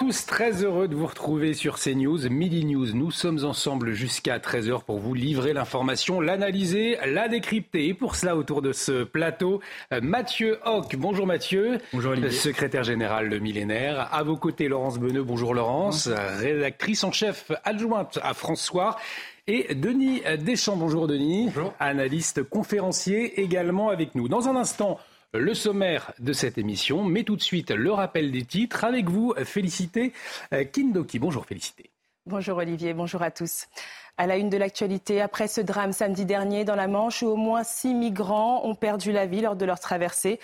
tous, très heureux de vous retrouver sur CNews, Midi News. Nous sommes ensemble jusqu'à 13h pour vous livrer l'information, l'analyser, la décrypter. Et pour cela, autour de ce plateau, euh, Mathieu Hoc. Bonjour Mathieu. Bonjour Olivier. Secrétaire général de Millénaire. À vos côtés, Laurence Beneux. Bonjour Laurence. Rédactrice en chef adjointe à François. Et Denis Deschamps. Bonjour Denis. Bonjour. Analyste conférencier également avec nous. Dans un instant, le sommaire de cette émission, mais tout de suite le rappel des titres. Avec vous, Félicité euh, Kindoki. Bonjour Félicité. Bonjour Olivier, bonjour à tous. À la une de l'actualité, après ce drame samedi dernier dans la Manche où au moins six migrants ont perdu la vie lors de leur traversée.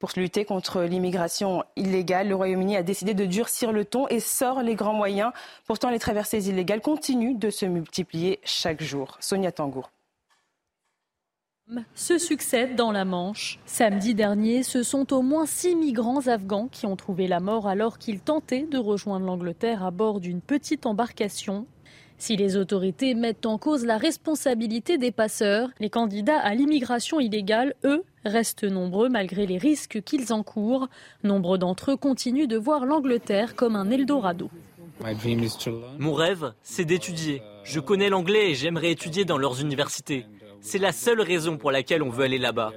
Pour lutter contre l'immigration illégale, le Royaume-Uni a décidé de durcir le ton et sort les grands moyens. Pourtant, les traversées illégales continuent de se multiplier chaque jour. Sonia Tangour se succèdent dans la Manche. Samedi dernier, ce sont au moins six migrants afghans qui ont trouvé la mort alors qu'ils tentaient de rejoindre l'Angleterre à bord d'une petite embarcation. Si les autorités mettent en cause la responsabilité des passeurs, les candidats à l'immigration illégale, eux, restent nombreux malgré les risques qu'ils encourent. Nombre d'entre eux continuent de voir l'Angleterre comme un Eldorado. Mon rêve, c'est d'étudier. Je connais l'anglais et j'aimerais étudier dans leurs universités. C'est la seule raison pour laquelle on veut aller là-bas.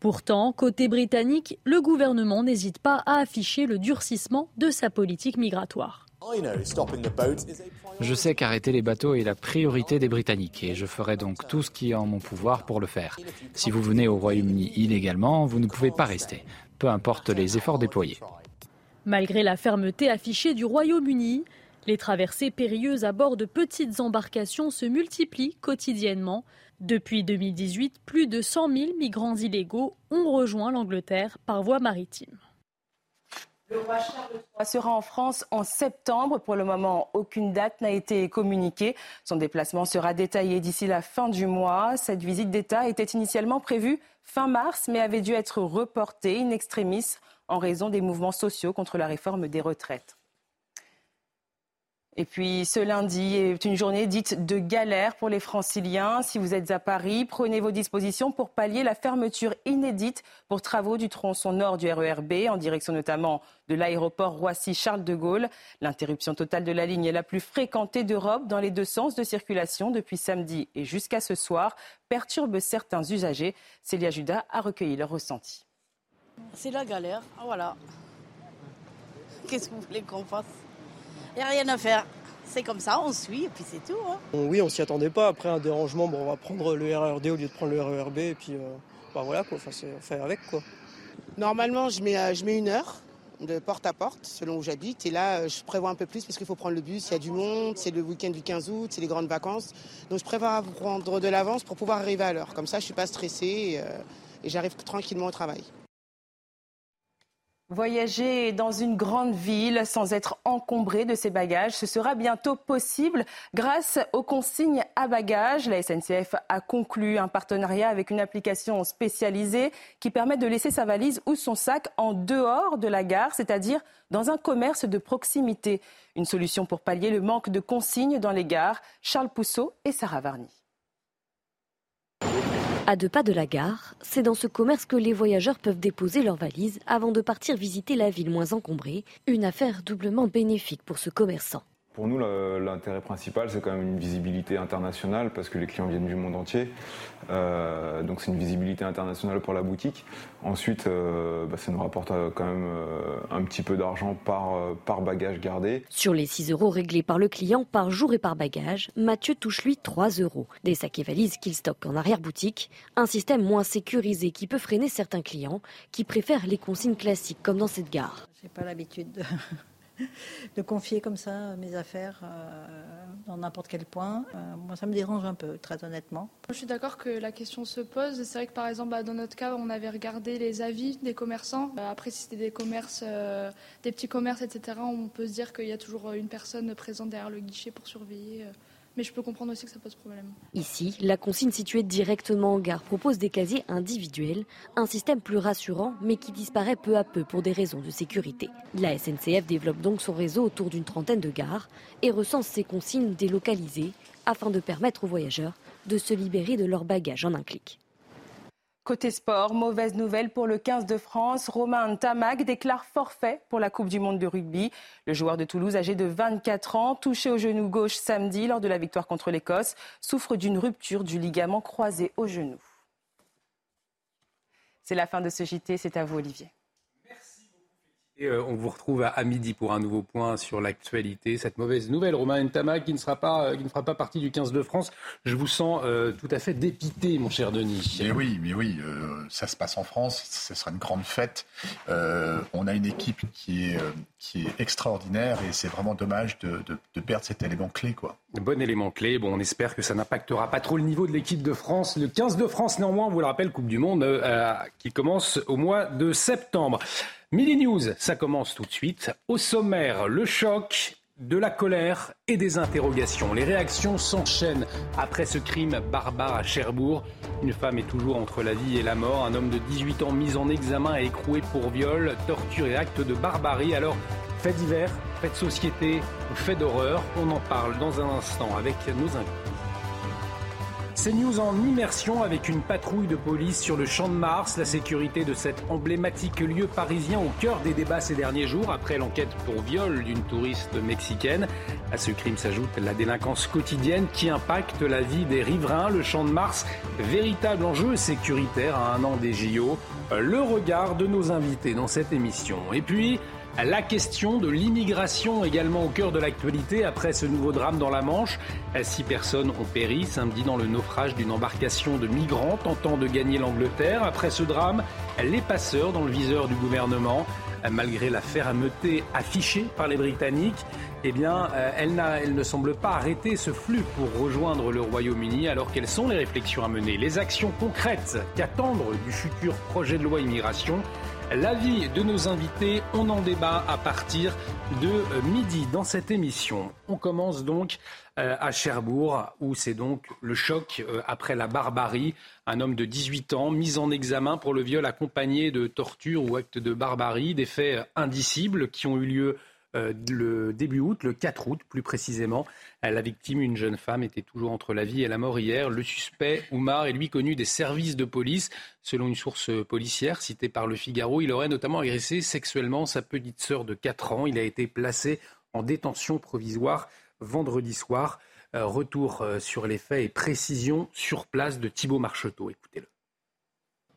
Pourtant, côté britannique, le gouvernement n'hésite pas à afficher le durcissement de sa politique migratoire. Je sais qu'arrêter les bateaux est la priorité des Britanniques et je ferai donc tout ce qui est en mon pouvoir pour le faire. Si vous venez au Royaume-Uni illégalement, vous ne pouvez pas rester, peu importe les efforts déployés. Malgré la fermeté affichée du Royaume-Uni, les traversées périlleuses à bord de petites embarcations se multiplient quotidiennement. Depuis 2018, plus de 100 000 migrants illégaux ont rejoint l'Angleterre par voie maritime. Le roi Charles III sera en France en septembre. Pour le moment, aucune date n'a été communiquée. Son déplacement sera détaillé d'ici la fin du mois. Cette visite d'État était initialement prévue fin mars, mais avait dû être reportée in extremis en raison des mouvements sociaux contre la réforme des retraites. Et puis ce lundi est une journée dite de galère pour les franciliens. Si vous êtes à Paris, prenez vos dispositions pour pallier la fermeture inédite pour travaux du tronçon nord du RERB, en direction notamment de l'aéroport Roissy-Charles de Gaulle. L'interruption totale de la ligne est la plus fréquentée d'Europe dans les deux sens de circulation depuis samedi et jusqu'à ce soir, perturbe certains usagers. Célia Judas a recueilli leur ressenti. C'est la galère, voilà. Qu'est-ce que vous voulez qu'on fasse? Il n'y a rien à faire. C'est comme ça, on suit et puis c'est tout. Hein. Oui, on s'y attendait pas. Après un dérangement, bon, on va prendre le RERD au lieu de prendre le RERB et puis euh, bah voilà quoi, enfin, on fait avec quoi. Normalement, je mets, euh, je mets une heure de porte à porte selon où j'habite. Et là, euh, je prévois un peu plus parce qu'il faut prendre le bus, il y a du monde, c'est le week-end du 15 août, c'est les grandes vacances. Donc je prévois prendre de l'avance pour pouvoir arriver à l'heure. Comme ça, je ne suis pas stressée et j'arrive tranquillement au travail. Voyager dans une grande ville sans être encombré de ses bagages, ce sera bientôt possible grâce aux consignes à bagages. La SNCF a conclu un partenariat avec une application spécialisée qui permet de laisser sa valise ou son sac en dehors de la gare, c'est-à-dire dans un commerce de proximité. Une solution pour pallier le manque de consignes dans les gares. Charles Pousseau et Sarah Varny. À deux pas de la gare, c'est dans ce commerce que les voyageurs peuvent déposer leurs valises avant de partir visiter la ville moins encombrée, une affaire doublement bénéfique pour ce commerçant. Pour nous, l'intérêt principal, c'est quand même une visibilité internationale parce que les clients viennent du monde entier. Euh, donc c'est une visibilité internationale pour la boutique. Ensuite, euh, bah, ça nous rapporte euh, quand même un petit peu d'argent par, par bagage gardé. Sur les 6 euros réglés par le client par jour et par bagage, Mathieu touche lui 3 euros. Des sacs et valises qu'il stocke en arrière-boutique. Un système moins sécurisé qui peut freiner certains clients qui préfèrent les consignes classiques comme dans cette gare. J'ai pas l'habitude de de confier comme ça mes affaires euh, dans n'importe quel point. Euh, moi, ça me dérange un peu, très honnêtement. Je suis d'accord que la question se pose. C'est vrai que par exemple, bah, dans notre cas, on avait regardé les avis des commerçants. Bah, après, si c'était des commerces, euh, des petits commerces, etc., on peut se dire qu'il y a toujours une personne présente derrière le guichet pour surveiller. Mais je peux comprendre aussi que ça pose problème. Ici, la consigne située directement en gare propose des casiers individuels, un système plus rassurant mais qui disparaît peu à peu pour des raisons de sécurité. La SNCF développe donc son réseau autour d'une trentaine de gares et recense ses consignes délocalisées afin de permettre aux voyageurs de se libérer de leurs bagages en un clic. Côté sport, mauvaise nouvelle pour le 15 de France. Romain Tamac déclare forfait pour la Coupe du Monde de rugby. Le joueur de Toulouse, âgé de 24 ans, touché au genou gauche samedi lors de la victoire contre l'Écosse, souffre d'une rupture du ligament croisé au genou. C'est la fin de ce JT. C'est à vous, Olivier. Euh, on vous retrouve à, midi pour un nouveau point sur l'actualité. Cette mauvaise nouvelle, Romain Ntama, qui ne, sera pas, euh, qui ne fera pas partie du 15 de France. Je vous sens euh, tout à fait dépité, mon cher Denis. Mais oui, mais oui, ça se passe en France. Ce sera une grande fête. on a une équipe qui est, qui est extraordinaire et c'est vraiment dommage de, perdre cet élément clé. Quoi. Bon élément clé. Bon, on espère que ça n'impactera pas trop le niveau de l'équipe de France. Le 15 de France, néanmoins, on vous le rappelle, Coupe du Monde qui commence au mois de septembre. Midi News, ça commence tout de suite. Au sommaire, le choc, de la colère et des interrogations. Les réactions s'enchaînent après ce crime barbare à Cherbourg. Une femme est toujours entre la vie et la mort. Un homme de 18 ans mis en examen et écroué pour viol, torture et acte de barbarie. Alors, fait divers, fait de société ou fait d'horreur, on en parle dans un instant avec nos invités. C'est news en immersion avec une patrouille de police sur le champ de Mars. La sécurité de cet emblématique lieu parisien au cœur des débats ces derniers jours après l'enquête pour viol d'une touriste mexicaine. À ce crime s'ajoute la délinquance quotidienne qui impacte la vie des riverains. Le champ de Mars, véritable enjeu sécuritaire à un an des JO. Le regard de nos invités dans cette émission. Et puis, la question de l'immigration également au cœur de l'actualité après ce nouveau drame dans la Manche. Six personnes ont péri samedi dans le naufrage d'une embarcation de migrants tentant de gagner l'Angleterre. Après ce drame, les passeurs dans le viseur du gouvernement. Malgré la fermeté affichée par les Britanniques, eh bien, elle, elle ne semble pas arrêter ce flux pour rejoindre le Royaume-Uni. Alors quelles sont les réflexions à mener Les actions concrètes qu'attendre du futur projet de loi immigration? L'avis de nos invités, on en débat à partir de euh, midi dans cette émission. On commence donc euh, à Cherbourg, où c'est donc le choc euh, après la barbarie. Un homme de 18 ans mis en examen pour le viol accompagné de torture ou actes de barbarie, des faits indicibles qui ont eu lieu euh, le début août, le 4 août plus précisément. La victime, une jeune femme, était toujours entre la vie et la mort hier. Le suspect, Oumar, est lui connu des services de police. Selon une source policière citée par le Figaro, il aurait notamment agressé sexuellement sa petite sœur de 4 ans. Il a été placé en détention provisoire vendredi soir. Euh, retour euh, sur les faits et précision sur place de Thibault Marcheteau. Écoutez-le.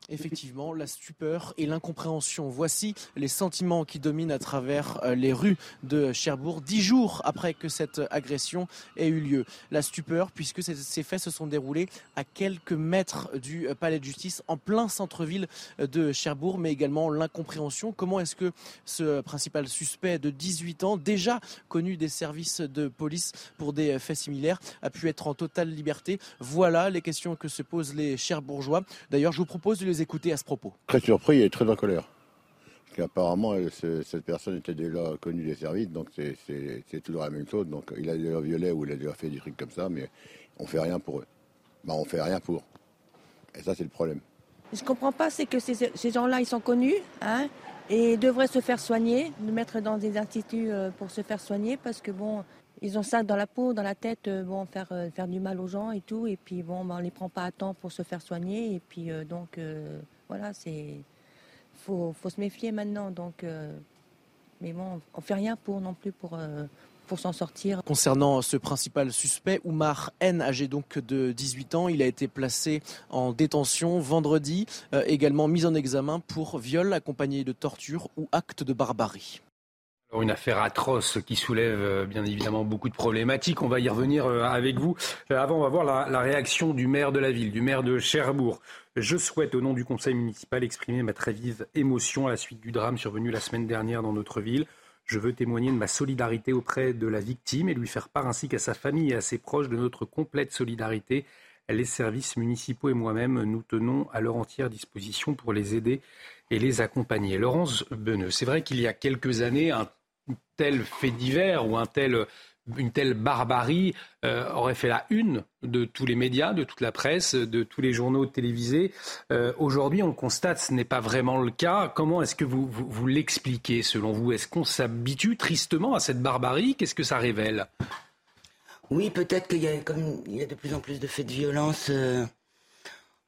Effectivement, la stupeur et l'incompréhension. Voici les sentiments qui dominent à travers euh, les rues de Cherbourg, dix jours après que cette agression ait eu lieu. La stupeur, puisque ces faits se sont déroulés à quelques mètres du euh, palais de justice, en plein centre-ville euh, de Cherbourg, mais également l'incompréhension. Comment est-ce que ce principal suspect de 18 ans, déjà connu des services de police pour des faits similaires, a pu être en totale liberté? Voilà les questions que se posent les Cherbourgeois. D'ailleurs, je vous propose de les écouter à ce propos. Très surpris et très en colère. Parce qu'apparemment, cette personne était déjà connue des services, donc c'est toujours la même chose. Donc il a déjà violé ou il a déjà fait des trucs comme ça, mais on fait rien pour eux. Ben, on fait rien pour. Et ça, c'est le problème. Je comprends pas, c'est que ces, gens-là, ils sont connus, hein, et devraient se faire soigner, nous mettre dans des instituts euh, pour se faire soigner, parce que bon, ils ont ça dans la peau, dans la tête, euh, bon, faire, euh, faire du mal aux gens et tout. Et puis, bon, ben, on les prend pas à temps pour se faire soigner. Et puis, euh, donc, voilà, c'est. Faut, faut se méfier maintenant. Donc, mais bon, on fait rien pour non plus pour. pour s'en sortir. Concernant ce principal suspect, Oumar N, âgé donc de 18 ans, il a été placé en détention vendredi, également mis en examen pour viol accompagné de torture ou acte de barbarie. Une affaire atroce qui soulève euh, bien évidemment beaucoup de problématiques. On va y revenir euh, avec vous. Euh, avant, on va voir la, réaction du maire de la ville, du maire de Cherbourg. Je souhaite, au nom du conseil municipal, exprimer ma très vive émotion à la suite du drame survenu la semaine dernière dans notre ville. Je veux témoigner de ma solidarité auprès de la victime et lui faire part ainsi qu'à sa famille et à ses proches de notre complète solidarité. Les services municipaux et moi-même, nous tenons à leur entière disposition pour les aider et les accompagner. Laurence Beneux, c'est vrai qu'il y a quelques années, un tel fait divers ou une telle barbarie euh, aurait fait la une de tous les médias, de toute la presse, de tous les journaux télévisés. Euh, aujourd'hui, on constate, ce n'est pas vraiment le cas. Comment est-ce que vous, l'expliquez selon vous? Est-ce qu'on s'habitue tristement à cette barbarie? Qu'est-ce que ça révèle? Oui, peut-être qu'il y a comme il y a de plus en plus de faits de violence. Euh,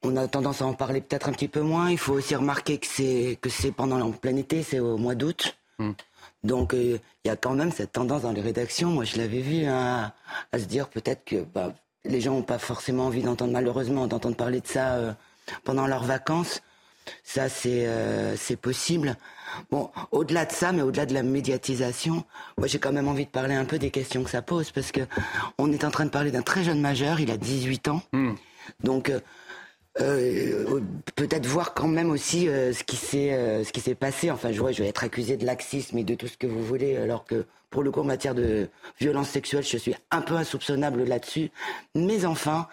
on a tendance à en parler peut-être un petit peu moins. Il faut aussi remarquer que c'est que c'est pendant le plein été, c'est au mois d'août. Hmm. Donc il y a quand même cette tendance dans les rédactions. Moi, je l'avais vu hein, à se dire peut-être que bah, les gens n'ont pas forcément envie d'entendre malheureusement d'entendre parler de ça pendant leurs vacances. Ça, c'est possible. Bon, au-delà de ça, mais au-delà de la médiatisation, moi j'ai quand même envie de parler un peu des questions que ça pose, parce que on est en train de parler d'un très jeune majeur, il a 18 ans. Hmm. Donc euh, euh, peut-être voir quand même aussi euh, ce qui s'est ce qui s'est passé. Enfin, je vois, je vais être accusé de laxisme et de tout ce que vous voulez, alors que pour le coup en matière de violence sexuelle, je suis un peu insoupçonnable là-dessus. Mais enfin,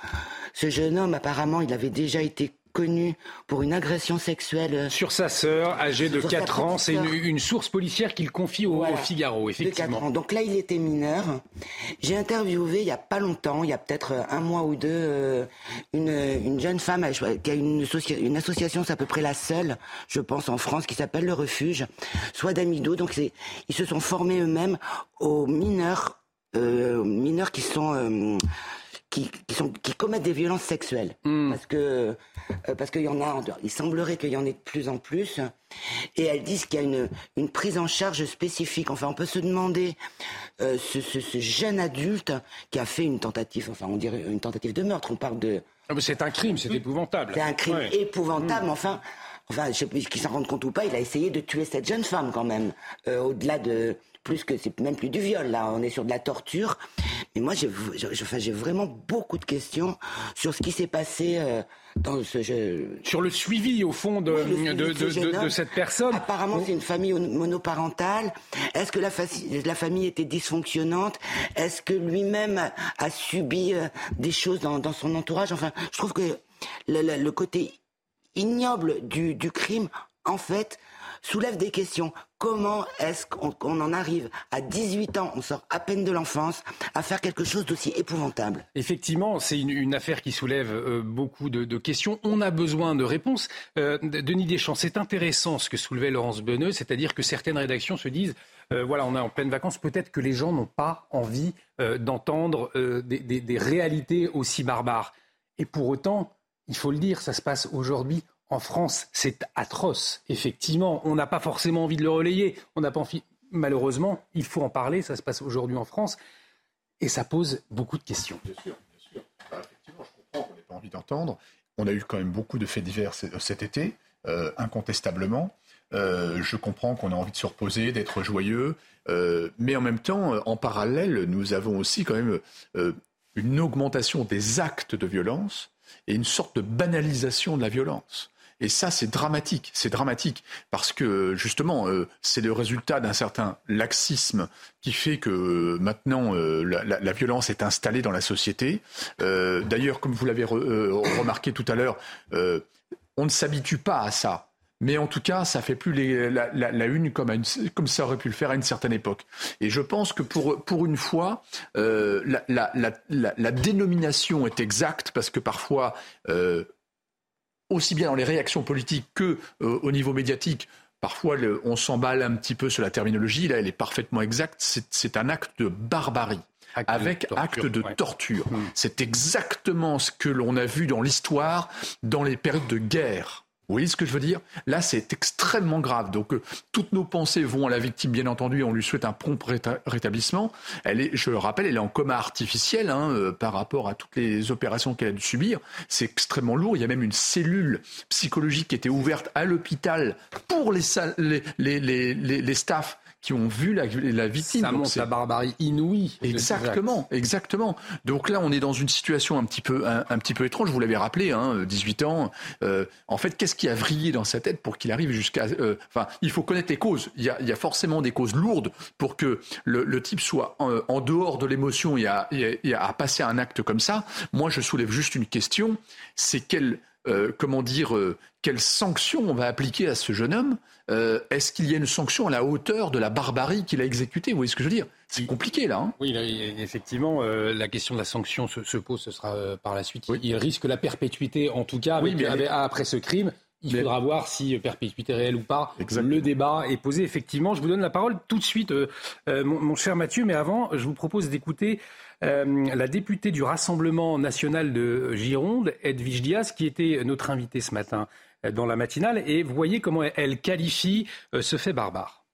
ce jeune homme apparemment, il avait déjà été connu pour une agression sexuelle. Euh, sur sa sœur, âgée de 4 ans. C'est une, source policière qu'il confie au, Figaro, effectivement. 4 ans. Donc là, il était mineur. J'ai interviewé il y a pas longtemps, il y a peut-être un mois ou deux, euh, une, jeune femme qui a une, une association, c'est à peu près la seule, je pense, en France, qui s'appelle Le Refuge, soit d'Amido. Donc ils se sont formés eux-mêmes aux mineurs, euh, mineurs qui sont qui, sont, qui commettent des violences sexuelles. Hmm. Parce que euh, parce qu'il y en a, il semblerait qu'il y en ait de plus en plus. Et elles disent qu'il y a une, une prise en charge spécifique. Enfin, on peut se demander euh, ce, ce, ce, jeune adulte qui a fait une tentative, enfin, on dirait une tentative de meurtre. On parle de. Ah, c'est un crime, c'est épouvantable. C'est un crime épouvantable, hmm. enfin. Enfin, je sais qu'il s'en rende compte ou pas, il a essayé de tuer cette jeune femme quand même, euh, au-delà de, plus que c'est même plus du viol là, on est sur de la torture. Mais moi j'ai vraiment beaucoup de questions sur ce qui s'est passé euh, dans ce jeu. Sur le suivi au fond de, de, cette personne. Apparemment c'est une famille monoparentale. Est-ce que la, la, famille était dysfonctionnante? Est-ce que lui-même a subi euh, des choses dans, dans, son entourage? Enfin, je trouve que le, le côté ignoble du, du crime, en fait, soulève des questions. Comment est-ce qu'on en arrive à 18 ans, on sort à peine de l'enfance, à faire quelque chose d'aussi épouvantable? Effectivement, c'est une, affaire qui soulève euh, beaucoup de, questions. On a besoin de réponses. Euh, Denis Deschamps, c'est intéressant ce que soulevait Laurence Beneux, c'est-à-dire que certaines rédactions se disent euh, voilà, on est en pleine vacances, peut-être que les gens n'ont pas envie d'entendre des, des réalités aussi barbares. Et pour autant, il faut le dire, ça se passe aujourd'hui en France, c'est atroce. Effectivement, on n'a pas forcément envie de le relayer. On n'a pas envie. Malheureusement, il faut en parler. Ça se passe aujourd'hui en France. Et ça pose beaucoup de questions. Bien sûr, bien sûr. Bah, effectivement, je comprends qu'on n'ait pas envie d'entendre. On a eu quand même beaucoup de faits divers cet été, euh, incontestablement. Euh, je comprends qu'on a envie de se reposer, d'être joyeux, euh, mais en même temps, en parallèle, nous avons aussi quand même une augmentation des actes de violence et une sorte de banalisation de la violence. Et ça, c'est dramatique. C'est dramatique parce que justement, euh, c'est le résultat d'un certain laxisme qui fait que euh, maintenant euh, la, violence est installée dans la société. D'ailleurs, comme vous l'avez remarqué tout à l'heure, on ne s'habitue pas à ça. Mais en tout cas, ça fait plus la, une comme, ça aurait pu le faire à une certaine époque. Et je pense que pour, pour une fois, la, dénomination est exacte parce que parfois, aussi bien dans les réactions politiques que euh, au niveau médiatique, parfois on s'emballe un petit peu sur la terminologie. Là, elle est parfaitement exacte. C'est un acte de barbarie. avec acte de torture. Hmm. C'est exactement ce que l'on a vu dans l'histoire dans les périodes de guerre. Vous voyez ce que je veux dire? Là, c'est extrêmement grave. Donc, euh, toutes nos pensées vont à la victime, bien entendu. On lui souhaite un prompt rétablissement. Elle est, je le rappelle, elle est en coma artificiel hein, euh, par rapport à toutes les opérations qu'elle a dû subir. C'est extrêmement lourd. Il y a même une cellule psychologique qui était ouverte à l'hôpital pour les, les, les, les, les staffs qui ont vu la, la victime. Ça montre la barbarie inouïe. Exactement, exactement. Donc là, on est dans une situation un petit peu, un, petit peu étrange. Vous l'avez rappelé, hein, 18 ans. Euh, en fait, qu'est-ce qui a vrillé dans sa tête pour qu'il arrive jusqu'à. Euh, enfin, il faut connaître les causes. Il y, a, il y, a, forcément des causes lourdes pour que le, le type soit en, en dehors de l'émotion et à, et à passer à un acte comme ça. Moi, je soulève juste une question. C'est quelle euh, comment dire, euh, quelle sanction on va appliquer à ce jeune homme euh, Est-ce qu'il y a une sanction à la hauteur de la barbarie qu'il a exécutée? Vous voyez ce que je veux dire? C'est compliqué là. Hein oui, effectivement, la question de la sanction se, pose, ce sera par la suite. Il risque la perpétuité, en tout cas, oui, mais après ce crime Il faudra voir si perpétuité réelle ou pas. Le débat est posé. Effectivement, je vous donne la parole tout de suite, euh, euh, mon, cher Mathieu. Mais avant, je vous propose d'écouter euh, la députée du Rassemblement national de Gironde, Edwige Diaz, qui était notre invitée ce matin dans la matinale. Et vous voyez comment elle qualifie ce fait barbare.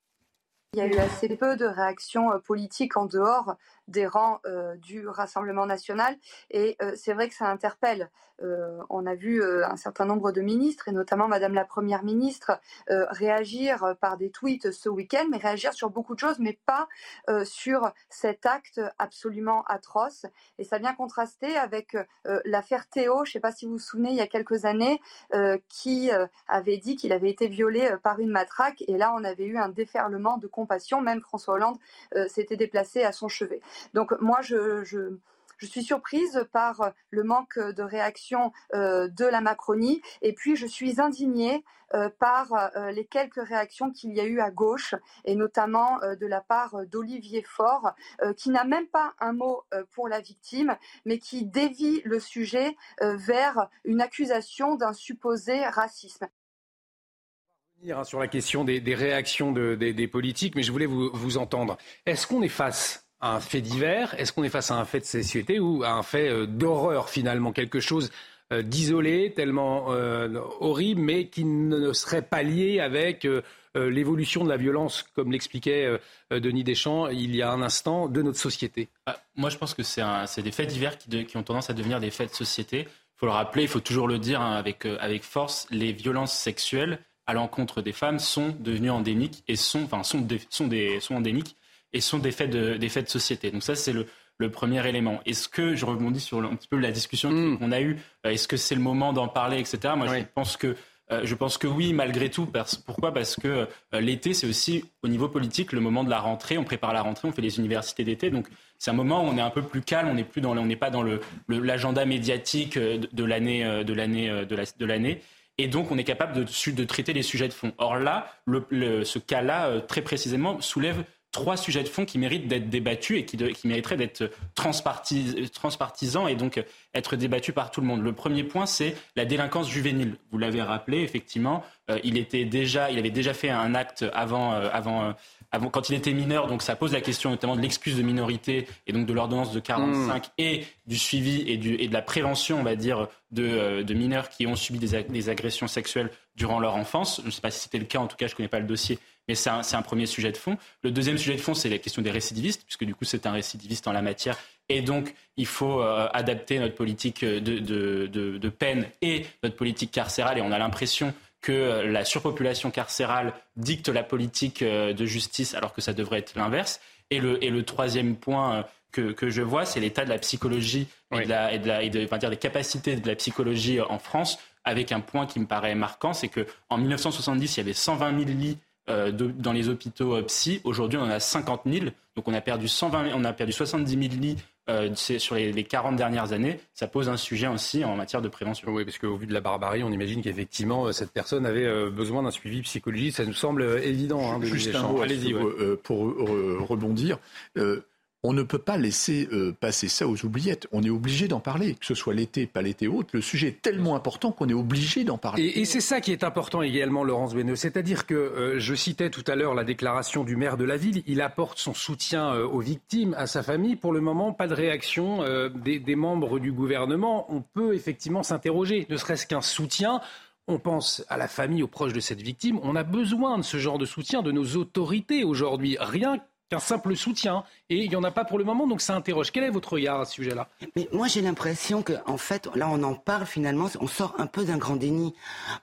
Il y a eu assez peu de réactions politiques en dehors des rangs euh, du Rassemblement national. Et euh, c'est vrai que ça interpelle. Euh, on a vu un certain nombre de ministres, et notamment Madame la Première ministre, réagir par des tweets ce week-end, mais réagir sur beaucoup de choses, mais pas sur cet acte absolument atroce. Et ça vient contraster avec l'affaire Théo, je ne sais pas si vous vous souvenez, il y a quelques années, qui avait dit qu'il avait été violé par une matraque. Et là, on avait eu un déferlement de compassion. Même François Hollande s'était déplacé à son chevet. Donc moi, je, suis surprise par le manque de réaction euh, de la Macronie et puis je suis indignée euh, par euh, les quelques réactions qu'il y a eu à gauche et notamment de la part d'Olivier Faure qui n'a même pas un mot pour la victime mais qui dévie le sujet vers une accusation d'un supposé racisme hein, sur la question des, réactions des, politiques, mais je voulais vous, vous entendre. Est-ce qu'on est face un fait divers. Est-ce qu'on est face à un fait de société ou à un fait euh, d'horreur finalement? Quelque chose euh, d'isolé, tellement euh, horrible, mais qui ne serait pas lié avec l'évolution de la violence, comme l'expliquait Denis Deschamps il y a un instant, de notre société? Ah, Moi, je pense que c'est des faits divers qui, ont tendance à devenir des faits de société. Il faut le rappeler, il faut toujours le dire hein, avec, force, les violences sexuelles à l'encontre des femmes sont devenues endémiques et sont, enfin, sont, sont, des, sont endémiques et sont des faits de, des faits de société. Donc ça, c'est le, le premier élément. Est-ce que, je rebondis sur un petit peu la discussion mm. qu'on a eue, euh, est-ce que c'est le moment d'en parler, etc. Moi, je pense que euh, je pense que oui, malgré tout. Pourquoi? Parce que euh, l'été, c'est aussi au niveau politique le moment de la rentrée. On prépare la rentrée, on fait les universités d'été, donc c'est un moment où on est un peu plus calme. On n'est plus dans, on n'est pas dans le, l'agenda médiatique de, l'année, de l'année, de, l'année. Et donc, on est capable de, de, traiter les sujets de fond. Or là, le, ce cas-là, très précisément, soulève trois sujets de fond qui méritent d'être débattus et qui, qui mériteraient d'être transpartisans et donc être débattus par tout le monde. Le premier point, c'est la délinquance juvénile. Vous l'avez rappelé, effectivement, euh, il, était déjà, il avait déjà fait un acte avant, euh, avant, euh, avant, quand il était mineur, donc ça pose la question notamment de l'excuse de minorité et donc de l'ordonnance de 45 mmh. et du suivi et, du, et, de la prévention, on va dire, de, de mineurs qui ont subi des, des, agressions sexuelles durant leur enfance. Je ne sais pas si c'était le cas, en tout cas, je ne connais pas le dossier, mais c'est un, premier sujet de fond. Le deuxième sujet de fond, c'est la question des récidivistes, puisque du coup, c'est un récidiviste en la matière. Et donc, il faut euh, adapter notre politique de, de, de, peine et notre politique carcérale. Et on a l'impression que euh, la surpopulation carcérale dicte la politique euh, de justice, alors que ça devrait être l'inverse. Et le, et le troisième point que, que je vois, c'est l'état de la psychologie et, de la, et, de la, et de, dire, des capacités de la psychologie en France, avec un point qui me paraît marquant, c'est qu'en 1970, il y avait 120 000 lits euh, dans les hôpitaux euh, psy. Aujourd'hui, on en a 50 000. Donc, on a perdu, 120, on a perdu 70 000 lits euh, sur les, les, 40 dernières années. Ça pose un sujet aussi en matière de prévention. Oui, parce qu'au vu de la barbarie, on imagine qu'effectivement, cette personne avait besoin d'un suivi psychologique. Ça nous semble évident. Hein, Juste un mot Allez-y. Pour, rebondir, on ne peut pas laisser euh, passer ça aux oubliettes. On est obligé d'en parler, que ce soit l'été, pas l'été haute. Le sujet est tellement important qu'on est obligé d'en parler. Et, c'est ça qui est important également, Laurence Benneux. C'est-à-dire que euh, je citais tout à l'heure la déclaration du maire de la ville. Il apporte son soutien euh, aux victimes, à sa famille. Pour le moment, pas de réaction des, des membres du gouvernement. On peut effectivement s'interroger, ne serait-ce qu'un soutien. On pense à la famille, aux proches de cette victime. On a besoin de ce genre de soutien de nos autorités aujourd'hui. Rien qu'un simple soutien. Et il n'y en a pas pour le moment, donc ça interroge. Quel est votre regard à ce sujet-là? Mais moi, j'ai l'impression que, en fait, là, on en parle finalement, on sort un peu d'un grand déni.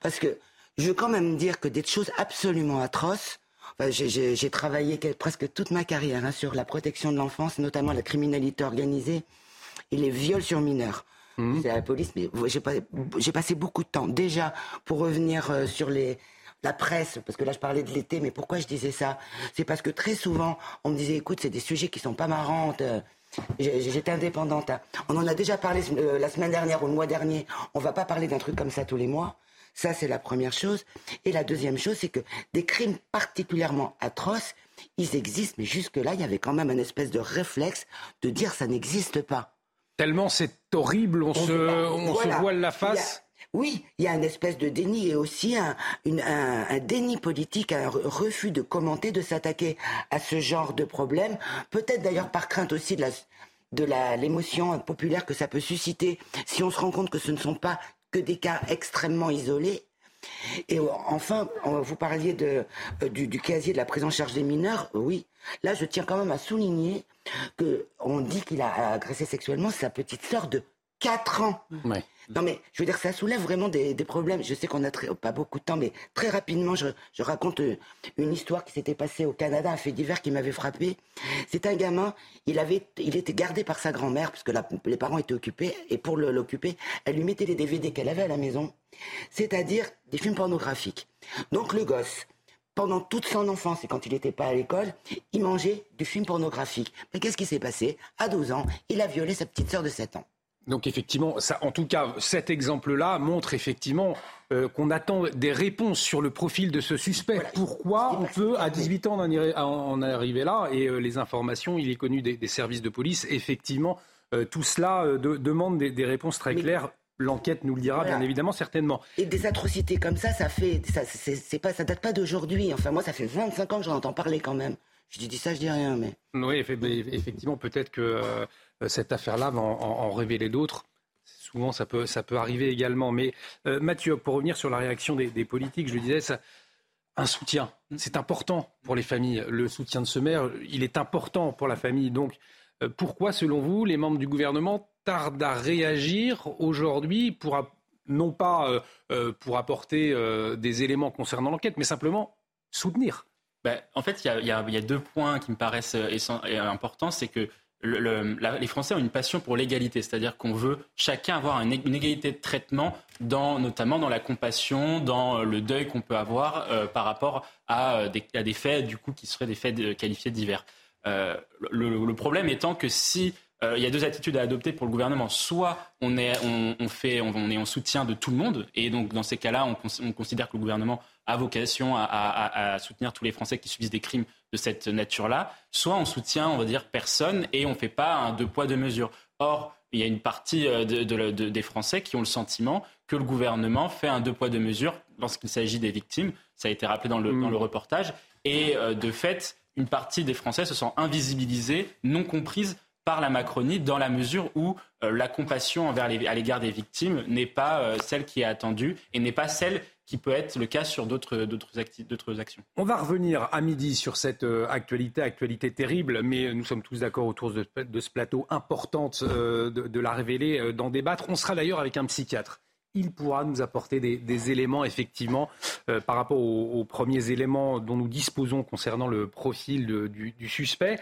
Parce que je veux quand même dire que des choses absolument atroces, j'ai travaillé presque toute ma carrière hein, sur la protection de l'enfance, notamment la criminalité organisée et les viols sur mineurs. Mmh. C'est la police, mais j'ai passé beaucoup de temps déjà pour revenir euh, sur les, la presse, parce que là je parlais de l'été, mais pourquoi je disais ça? C'est parce que très souvent on me disait écoute, c'est des sujets qui sont pas marrants. J'étais indépendante. Hein. On en a déjà parlé euh, la semaine dernière ou le mois dernier. On va pas parler d'un truc comme ça tous les mois. Ça, c'est la première chose. Et la deuxième chose, c'est que des crimes particulièrement atroces, ils existent, mais jusque-là, il y avait quand même un espèce de réflexe de dire ça n'existe pas. Tellement c'est horrible, on, se, on se voile la face. Oui, il y a une espèce de déni et aussi un, déni politique, un refus de commenter, de s'attaquer à ce genre de problème. Peut-être d'ailleurs par crainte aussi de l'émotion populaire que ça peut susciter si on se rend compte que ce ne sont pas que des cas extrêmement isolés. Et enfin, vous parliez euh, du, casier de la prise en charge des mineurs. Oui, là, je tiens quand même à souligner que on dit qu'il a agressé sexuellement sa petite sœur de 4 ans. Non mais je veux dire, ça soulève vraiment des, problèmes. Je sais qu'on n'a pas beaucoup de temps, mais très rapidement, je, raconte euh, une histoire qui s'était passée au Canada, un fait divers qui m'avait frappé. C'est un gamin, il avait, il était gardé par sa grand-mère parce que les parents étaient occupés et pour l'occuper, elle lui mettait les DVD qu'elle avait à la maison, c'est-à-dire des films pornographiques. Donc le gosse, pendant toute son enfance et quand il n'était pas à l'école, il mangeait du film pornographique. Mais qu'est-ce qui s'est passé? À 12 ans, il a violé sa petite sœur de 7 ans. Donc effectivement, ça, en tout cas, cet exemple-là montre effectivement euh, qu'on attend des réponses sur le profil de ce suspect. Pourquoi on peut à 18 ans en, arriver là Et euh, les informations, il est connu des, services de police. Effectivement, euh, tout cela demande des, réponses très claires. L'enquête nous le dira, bien évidemment, certainement. Et des atrocités comme ça, ça fait, ça, c'est pas, ça date pas d'aujourd'hui. Enfin, moi, ça fait 25 ans que j'en entends parler quand même. Je dis ça, je dis rien, mais. Oui, effectivement, peut-être que cette affaire-là va en, révéler d'autres. Souvent, ça peut, ça peut arriver également. Mais euh, Mathieu, pour revenir sur la réaction des, politiques, je le disais, un soutien, c'est important pour les familles. Le soutien de ce maire, il est important pour la famille. Donc, euh, pourquoi, selon vous, les membres du gouvernement tardent à réagir aujourd'hui pour non pas pour apporter des éléments concernant l'enquête, mais simplement soutenir? Ben, En fait, il y, a deux points qui me paraissent importants. C'est que les Français ont une passion pour l'égalité, c'est-à-dire qu'on veut chacun avoir une, égalité de traitement, notamment dans la compassion, dans euh, le deuil qu'on peut avoir euh, par rapport euh, à, des, faits du coup qui seraient des faits qualifiés divers. le, problème étant que si il y a deux attitudes à adopter pour le gouvernement. Soit on est, on, fait, on, est en soutien de tout le monde, et donc dans ces cas-là, on, considère que le gouvernement a vocation à, soutenir tous les Français qui subissent des crimes de cette nature-là, soit on soutient, on va dire, personne et on ne fait pas un deux poids, deux mesures. Or, il y a une partie euh, des Français qui ont le sentiment que le gouvernement fait un deux poids, deux mesures lorsqu'il s'agit des victimes. Ça a été rappelé dans le, mm. reportage. Et euh, de fait, une partie des Français se sent invisibilisée, non comprise par la Macronie dans la mesure où euh, la compassion envers à l'égard des victimes n'est pas celle qui est attendue et n'est pas celle qui peut être le cas sur d'autres, actions. On va revenir à midi sur cette euh, actualité, actualité terrible, mais nous sommes tous d'accord autour de, ce plateau importante euh, de, la révéler, euh, d'en débattre. On sera d'ailleurs avec un psychiatre. Il pourra nous apporter des, éléments, effectivement, par rapport aux, premiers éléments dont nous disposons concernant le profil du, suspect.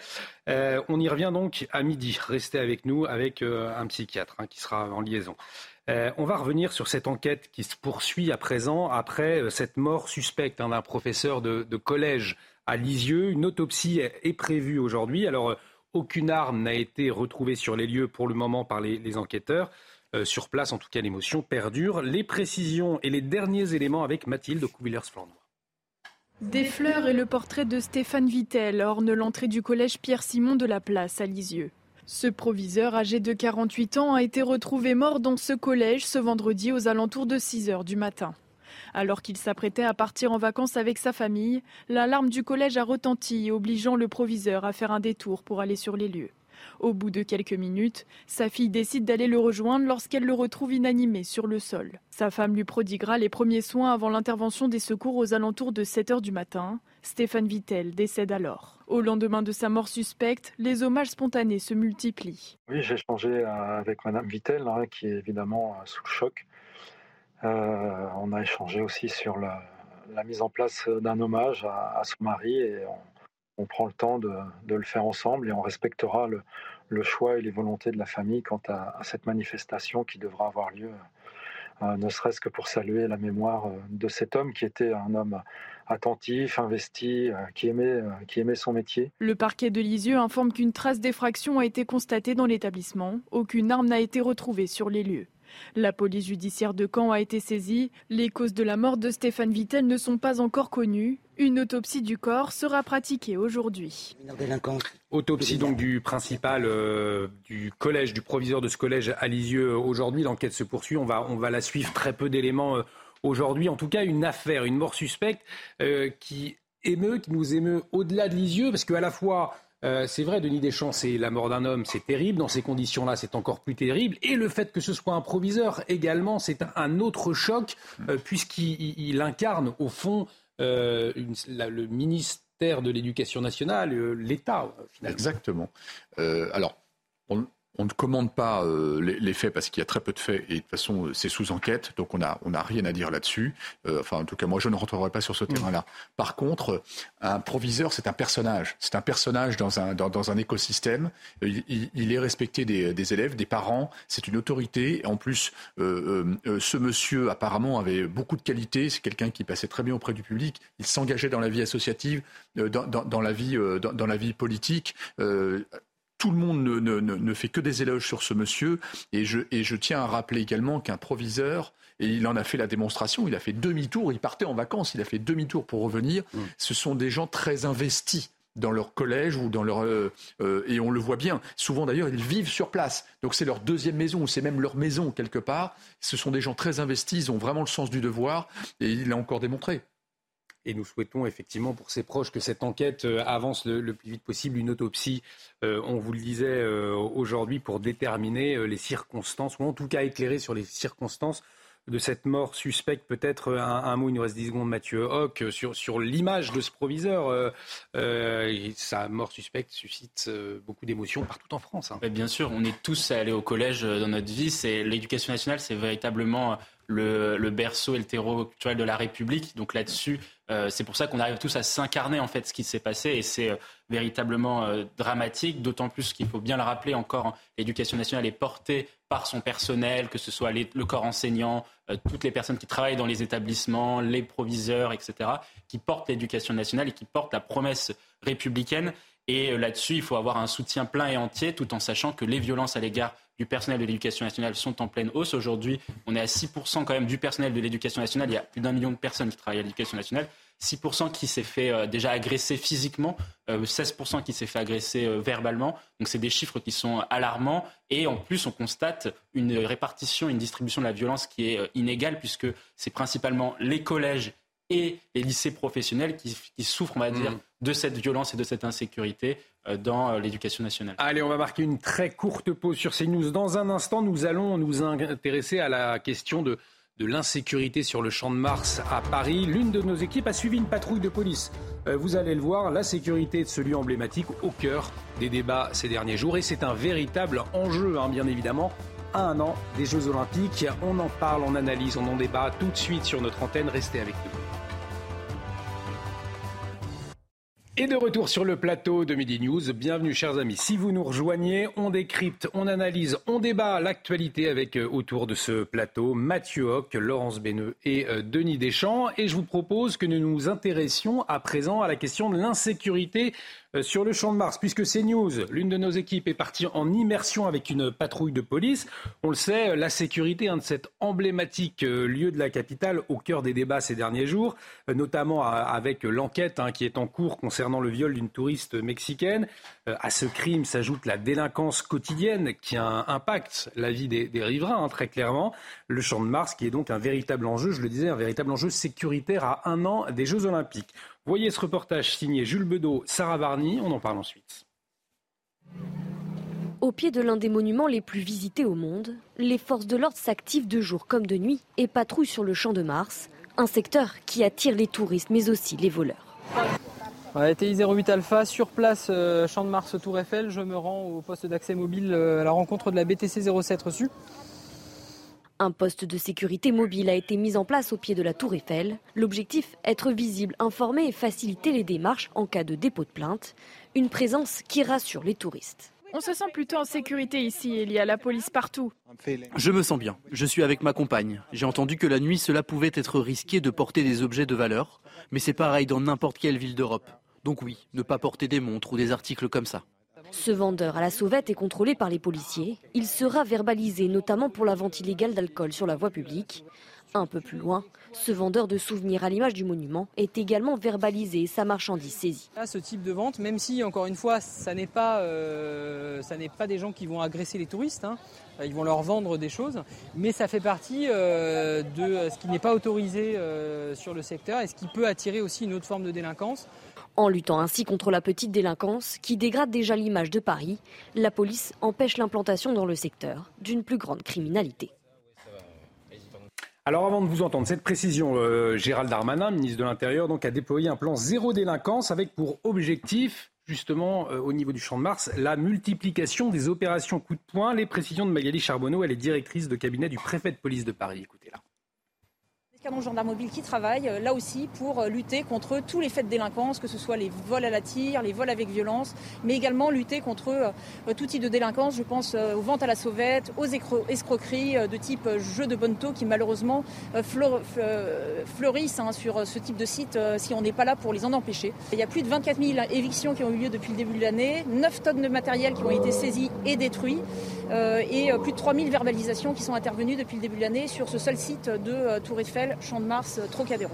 on y revient donc à midi. Restez avec nous avec un psychiatre hein, qui sera en liaison. Euh, on va revenir sur cette enquête qui se poursuit à présent après euh, cette mort suspecte hein, d'un professeur de, collège à Lisieux. Une autopsie est, prévue aujourd'hui. Alors, euh, aucune arme n'a été retrouvée sur les lieux pour le moment par les, enquêteurs. Sur place, en tout cas, l'émotion perdure. Les précisions et les derniers éléments avec Mathilde Couvillers-Flandre. Des fleurs et le portrait de Stéphane Vittel ornent l'entrée du collège Pierre-Simon de la Place à Lisieux. Ce proviseur âgé de 48 ans a été retrouvé mort dans ce collège ce vendredi aux alentours de 6 heures du matin. Alors qu'il s'apprêtait à partir en vacances avec sa famille, l'alarme du collège a retenti, obligeant le proviseur à faire un détour pour aller sur les lieux. Au bout de quelques minutes, sa fille décide d'aller le rejoindre lorsqu'elle le retrouve inanimé sur le sol. Sa femme lui prodiguera les premiers soins avant l'intervention des secours aux alentours de 7 heures du matin. Stéphane Vittel décède alors. Au lendemain de sa mort suspecte, les hommages spontanés se multiplient. Oui, j'ai échangé euh, avec Madame Vittel, hein, qui est évidemment euh, sous le choc. Euh, on a échangé aussi sur la, mise en place d'un hommage à, son mari et on, prend le temps de, le faire ensemble et on respectera le, choix et les volontés de la famille quant à, cette manifestation qui devra avoir lieu, ne serait-ce que pour saluer la mémoire de cet homme qui était un homme attentif, investi, euh, euh, qui aimait son métier. Le parquet de Lisieux informe qu'une trace d'effraction a été constatée dans l'établissement. Aucune arme n'a été retrouvée sur les lieux. La police judiciaire de Caen a été saisie. Les causes de la mort de Stéphane Vittel ne sont pas encore connues. Une autopsie du corps sera pratiquée aujourd'hui. Autopsie donc du principal euh, du collège, du proviseur de ce collège à Lisieux aujourd'hui. L'enquête se poursuit. On va, on va la suivre. Très peu d'éléments euh, aujourd'hui. En tout cas, une affaire, une mort suspecte euh, qui émeut, qui nous émeut au-delà de Lisieux, parce qu'à la fois euh, c'est vrai, Denis Deschamps, c'est la mort d'un homme, c'est terrible. Dans ces conditions-là, c'est encore plus terrible. Et le fait que ce soit un proviseur également, c'est un, autre choc, euh, puisqu'il incarne au fond euh, le ministère de l'Éducation nationale, l'État. Exactement. alors, on ne commande pas euh, les, faits parce qu'il y a très peu de faits et de toute façon c'est sous enquête, donc on n'a on a rien à dire là-dessus. Euh, enfin, en tout cas, moi je ne rentrerai pas sur ce terrain-là. Par contre, un proviseur, c'est un personnage. C'est un personnage dans un, dans, un écosystème. Euh, il, est respecté des, élèves, des parents. C'est une autorité. En plus, ce monsieur apparemment avait beaucoup de qualités. C'est quelqu'un qui passait très bien auprès du public. Il s'engageait dans la vie associative, dans, dans, la vie, dans, la vie politique tout le monde ne, fait que des éloges sur ce monsieur. Et je, et je tiens à rappeler également qu'un proviseur, et il en a fait la démonstration, il a fait demi-tour, il partait en vacances, il a fait demi-tour pour revenir. Mm. Ce sont des gens très investis dans leur collège ou dans leur euh, euh, et on le voit bien. Souvent d'ailleurs, ils vivent sur place. Donc c'est leur deuxième maison ou c'est même leur maison quelque part. Ce sont des gens très investis, ils ont vraiment le sens du devoir et il l'a encore démontré. Et nous souhaitons effectivement pour ses proches que cette enquête euh, avance le, plus vite possible. Une autopsie, euh, on vous le disait euh, aujourd'hui, pour déterminer les circonstances, ou en tout cas éclairer sur les circonstances de cette mort suspecte. Peut-être un, mot, il nous reste 10 secondes, Mathieu Hoc, sur, l'image de ce proviseur. sa mort suspecte suscite beaucoup d'émotions partout en France. Hein. Bien sûr, on est tous allés au collège dans notre vie. L'éducation nationale, c'est véritablement le, berceau et le terreau culturel de la République. Donc là-dessus, euh, c'est pour ça qu'on arrive tous à s'incarner en fait ce qui s'est passé et c'est euh, véritablement euh, dramatique, d'autant plus qu'il faut bien le rappeler encore, hein, l'éducation nationale est portée par son personnel, que ce soit le corps enseignant, toutes les personnes qui travaillent dans les établissements, les proviseurs, etc., qui portent l'éducation nationale et qui portent la promesse républicaine. Et là-dessus, il faut avoir un soutien plein et entier, tout en sachant que les violences à l'égard du personnel de l'éducation nationale sont en pleine hausse. Aujourd'hui, on est à 6% quand même du personnel de l'éducation nationale. Il y a plus d'un million de personnes qui travaillent à l'éducation nationale. 6% qui s'est fait euh, déjà agresser physiquement, 16% euh, qui s'est fait agresser euh, verbalement. Donc c'est des chiffres qui sont alarmants. Et en plus, on constate une répartition, une distribution de la violence qui est inégale, puisque c'est principalement les collèges et les lycées professionnels qui, souffrent, on va dire, mm. De cette violence et de cette insécurité euh, dans euh, l'éducation nationale. Allez, on va marquer une très courte pause sur CNews. Dans un instant, nous allons nous intéresser à la question de, de l'insécurité sur le champ de Mars à Paris. L'une de nos équipes a suivi une patrouille de police. Euh, vous allez le voir, la sécurité de ce lieu emblématique au cœur des débats ces derniers jours. Et c'est un véritable enjeu, hein, bien évidemment, à un an des Jeux Olympiques. On en parle, on analyse, on en débat tout de suite sur notre antenne. Restez avec nous. Et de retour sur le plateau de Midi News, bienvenue chers amis. Si vous nous rejoignez, on décrypte, on analyse, on débat l'actualité avec euh, autour de ce plateau Mathieu Hoc, Laurence Benneux et euh, Denis Deschamps. Et je vous propose que nous nous intéressions à présent à la question de l'insécurité sur le champ de Mars, puisque CNews, l'une de nos équipes, est partie en immersion avec une patrouille de police. On le sait, la sécurité, un de cet emblématique euh, lieu de la capitale, au cœur des débats ces derniers jours, euh, notamment avec l'enquête hein, qui est en cours concernant le viol d'une touriste mexicaine. À ce crime s'ajoute la délinquance quotidienne qui impacte la vie des, riverains, hein, très clairement. Le champ de Mars, qui est donc un véritable enjeu, je le disais, un véritable enjeu sécuritaire à un an des Jeux Olympiques. Voyez ce reportage signé Jules Bedeau, Sarah Barny, on en parle ensuite. Au pied de l'un des monuments les plus visités au monde, les forces de l'ordre s'activent de jour comme de nuit et patrouillent sur le champ de Mars, un secteur qui attire les touristes mais aussi les voleurs. TI 08 Alpha, sur place, euh, champ de Mars, Tour Eiffel, je me rends au poste d'accès mobile euh, à la rencontre de la BTC 07 reçue. Un poste de sécurité mobile a été mis en place au pied de la tour Eiffel. L'objectif, être visible, informer et faciliter les démarches en cas de dépôt de plainte. Une présence qui rassure les touristes. On se sent plutôt en sécurité ici, il y a la police partout. Je me sens bien, je suis avec ma compagne. J'ai entendu que la nuit cela pouvait être risqué de porter des objets de valeur, mais c'est pareil dans n'importe quelle ville d'Europe. Donc oui, ne pas porter des montres ou des articles comme ça. Ce vendeur à la sauvette est contrôlé par les policiers. Il sera verbalisé notamment pour la vente illégale d'alcool sur la voie publique. Un peu plus loin, ce vendeur de souvenirs à l'image du monument est également verbalisé et sa marchandise saisie. ce type de vente, même si encore une fois, ça n'est pas, pas des gens qui vont agresser les touristes, hein. ils vont leur vendre des choses, mais ça fait partie euh, de ce qui n'est pas autorisé euh, sur le secteur et ce qui peut attirer aussi une autre forme de délinquance. En luttant ainsi contre la petite délinquance qui dégrade déjà l'image de Paris, la police empêche l'implantation dans le secteur d'une plus grande criminalité. Alors avant de vous entendre, cette précision, euh, Gérald Darmanin, ministre de l'Intérieur, donc a déployé un plan zéro délinquance avec pour objectif justement euh, au niveau du champ de Mars la multiplication des opérations coup de poing. Les précisions de Magali Charbonneau, elle est directrice de cabinet du préfet de police de Paris. Écoutez-la escadron gendarme mobile qui travaille euh, là aussi pour euh, lutter contre tous les faits de délinquance, que ce soit les vols à la tire, les vols avec violence, mais également lutter contre euh, tout type de délinquance. Je pense aux ventes à la sauvette, aux escroqueries de type jeu de bonne taux qui malheureusement fleurissent hein, sur ce type de site si on n'est pas là pour les en empêcher. Il y a plus de 24 000 évictions qui ont eu lieu depuis le début de l'année, 9 tonnes de matériel qui ont été saisies et détruits et plus de 3 000 verbalisations qui sont intervenues depuis le début de l'année sur ce seul site de Tour Eiffel Champ de Mars, euh, Trocadéro.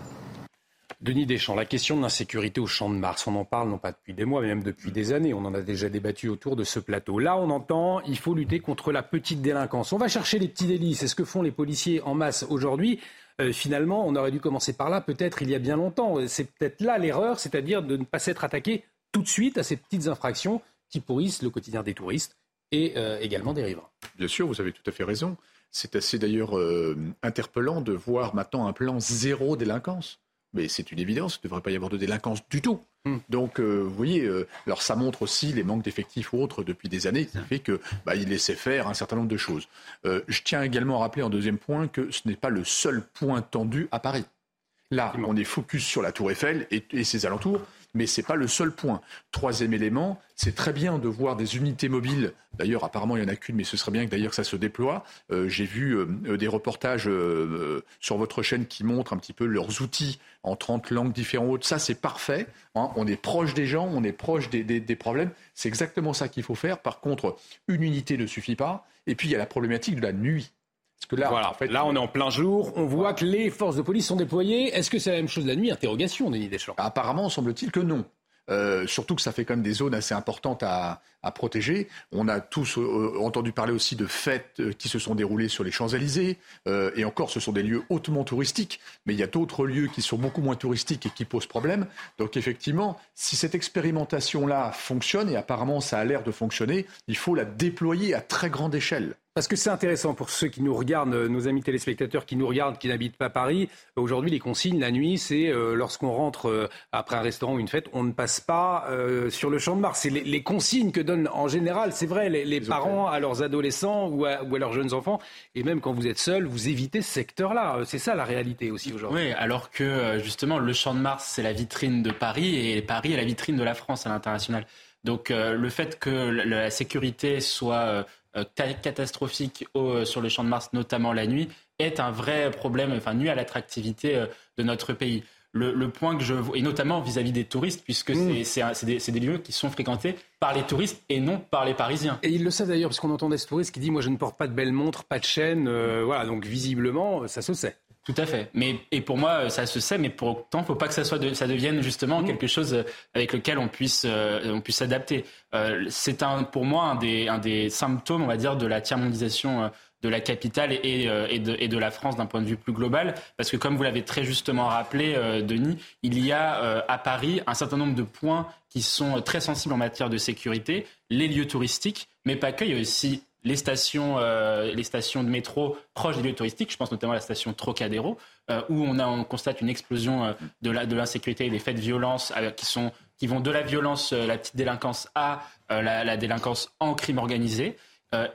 Denis Deschamps, la question de l'insécurité au Champ de Mars, on en parle non pas depuis des mois, mais même depuis des années. On en a déjà débattu autour de ce plateau. Là, on entend, il faut lutter contre la petite délinquance. On va chercher les petits délits. C'est ce que font les policiers en masse aujourd'hui. Euh, finalement, on aurait dû commencer par là, peut-être il y a bien longtemps. C'est peut-être là l'erreur, c'est-à-dire de ne pas s'être attaqué tout de suite à ces petites infractions qui pourrissent le quotidien des touristes et euh, également des riverains. Bien sûr, vous avez tout à fait raison. C'est assez d'ailleurs euh, interpellant de voir maintenant un plan zéro délinquance. Mais c'est une évidence, il ne devrait pas y avoir de délinquance du tout. Hmm. Donc, euh, vous voyez, euh, alors ça montre aussi les manques d'effectifs ou autres depuis des années, qui fait que bah, il laissait faire un certain nombre de choses. je tiens également à rappeler en deuxième point que ce n'est pas le seul point tendu à Paris. Là, on est focus sur la Tour Eiffel et ses alentours mais ce n'est pas le seul point. Troisième élément, c'est très bien de voir des unités mobiles. D'ailleurs, apparemment, il n'y en a qu'une, mais ce serait bien que d'ailleurs ça se déploie. Euh, j'ai vu euh, des reportages euh, sur votre chaîne qui montrent un petit peu leurs outils en 30 langues différentes. Ça, c'est parfait. Hein. On est proche des gens, on est proche des, des problèmes. C'est exactement ça qu'il faut faire. Par contre, une unité ne suffit pas. Et puis, il y a la problématique de la nuit. Parce que là, voilà, en fait, là, on est en plein jour. On voit que les forces de police sont déployées. Est-ce que c'est la même chose la nuit? Interrogation, Denis Deschamps. Apparemment, semble-t-il que non. Euh, surtout que ça fait quand même des zones assez importantes à, protéger. On a tous euh, entendu parler aussi de fêtes euh, qui se sont déroulées sur les Champs-Élysées. et encore, ce sont des lieux hautement touristiques. Mais il y a d'autres lieux qui sont beaucoup moins touristiques et qui posent problème. Donc effectivement, si cette expérimentation-là fonctionne, et apparemment ça a l'air de fonctionner, il faut la déployer à très grande échelle. Parce que c'est intéressant pour ceux qui nous regardent, nos amis téléspectateurs qui nous regardent, qui n'habitent pas Paris. Aujourd'hui, les consignes la nuit, c'est euh, lorsqu'on rentre euh, après un restaurant ou une fête, on ne passe pas euh, sur le champ de Mars. C'est les, consignes que donnent en général, c'est vrai, les, parents à leurs adolescents ou à, leurs jeunes enfants. Et même quand vous êtes seul, vous évitez ce secteur-là. C'est ça la réalité aussi aujourd'hui. Oui, alors que justement, le champ de Mars, c'est la vitrine de Paris et Paris est la vitrine de la France à l'international. Donc le fait que la sécurité soit euh, catastrophique euh, sur le champ de Mars, notamment la nuit, est un vrai problème, enfin nuit à l'attractivité euh, de notre pays. Le, point que je vois, et notamment vis-à-vis des touristes, puisque mm. c'est des, lieux qui sont fréquentés par les touristes et non par les Parisiens. Et ils le savent d'ailleurs, parce qu'on entendait ce touriste qui dit Moi, je ne porte pas de belles montres, pas de chaîne. voilà, donc visiblement, ça se sait. Tout à fait. Mais et pour moi, ça se sait, mais pour autant, faut pas que ça soit, ça devienne justement mmh. quelque chose euh, avec lequel on puisse, euh, on puisse s'adapter. Euh, c'est un, pour moi, un des, un des symptômes, on va dire, de la tiers-mondisation de la capitale et, et, de, et de la France d'un point de vue plus global, parce que comme vous l'avez très justement rappelé, Denis, il y a à Paris un certain nombre de points qui sont très sensibles en matière de sécurité, les lieux touristiques, mais pas que. Il y a aussi les stations, euh, les stations de métro proches des lieux touristiques, je pense notamment à la station Trocadéro, euh, où on, constate une explosion euh, de, l'insécurité et des faits de violence qui, vont de la violence, la petite délinquance, à la, délinquance en crime organisé.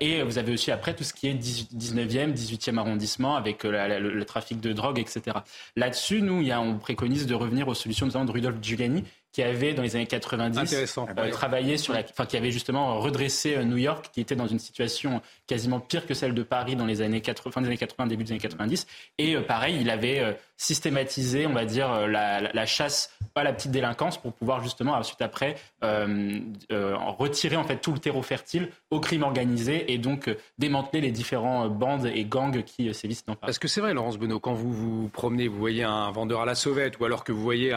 et vous avez aussi après tout ce qui est 19e, 18e arrondissement avec le, trafic de drogue, etc. Là-dessus, nous, on préconise de revenir aux solutions de Rudolf Giuliani, qui avait dans les années 90 euh, travaillé sur la, enfin qui avait justement redressé euh, New York, qui était dans une situation quasiment pire que celle de Paris dans les années 80, fin des années 80, début des années 90. Et euh, pareil, il avait systématiser, on va dire, la, chasse à la petite délinquance pour pouvoir justement ensuite après retirer en fait tout le terreau fertile au crime organisé et donc démanteler les différents bandes et gangs qui sévissent dans Paris. Parce que c'est vrai, Laurence Benoît, quand vous vous promenez, vous voyez un vendeur à la sauvette ou alors que vous voyez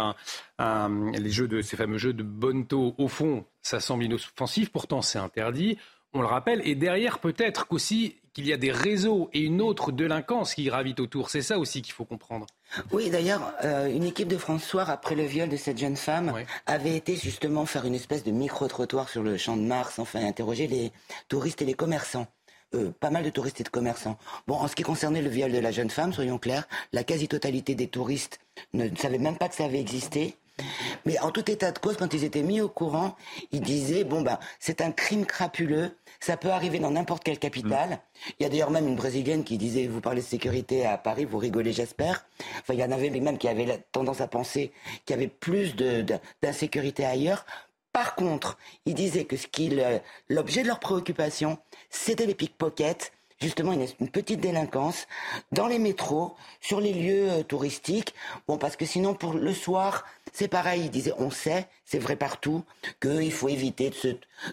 les jeux de ces fameux jeux de bonneto, au fond, ça semble inoffensif, pourtant c'est interdit on le rappelle, et derrière peut-être qu'aussi qu'il y a des réseaux et une autre délinquance qui gravitent autour. C'est ça aussi qu'il faut comprendre. Oui, d'ailleurs, euh, une équipe de François, après le viol de cette jeune femme, avait été justement faire une espèce de micro-trottoir sur le champ de Mars, enfin interroger les touristes et les commerçants. Euh, pas mal de touristes et de commerçants. Bon, en ce qui concernait le viol de la jeune femme, soyons clairs, la quasi-totalité des touristes ne savaient même pas que ça avait existé. Mais en tout état de cause, quand ils étaient mis au courant, ils disaient bon ben c'est un crime crapuleux, ça peut arriver dans n'importe quelle capitale. Mm. Il y a d'ailleurs même une brésilienne qui disait vous parlez de sécurité à Paris, vous rigolez j'espère. Enfin il y en avait même qui avaient la tendance à penser qu'il y avait plus d'insécurité ailleurs. Par contre, ils disaient que ce l'objet de leur préoccupation, c'était les pickpockets justement une, petite délinquance dans les métros, sur les lieux euh, touristiques. Bon, parce que sinon, pour le soir, c'est pareil. Ils disaient, on sait, c'est vrai partout, qu'il faut éviter de se,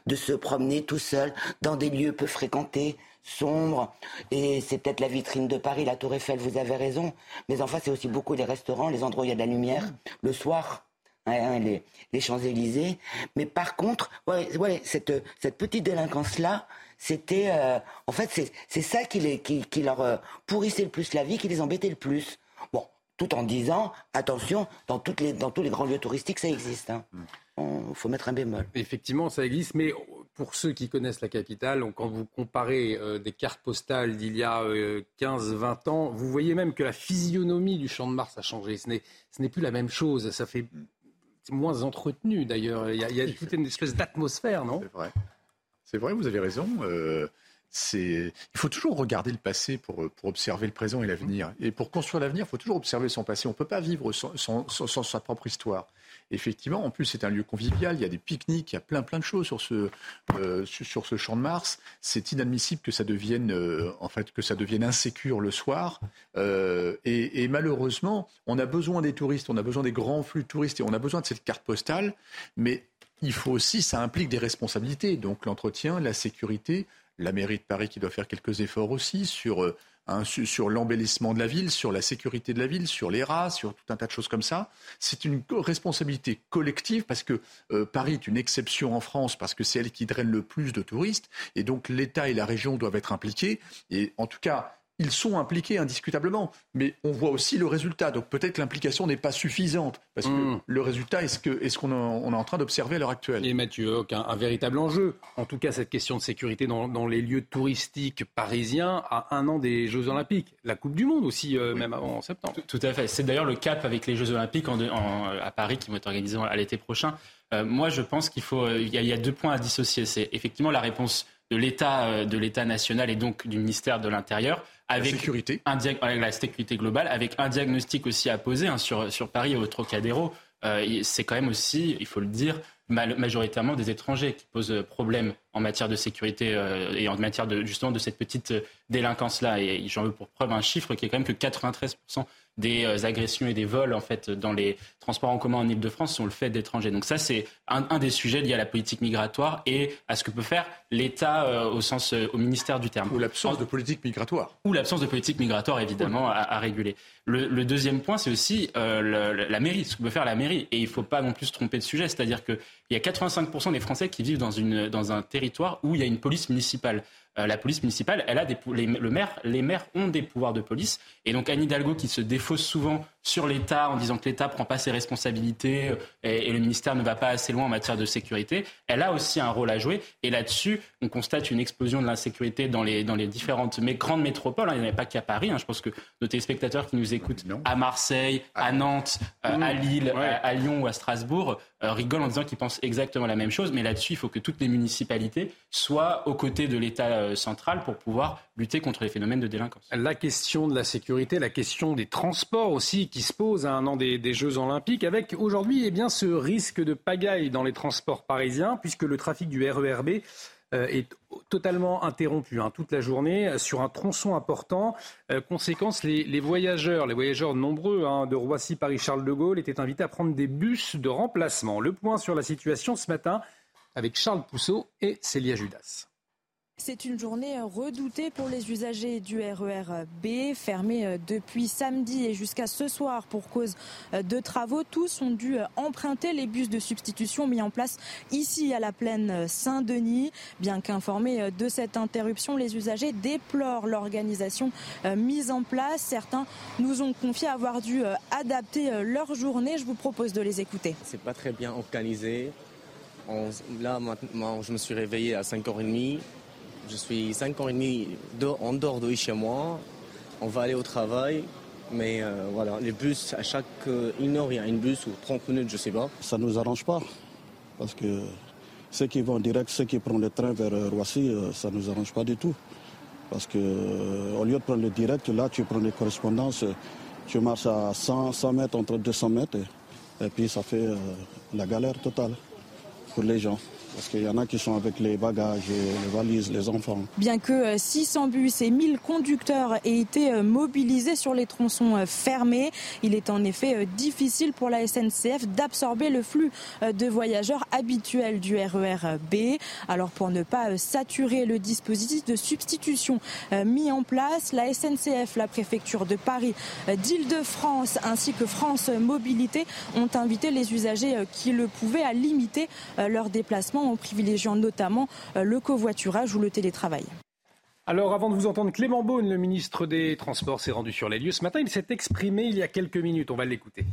de se promener tout seul dans des lieux peu fréquentés, sombres. Et c'est peut-être la vitrine de Paris, la Tour Eiffel, vous avez raison. Mais enfin, c'est aussi beaucoup les restaurants, les endroits où il y a de la lumière, le soir. Hein, les, les Champs-Élysées. Mais par contre, ouais, ouais, cette, cette petite délinquance-là, c'était, euh, en fait, c'est ça qui, les, qui, qui leur euh, pourrissait le plus la vie, qui les embêtait le plus. Bon, tout en disant, attention, dans, toutes les, dans tous les grands lieux touristiques, ça existe. Il hein. faut mettre un bémol. Effectivement, ça existe, mais pour ceux qui connaissent la capitale, quand vous comparez euh, des cartes postales d'il y a 15-20 ans, vous voyez même que la physionomie du Champ de Mars a changé. Ce n'est plus la même chose. Ça fait moins entretenu d'ailleurs. Il y a, il y a toute une espèce d'atmosphère, non? C'est vrai. C'est vrai, vous avez raison. Euh, il faut toujours regarder le passé pour, observer le présent et l'avenir. Et pour construire l'avenir, il faut toujours observer son passé. On ne peut pas vivre sans, sa propre histoire. Effectivement, en plus, c'est un lieu convivial. Il y a des pique-niques, il y a plein, plein de choses sur ce, euh, sur ce champ de Mars. C'est inadmissible que ça devienne, euh, en fait, que ça devienne insécure le soir. et, et, malheureusement, on a besoin des touristes, on a besoin des grands flux de touristes et on a besoin de cette carte postale. Mais il faut aussi, ça implique des responsabilités. Donc l'entretien, la sécurité, la mairie de Paris qui doit faire quelques efforts aussi sur, euh, sur l'embellissement de la ville, sur la sécurité de la ville, sur les rats, sur tout un tas de choses comme ça. C'est une responsabilité collective parce que euh, Paris est une exception en France parce que c'est elle qui draine le plus de touristes et donc l'État et la région doivent être impliqués. Et en tout cas, ils sont impliqués indiscutablement, mais on voit aussi le résultat. Donc peut-être que l'implication n'est pas suffisante, parce que hmm. le résultat est ce qu'on est, on est en train d'observer à l'heure actuelle. Et Mathieu, un, un, véritable enjeu. En tout cas, cette question de sécurité dans, les lieux touristiques parisiens à un an des Jeux Olympiques. La Coupe du Monde aussi, euh, même avant en septembre. Tout, à fait. C'est d'ailleurs le cap avec les Jeux Olympiques en, à Paris qui vont être organisés à l'été prochain. Euh, moi, je pense qu'il faut, il y, a deux points à dissocier. C'est effectivement la réponse de l'État, euh, de l'État national et donc du ministère de l'Intérieur avec la sécurité. Un, la sécurité globale, avec un diagnostic aussi à poser hein, sur, sur Paris et au Trocadéro. Euh, c'est quand même aussi, il faut le dire, majoritairement des étrangers qui posent problème en matière de sécurité euh, et en matière de, justement de cette petite délinquance-là. Et j'en veux pour preuve un chiffre qui est quand même que 93% des euh, agressions et des vols en fait dans les transports en commun en Ile-de-France sont le fait d'étrangers. Donc ça c'est un, des sujets liés à la politique migratoire et à ce que peut faire l'État euh, au sens euh, au ministère du terme. Ou l'absence de politique migratoire. Ou l'absence de politique migratoire évidemment à, réguler. Le, deuxième point c'est aussi la mairie, ce que peut faire la mairie et il ne faut pas non plus se tromper de sujet, c'est-à-dire qu'il y a 85% des Français qui vivent dans, un territoire où il y a une police municipale. Euh, la police municipale, elle a les, le maire, les maires ont des pouvoirs de police. Et donc Anne Hidalgo, qui se défausse souvent sur l'État en disant que l'État prend pas ses responsabilités euh, et, le ministère ne va pas assez loin en matière de sécurité, elle a aussi un rôle à jouer. Et là-dessus, on constate une explosion de l'insécurité dans les, dans les différentes mais grandes métropoles. Hein. Il n'y en a pas qu'à Paris. Hein. Je pense que nos téléspectateurs qui nous écoutent à Marseille, à Nantes, euh, à Lille, à, Lyon ou à Strasbourg rigolent en disant qu'ils pensent exactement la même chose. Mais là-dessus, il faut que toutes les municipalités soient aux côtés de l'État euh, centrale pour pouvoir lutter contre les phénomènes de délinquance. La question de la sécurité, la question des transports aussi qui se pose à un an des, Jeux Olympiques, avec aujourd'hui eh bien ce risque de pagaille dans les transports parisiens, puisque le trafic du RERB euh, est totalement interrompu hein, toute la journée sur un tronçon important. conséquence, les, voyageurs, les voyageurs nombreux hein, de Roissy-Paris-Charles de Gaulle étaient invités à prendre des bus de remplacement. Le point sur la situation ce matin avec Charles Pousseau et Célia Judas. C'est une journée redoutée pour les usagers du RER B, fermé euh, depuis samedi et jusqu'à ce soir pour cause euh, de travaux. Tous ont dû euh, emprunter les bus de substitution mis en place ici à la plaine Saint-Denis. Bien qu'informés de cette interruption, les usagers déplorent l'organisation mise en place. Certains nous ont confié avoir dû adapter leur journée. Je vous propose de les écouter. C'est pas très bien organisé. là, maintenant, je me suis réveillé à 5h30. Je suis 5 ans et demi en dehors de chez moi. On va aller au travail. Mais euh, voilà, les bus, à chaque euh, une heure, il y a un bus ou 30 minutes, je sais pas. Ça ne nous arrange pas. Parce que ceux qui vont direct, ceux qui prennent le train vers euh, Roissy, ça ne nous arrange pas du tout. Parce que au lieu de prendre le direct, là, tu prends les correspondances, tu marches à 100, 100 mètres, entre 200 mètres, et puis ça fait la galère totale pour les gens. Parce qu'il y en a qui sont avec les bagages, les valises, les enfants. Bien que 600 euh, bus et 1000 conducteurs aient été euh, mobilisés sur les tronçons euh, fermés, il est en effet difficile pour la SNCF d'absorber le flux de voyageurs habituels du RER B. Alors pour ne pas saturer le dispositif de substitution mis en place, la SNCF, la préfecture de Paris, d'Île-de-France ainsi que France Mobilité ont invité les usagers qui le pouvaient à limiter leur déplacement en privilégiant notamment euh, le covoiturage ou le télétravail. Alors, avant de vous entendre, Clément Beaune, le ministre des Transports, s'est rendu sur les lieux ce matin. Il s'est exprimé il y a quelques minutes. On va l'écouter.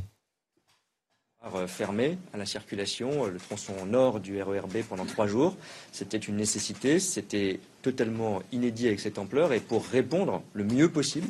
Euh, fermé à la circulation, euh, le tronçon nord du RERB pendant trois jours. C'était une nécessité, c'était totalement inédit avec cette ampleur et pour répondre le mieux possible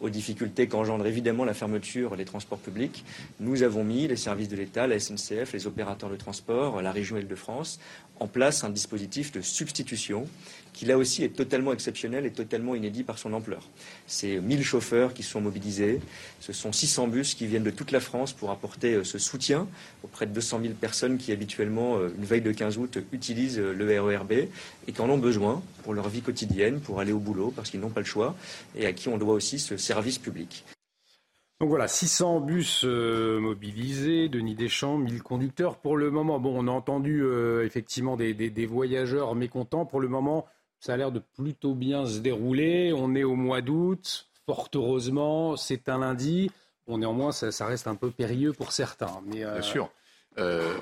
aux difficultés qu'engendre évidemment la fermeture des transports publics, nous avons mis les services de l'État, la SNCF, les opérateurs de transport, la région Île-de-France en place un dispositif de substitution qui là aussi est totalement exceptionnel et totalement inédit par son ampleur. C'est 1000 chauffeurs qui sont mobilisés, ce sont 600 bus qui viennent de toute la France pour apporter euh, ce soutien auprès de 200 000 personnes qui habituellement, euh, une veille de 15 août, utilisent euh, le RERB et qui en ont besoin pour leur vie quotidienne, pour aller au boulot parce qu'ils n'ont pas le choix et à qui on doit aussi ce service public. Donc voilà, 600 bus mobilisés, Denis Deschamps, 1000 conducteurs. Pour le moment, bon, on a entendu effectivement des, voyageurs mécontents. Pour le moment, ça a l'air de plutôt bien se dérouler. On est au mois d'août, fort heureusement, c'est un lundi. Bon, néanmoins, ça, reste un peu périlleux pour certains. Mais, euh, Bien sûr.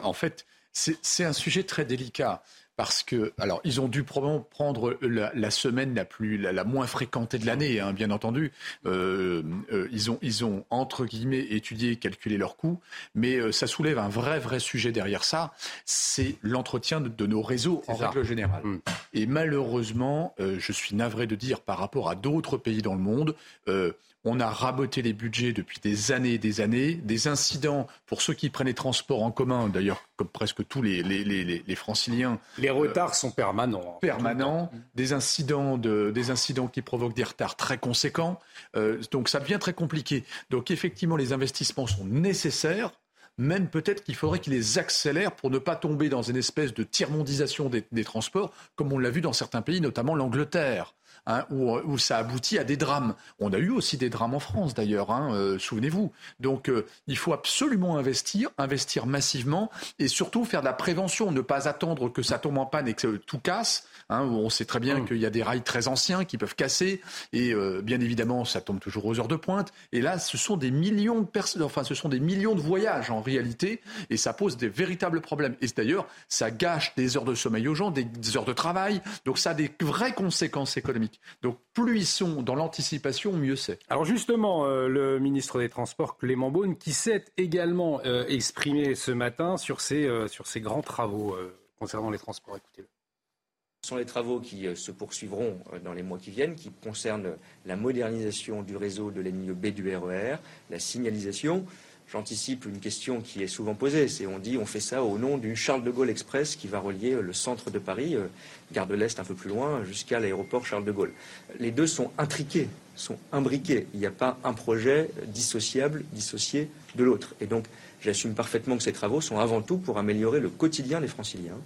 en fait, c'est un sujet très délicat parce que, alors, ils ont dû probablement prendre la, semaine la plus, la, moins fréquentée de l'année, hein, bien entendu. Euh, euh, ils ont, ils ont entre guillemets étudié, calculé leurs coûts, mais euh, ça soulève un vrai, vrai sujet derrière ça. C'est l'entretien de, nos réseaux en règle générale. Mm. Et malheureusement, je suis navré de dire, par rapport à d'autres pays dans le monde, on a raboté les budgets depuis des années et des années. Des incidents pour ceux qui prennent les transports en commun, d'ailleurs, comme presque tous les, les, franciliens. Les retards sont permanents. Hein. Permanents. Des incidents, de, des incidents qui provoquent des retards très conséquents. Euh, donc ça devient très compliqué. Donc effectivement, les investissements sont nécessaires même peut-être qu'il faudrait qu'ils les accélèrent pour ne pas tomber dans une espèce de tiers-mondisation des transports, comme on l'a vu dans certains pays, notamment l'Angleterre. Hein, où, ça aboutit à des drames. On a eu aussi des drames en France d'ailleurs, hein, euh, souvenez-vous. Donc euh, il faut absolument investir, investir massivement et surtout faire de la prévention, ne pas attendre que ça tombe en panne et que tout casse. Hein, on sait très bien mmh. qu'il y a des rails très anciens qui peuvent casser et euh, bien évidemment ça tombe toujours aux heures de pointe. Et là, ce sont des millions de personnes, enfin ce sont des millions de voyages en réalité et ça pose des véritables problèmes. Et d'ailleurs, ça gâche des heures de sommeil aux gens, des heures de travail. Donc ça a des vraies conséquences économiques. Donc plus ils sont dans l'anticipation, mieux c'est. Alors justement, euh, le ministre des Transports, Clément Beaune, qui s'est également euh, exprimé ce matin sur ces, euh, sur ces grands travaux concernant les transports. Écoutez-le. Ce sont les travaux qui se poursuivront dans les mois qui viennent, qui concernent la modernisation du réseau de la ligne B du RER, e la signalisation, J'anticipe une question qui est souvent posée. C'est on dit on fait ça au nom d'une Charles de Gaulle Express qui va relier euh, le centre de Paris, euh, gare de l'Est un peu plus loin, jusqu'à l'aéroport Charles de Gaulle. Les deux sont intriqués sont imbriqués. Il n'y a pas un projet dissociable, dissocié de l'autre. Et donc, j'assume parfaitement que ces travaux sont avant tout pour améliorer le quotidien des franciliens.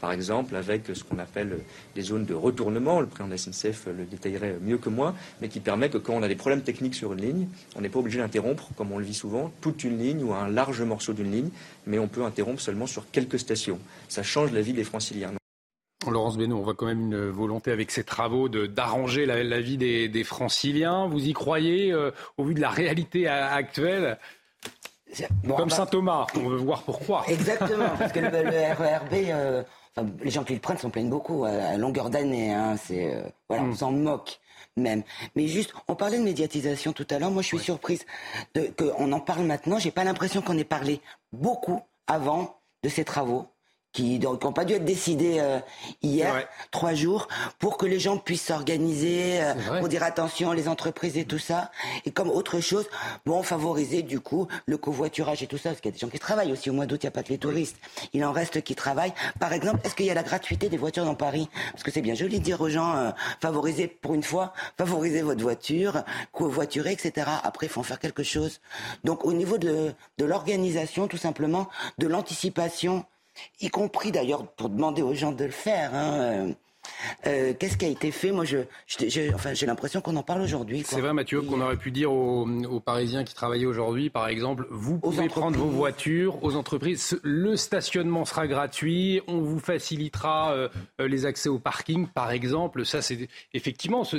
Par exemple, avec ce qu'on appelle des zones de retournement, le président de la SNCF le détaillerait mieux que moi, mais qui permet que quand on a des problèmes techniques sur une ligne, on n'est pas obligé d'interrompre, comme on le vit souvent, toute une ligne ou un large morceau d'une ligne, mais on peut interrompre seulement sur quelques stations. Ça change la vie des franciliens. Laurence Benoît, on voit quand même une volonté avec ces travaux d'arranger la, vie des, franciliens. Vous y croyez euh, au vu de la réalité actuelle? Comme Saint Thomas, on veut voir pourquoi. Exactement, parce que le, RERB, euh, les gens qui le prennent s'en plaignent beaucoup à, longueur d'année. Hein, c'est euh, voilà, on mm. s'en moque même. Mais juste, on parlait de médiatisation tout à l'heure. Moi, je suis surprise qu'on en parle maintenant. J'ai pas l'impression qu'on ait parlé beaucoup avant de ces travaux qui n'ont pas dû être décidés euh, hier, trois jours, pour que les gens puissent s'organiser, euh, pour dire attention, les entreprises et tout ça. Et comme autre chose, bon, favoriser du coup le covoiturage et tout ça, parce qu'il y a des gens qui travaillent aussi. Au mois d'août, il n'y a pas que les touristes. Il en reste qui travaillent. Par exemple, est-ce qu'il y a la gratuité des voitures dans Paris? Parce que c'est bien joli de dire aux gens, euh, favorisez pour une fois, favorisez votre voiture, covoiturer, etc. Après, il faut en faire quelque chose. Donc au niveau de, de l'organisation, tout simplement, de l'anticipation, y compris d'ailleurs pour demander aux gens de le faire. Hein, euh, euh, qu'est-ce qui a été fait? Moi, je, j'ai, enfin, j'ai l'impression qu'on en parle aujourd'hui. C'est vrai, Mathieu, qu'on aurait pu dire aux, Parisiens qui travaillaient aujourd'hui, par exemple, vous pouvez prendre vos voitures aux entreprises. Le stationnement sera gratuit. On vous facilitera euh, les accès au parking, par exemple. Ça, c'est effectivement, ça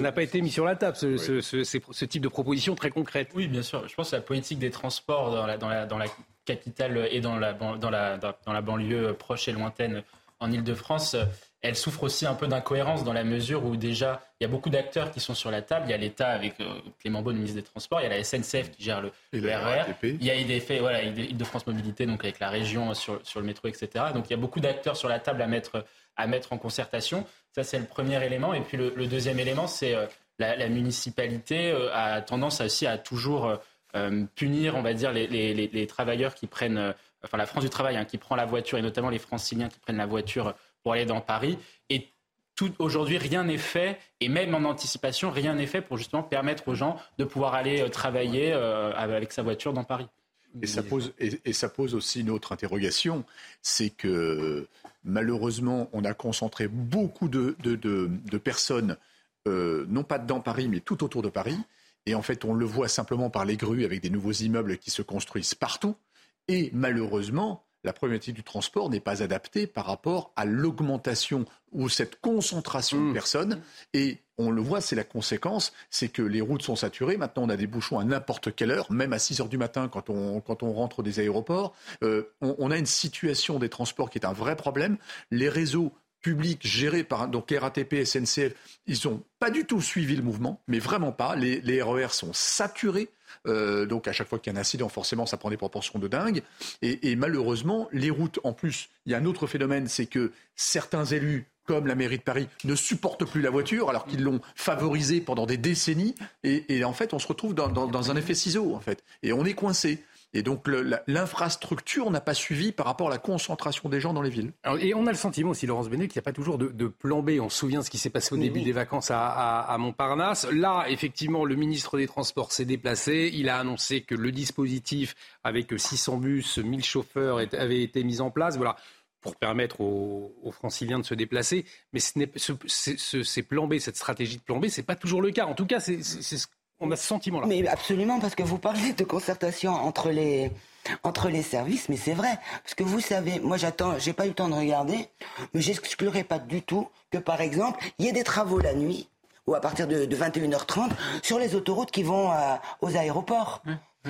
n'a pas été mis sur la table. Ce, ce, type de proposition très concrète. Oui, bien sûr. Je pense que la politique des transports dans la, dans la, dans la capitale et dans la, dans la, dans la banlieue proche et lointaine en Ile-de-France, elle souffre aussi un peu d'incohérence dans la mesure où déjà il y a beaucoup d'acteurs qui sont sur la table. Il y a l'État avec euh, Clément Beaune, ministre des Transports, il y a la SNCF qui gère le, RER, il y a IDF, voilà, Île-de-France Mobilité, donc avec la région sur, sur le métro, etc. Donc il y a beaucoup d'acteurs sur la table à mettre, à mettre en concertation. Ça, c'est le premier élément. Et puis le, deuxième élément, c'est euh, la, municipalité euh, a tendance aussi à toujours euh, punir, on va dire, les, travailleurs qui prennent, euh, enfin la France du travail, hein, qui prend la voiture, et notamment les franciliens qui prennent la voiture pour aller dans Paris. Et aujourd'hui, rien n'est fait, et même en anticipation, rien n'est fait pour justement permettre aux gens de pouvoir aller euh, travailler avec sa voiture dans Paris. Et, ça pose aussi une autre interrogation, c'est que malheureusement, on a concentré beaucoup de, personnes, non pas dans Paris, mais tout autour de Paris. Et en fait, on le voit simplement par les grues avec des nouveaux immeubles qui se construisent partout. Et malheureusement, la problématique du transport n'est pas adaptée par rapport à l'augmentation ou cette concentration de mmh. personnes. Et on le voit, c'est la conséquence, c'est que les routes sont saturées. Maintenant, on a des bouchons à n'importe quelle heure, même à 6 heures du matin quand on, quand on rentre des aéroports. Euh, on, on, a une situation des transports qui est un vrai problème. Les réseaux publics gérés par donc RATP, SNCF, ils n'ont pas du tout suivi le mouvement, mais vraiment pas. Les, les RER sont saturés. Euh, donc à chaque fois qu'il y a un incident, forcément, ça prend des proportions de dingue. Et, malheureusement, les routes, en plus, il y a un autre phénomène, c'est que certains élus comme la mairie de Paris, ne supportent plus la voiture alors qu'ils l'ont favorisée pendant des décennies. Et, et, en fait, on se retrouve dans, dans, dans, un effet ciseau, en fait. Et on est coincé. Et donc l'infrastructure n'a pas suivi par rapport à la concentration des gens dans les villes. et on a le sentiment aussi, Laurence Bénet, qu'il n'y a pas toujours de, plan B. On se souvient de ce qui s'est passé au début des vacances à, Montparnasse. Là, effectivement, le ministre des Transports s'est déplacé. Il a annoncé que le dispositif avec 600 bus, 1000 chauffeurs avait été mis en place. Voilà pour permettre aux, franciliens de se déplacer. Mais ce, ce, ces plans B, cette stratégie de plan B, ce n'est pas toujours le cas. En tout cas, c'est ce on a ce sentiment-là. Mais absolument, parce que vous parlez de concertation entre les, entre les services, mais c'est vrai. Parce que vous savez, moi j'attends, j'ai pas eu le temps de regarder, mais j'exclurai pas du tout que par exemple, il y ait des travaux la nuit, ou à partir de, 21h30, sur les autoroutes qui vont aux aéroports.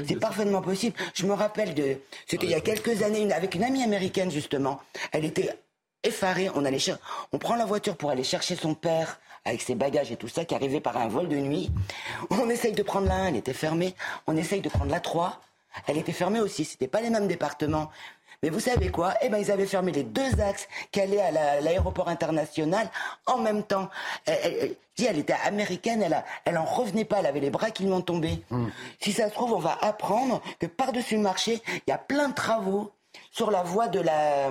c'est parfaitement possible. Je me rappelle de, c'était il y a quelques années, avec une amie américaine justement. Elle était effarée. On allait, on prend la voiture pour aller chercher son père avec ses bagages et tout ça, qui arrivait par un vol de nuit. On essaye de prendre la 1, elle était fermée. On essaye de prendre la 3, elle était fermée aussi. C'était pas les mêmes départements. Mais vous savez quoi? Eh ben, ils avaient fermé les deux axes qui allaient à l'aéroport international en même temps. Elle, elle, était américaine, elle, a, elle en revenait pas, elle avait les bras qui lui ont tombé. Hmm. Si ça se trouve, on va apprendre que par-dessus le marché, il y a plein de travaux sur la voie de la,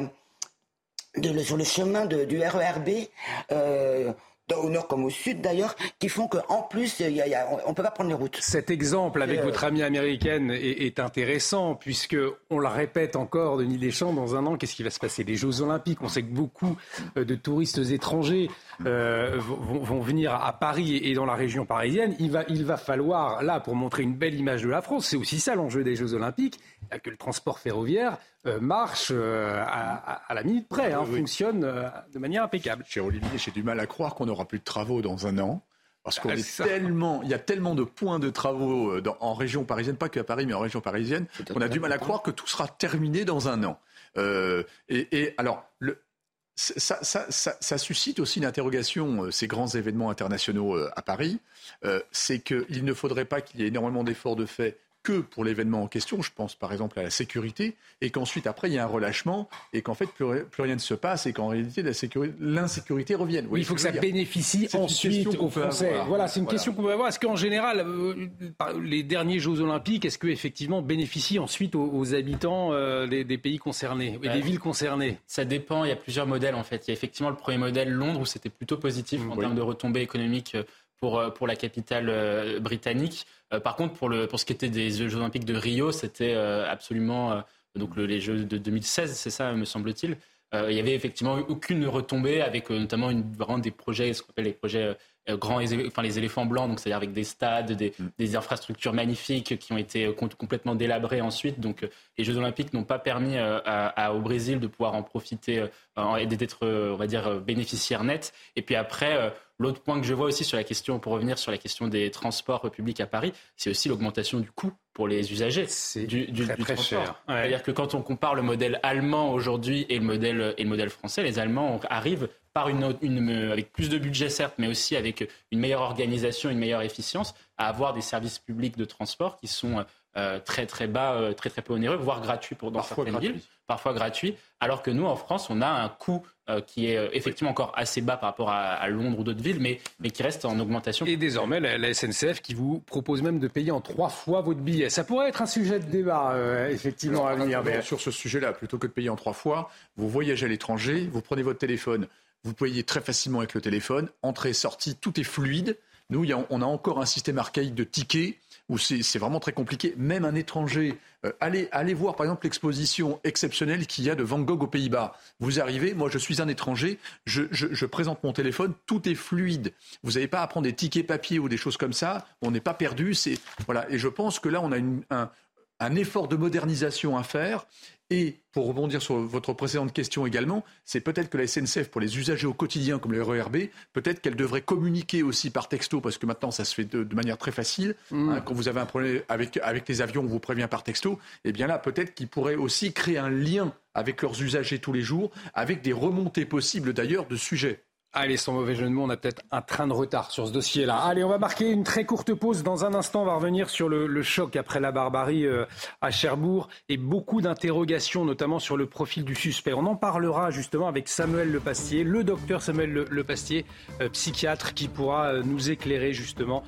de, sur le chemin de, du RERB. Euh, au nord comme au sud d'ailleurs, qui font qu'en plus, y a, on ne peut pas prendre les routes. Cet exemple avec votre amie américaine est, est, intéressant, puisque on la répète encore, Denis Deschamps, dans un an, qu'est-ce qui va se passer? Les Jeux Olympiques, on sait que beaucoup de touristes étrangers euh, vont, vont, venir à Paris et dans la région parisienne. Il va, il va falloir, là, pour montrer une belle image de la France, c'est aussi ça l'enjeu des Jeux Olympiques, que le transport ferroviaire. euh, marche euh, à, à, la minute près, hein, fonctionne euh, de manière impeccable. Cher Olivier, j'ai du mal à croire qu'on n'aura plus de travaux dans un an. Parce qu'on est tellement, il y a tellement de points de travaux dans, en région parisienne, pas qu'à Paris, mais en région parisienne, qu'on a du mal à croire que tout sera terminé dans un an. Euh, et, et, alors, le, ça, ça, ça, ça, suscite aussi une interrogation, ces grands événements internationaux à Paris. Euh, c'est qu'il ne faudrait pas qu'il y ait énormément d'efforts de fait que pour l'événement en question, je pense par exemple à la sécurité, et qu'ensuite après il y a un relâchement et qu'en fait plus, plus, rien ne se passe et qu'en réalité l'insécurité revienne. Oui, il faut que ça bénéficie ensuite aux Français. Voilà, c'est une voilà. question qu'on peut avoir. Est-ce qu'en général, euh, les derniers Jeux Olympiques, est-ce qu'effectivement bénéficient ensuite aux, aux habitants euh, des, des, pays concernés et des villes concernées? Ça dépend, il y a plusieurs modèles en fait. Il y a effectivement le premier modèle Londres où c'était plutôt positif mmh, en oui. termes de retombées économiques pour, euh, pour la capitale euh, britannique. Euh, par contre, pour, le, pour ce qui était des Jeux olympiques de Rio, c'était absolument donc le, les Jeux de 2016, c'est ça, me semble-t-il. Il y avait effectivement aucune retombée avec notamment une, vraiment des projets, ce qu'on appelle les projets grands, enfin les éléphants blancs, donc c'est-à-dire avec des stades, des, mm. des, infrastructures magnifiques qui ont été complètement délabrées ensuite. Donc les Jeux Olympiques n'ont pas permis à, à, au Brésil de pouvoir en profiter et d'être, on va dire, bénéficiaire net. Et puis après, L'autre point que je vois aussi sur la question, pour revenir sur la question des transports publics à Paris, c'est aussi l'augmentation du coût pour les usagers c'est du, du, très, du très transport. Ouais. C'est-à-dire que quand on compare le modèle allemand aujourd'hui et le modèle et le modèle français, les Allemands arrivent par une, une, avec plus de budget certes, mais aussi avec une meilleure organisation, une meilleure efficience, à avoir des services publics de transport qui sont euh, très très bas, euh, très très peu onéreux, voire gratuits pour dans parfois certaines gratuit. villes, parfois gratuits. Alors que nous, en France, on a un coût euh, qui est effectivement encore assez bas par rapport à, à Londres ou d'autres villes, mais, mais qui reste en augmentation. Et désormais, la, la, SNCF qui vous propose même de payer en trois fois votre billet. Ça pourrait être un sujet de débat, euh, effectivement, Alors, à venir. Mais... Sur ce sujet-là, plutôt que de payer en trois fois, vous voyagez à l'étranger, vous prenez votre téléphone, vous payez très facilement avec le téléphone, entrée, sortie, tout est fluide. Nous, on a encore un système archaïque de tickets où c'est vraiment très compliqué. Même un étranger, euh, allez, allez voir par exemple l'exposition exceptionnelle qu'il y a de Van Gogh aux Pays-Bas. Vous arrivez, moi je suis un étranger, je, présente mon téléphone, tout est fluide. Vous n'avez pas à prendre des tickets papier ou des choses comme ça. On n'est pas perdu. Voilà. Et je pense que là, on a un effort de modernisation à faire. Et pour rebondir sur votre précédente question également, c'est peut-être que la SNCF, pour les usagers au quotidien comme le RERB, peut-être qu'elle devrait communiquer aussi par texto, parce que maintenant ça se fait de, de manière très facile. Mmh. Hein, quand vous avez un problème avec, avec les avions, on vous prévient par texto. Et eh bien là, peut-être qu'ils pourraient aussi créer un lien avec leurs usagers tous les jours, avec des remontées possibles d'ailleurs de sujets. Allez, sans mauvais jeu de mots, on a peut-être un train de retard sur ce dossier-là. Allez, on va marquer une très courte pause. Dans un instant, on va revenir sur le, choc après la barbarie euh, à Cherbourg et beaucoup d'interrogations, notamment sur le profil du suspect. On en parlera justement avec Samuel Lepastier, le docteur Samuel Le, Lepastier, euh, psychiatre, qui pourra euh, nous éclairer justement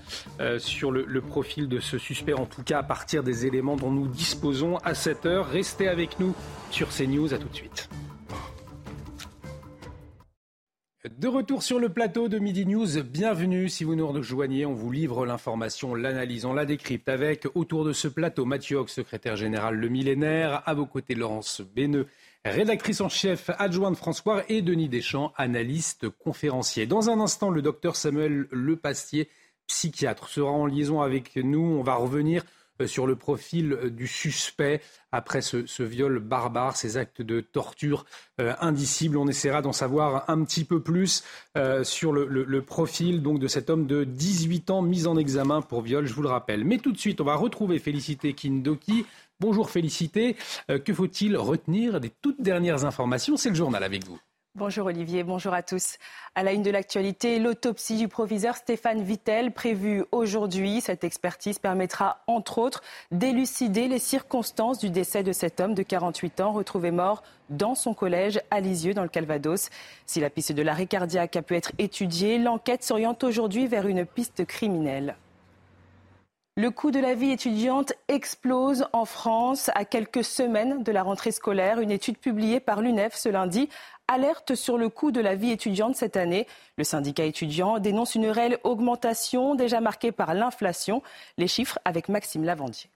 sur le, le, profil de ce suspect, en tout cas à partir des éléments dont nous disposons à cette heure. Restez avec nous sur CNews. À tout de suite. De retour sur le plateau de Midi News, bienvenue. Si vous nous rejoignez, on vous livre l'information, l'analyse, on la décrypte avec autour de ce plateau Mathieu Hoc, secrétaire général Le Millénaire, à vos côtés Laurence Béneux, rédactrice en chef adjointe François et Denis Deschamps, analyste conférencier. Dans un instant, le docteur Samuel Lepastier, psychiatre, sera en liaison avec nous. On va revenir sur le profil euh, du suspect après ce, viol barbare, ces actes de torture euh, indicibles. On essaiera d'en savoir un petit peu plus euh, sur le, profil donc de cet homme de 18 ans mis en examen pour viol, je vous le rappelle. Mais tout de suite, on va retrouver Félicité Kindoki. Bonjour Félicité. Euh, que faut-il retenir des toutes dernières informations? C'est le journal avec vous. Bonjour Olivier, bonjour à tous. À la une de l'actualité, l'autopsie du proviseur Stéphane Vittel prévue aujourd'hui. Cette expertise permettra entre autres d'élucider les circonstances du décès de cet homme de 48 ans retrouvé mort dans son collège à Lisieux dans le Calvados. Si la piste de l'arrêt cardiaque a pu être étudiée, l'enquête s'oriente aujourd'hui vers une piste criminelle. Le coût de la vie étudiante explose en France à quelques semaines de la rentrée scolaire. Une étude publiée par l'UNEF ce lundi alerte sur le coût de la vie étudiante cette année. Le syndicat étudiant dénonce une réelle augmentation déjà marquée par l'inflation. Les chiffres avec Maxime Lavandier.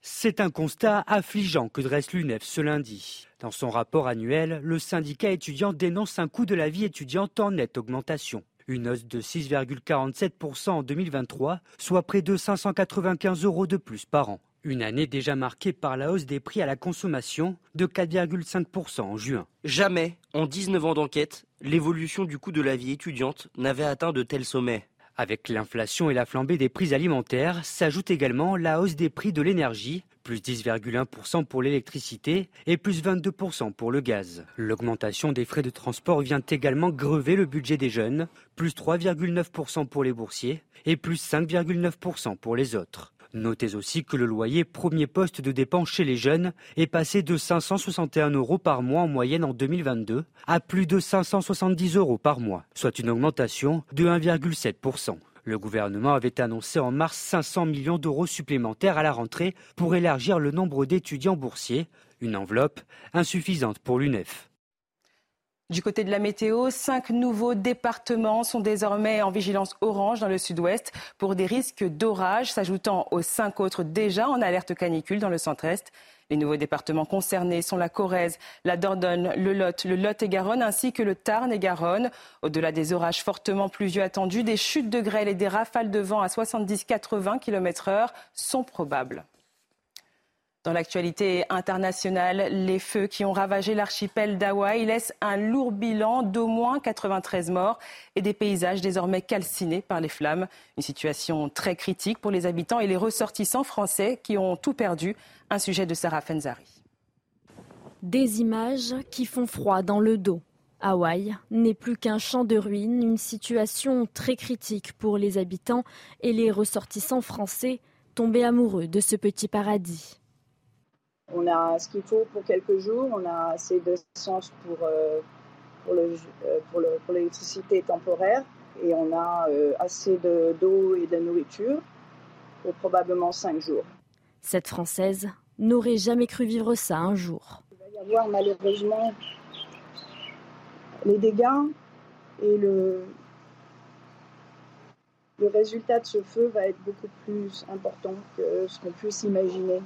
C'est un constat affligeant que dresse l'UNEF ce lundi. Dans son rapport annuel, le syndicat étudiant dénonce un coût de la vie étudiante en nette augmentation. Une hausse de 6,47% en 2023, soit près de 595 euros de plus par an. Une année déjà marquée par la hausse des prix à la consommation de 4,5% en juin. Jamais, en 19 ans d'enquête, l'évolution du coût de la vie étudiante n'avait atteint de tels sommets. Avec l'inflation et la flambée des prix alimentaires, s'ajoute également la hausse des prix de l'énergie, plus 10,1% pour l'électricité et plus 22% pour le gaz. L'augmentation des frais de transport vient également grever le budget des jeunes, plus 3,9% pour les boursiers et plus 5,9% pour les autres. Notez aussi que le loyer, premier poste de dépense chez les jeunes, est passé de 561 euros par mois en moyenne en 2022 à plus de 570 euros par mois, soit une augmentation de 1,7%. Le gouvernement avait annoncé en mars 500 millions d'euros supplémentaires à la rentrée pour élargir le nombre d'étudiants boursiers, une enveloppe insuffisante pour l'UNEF. Du côté de la météo, cinq nouveaux départements sont désormais en vigilance orange dans le sud-ouest pour des risques d'orage, s'ajoutant aux cinq autres déjà en alerte canicule dans le centre-est. Les nouveaux départements concernés sont la Corrèze, la Dordogne, le Lot, le Lot-et-Garonne ainsi que le Tarn et Garonne. Au-delà des orages fortement pluvieux attendus, des chutes de grêle et des rafales de vent à 70-80 km/h sont probables. Dans l'actualité internationale, les feux qui ont ravagé l'archipel d'Hawaï laissent un lourd bilan d'au moins 93 morts et des paysages désormais calcinés par les flammes. Une situation très critique pour les habitants et les ressortissants français qui ont tout perdu. Un sujet de Sarah Fenzari. Des images qui font froid dans le dos. Hawaï n'est plus qu'un champ de ruines, une situation très critique pour les habitants et les ressortissants français tombés amoureux de ce petit paradis. On a ce qu'il faut pour quelques jours, on a assez d'essence pour, euh, pour, le, euh, pour, le, pour l'électricité temporaire et on a euh, assez d'eau et de nourriture pour probablement cinq jours. Cette Française n'aurait jamais cru vivre ça un jour. Il va y avoir malheureusement les dégâts et le, le résultat de ce feu va être beaucoup plus important que ce qu'on puisse imaginer.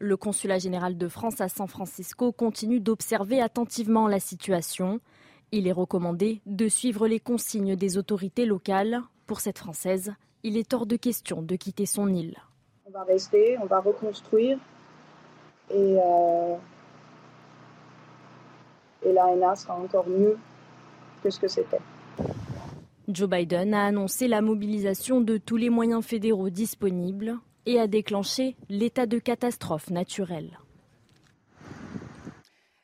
Le consulat général de France à San Francisco continue d'observer attentivement la situation. Il est recommandé de suivre les consignes des autorités locales. Pour cette Française, il est hors de question de quitter son île. On va rester, on va reconstruire et, euh, et l'ANA sera encore mieux que ce que c'était. Joe Biden a annoncé la mobilisation de tous les moyens fédéraux disponibles et a déclenché l'état de catastrophe naturelle.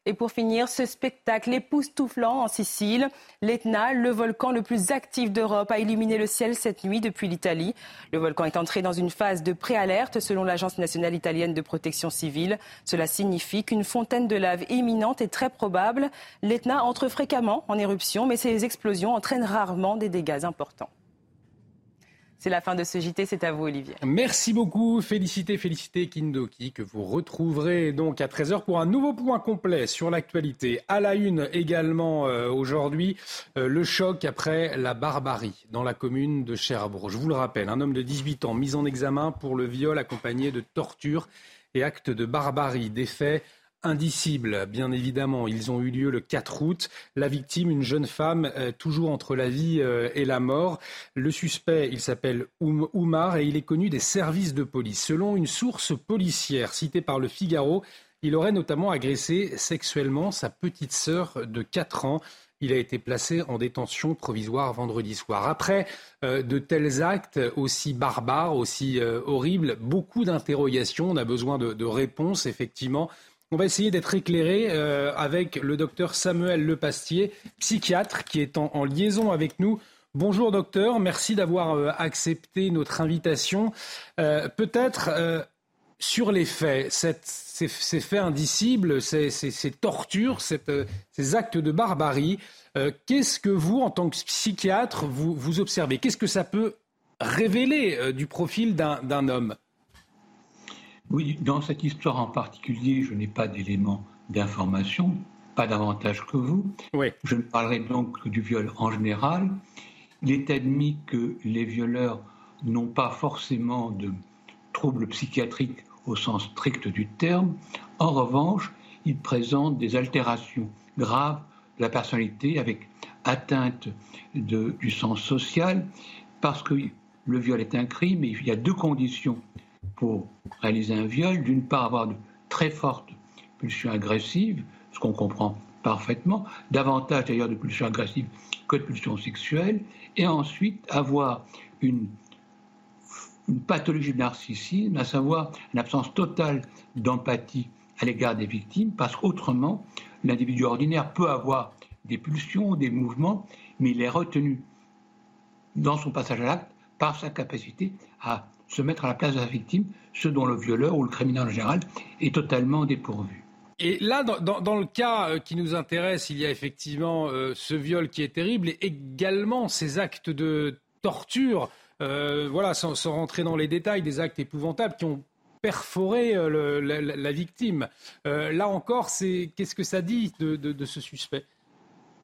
Et pour finir, ce spectacle époustouflant en Sicile, l'Etna, le volcan le plus actif d'Europe, a illuminé le ciel cette nuit depuis l'Italie. Le volcan est entré dans une phase de préalerte selon l'Agence nationale italienne de protection civile. Cela signifie qu'une fontaine de lave imminente est très probable. L'Etna entre fréquemment en éruption, mais ces explosions entraînent rarement des dégâts importants. C'est la fin de ce JT, c'est à vous Olivier. Merci beaucoup, félicité, félicité Kindoki, que vous retrouverez donc à 13h pour un nouveau point complet sur l'actualité. À la une également euh, aujourd'hui, euh, le choc après la barbarie dans la commune de Cherbourg. Je vous le rappelle, un homme de 18 ans mis en examen pour le viol accompagné de torture et actes de barbarie, des faits indicibles, bien évidemment. Ils ont eu lieu le 4 août. La victime, une jeune femme, euh, toujours entre la vie euh, et la mort. Le suspect, il s'appelle Oumar et il est connu des services de police. Selon une source policière citée par le Figaro, il aurait notamment agressé sexuellement sa petite sœur de 4 ans. Il a été placé en détention provisoire vendredi soir. Après euh, de tels actes aussi barbares, aussi horribles, beaucoup d'interrogations. On a besoin de, de réponses, effectivement. On va essayer d'être éclairé euh, avec le docteur Samuel Lepastier, psychiatre, qui est en, liaison avec nous. Bonjour docteur, merci d'avoir euh, accepté notre invitation. Euh, peut-être sur les faits, ces, faits indicibles, ces, tortures, ces actes de barbarie, qu'est-ce que vous, en tant que psychiatre, vous, vous observez? Qu'est-ce que ça peut révéler du profil d'un homme? Oui, dans cette histoire en particulier, je n'ai pas d'éléments d'information pas davantage que vous. Je ne parlerai donc que du viol en général. Il est admis que les violeurs n'ont pas forcément de troubles psychiatriques au sens strict du terme. En revanche, ils présentent des altérations graves de la personnalité avec atteinte du sens social, parce que le viol est un crime et il y a deux conditions pour réaliser un viol. D'une part, avoir de très fortes pulsions agressives, ce qu'on comprend parfaitement, davantage d'ailleurs de pulsions agressives que de pulsions sexuelles, et ensuite avoir une, pathologie de narcissisme, à savoir une absence totale d'empathie à l'égard des victimes, parce qu'autrement, l'individu ordinaire peut avoir des pulsions, des mouvements, mais il est retenu dans son passage à l'acte par sa capacité à se mettre à la place de la victime, ce dont le violeur ou le criminel en général est totalement dépourvu. Et là, dans, le cas euh, qui nous intéresse, il y a effectivement euh, ce viol qui est terrible et également ces actes de torture, euh, voilà, sans, rentrer dans les détails, des actes épouvantables qui ont perforé la, victime. là encore, c'est qu'est-ce que ça dit de, ce suspect?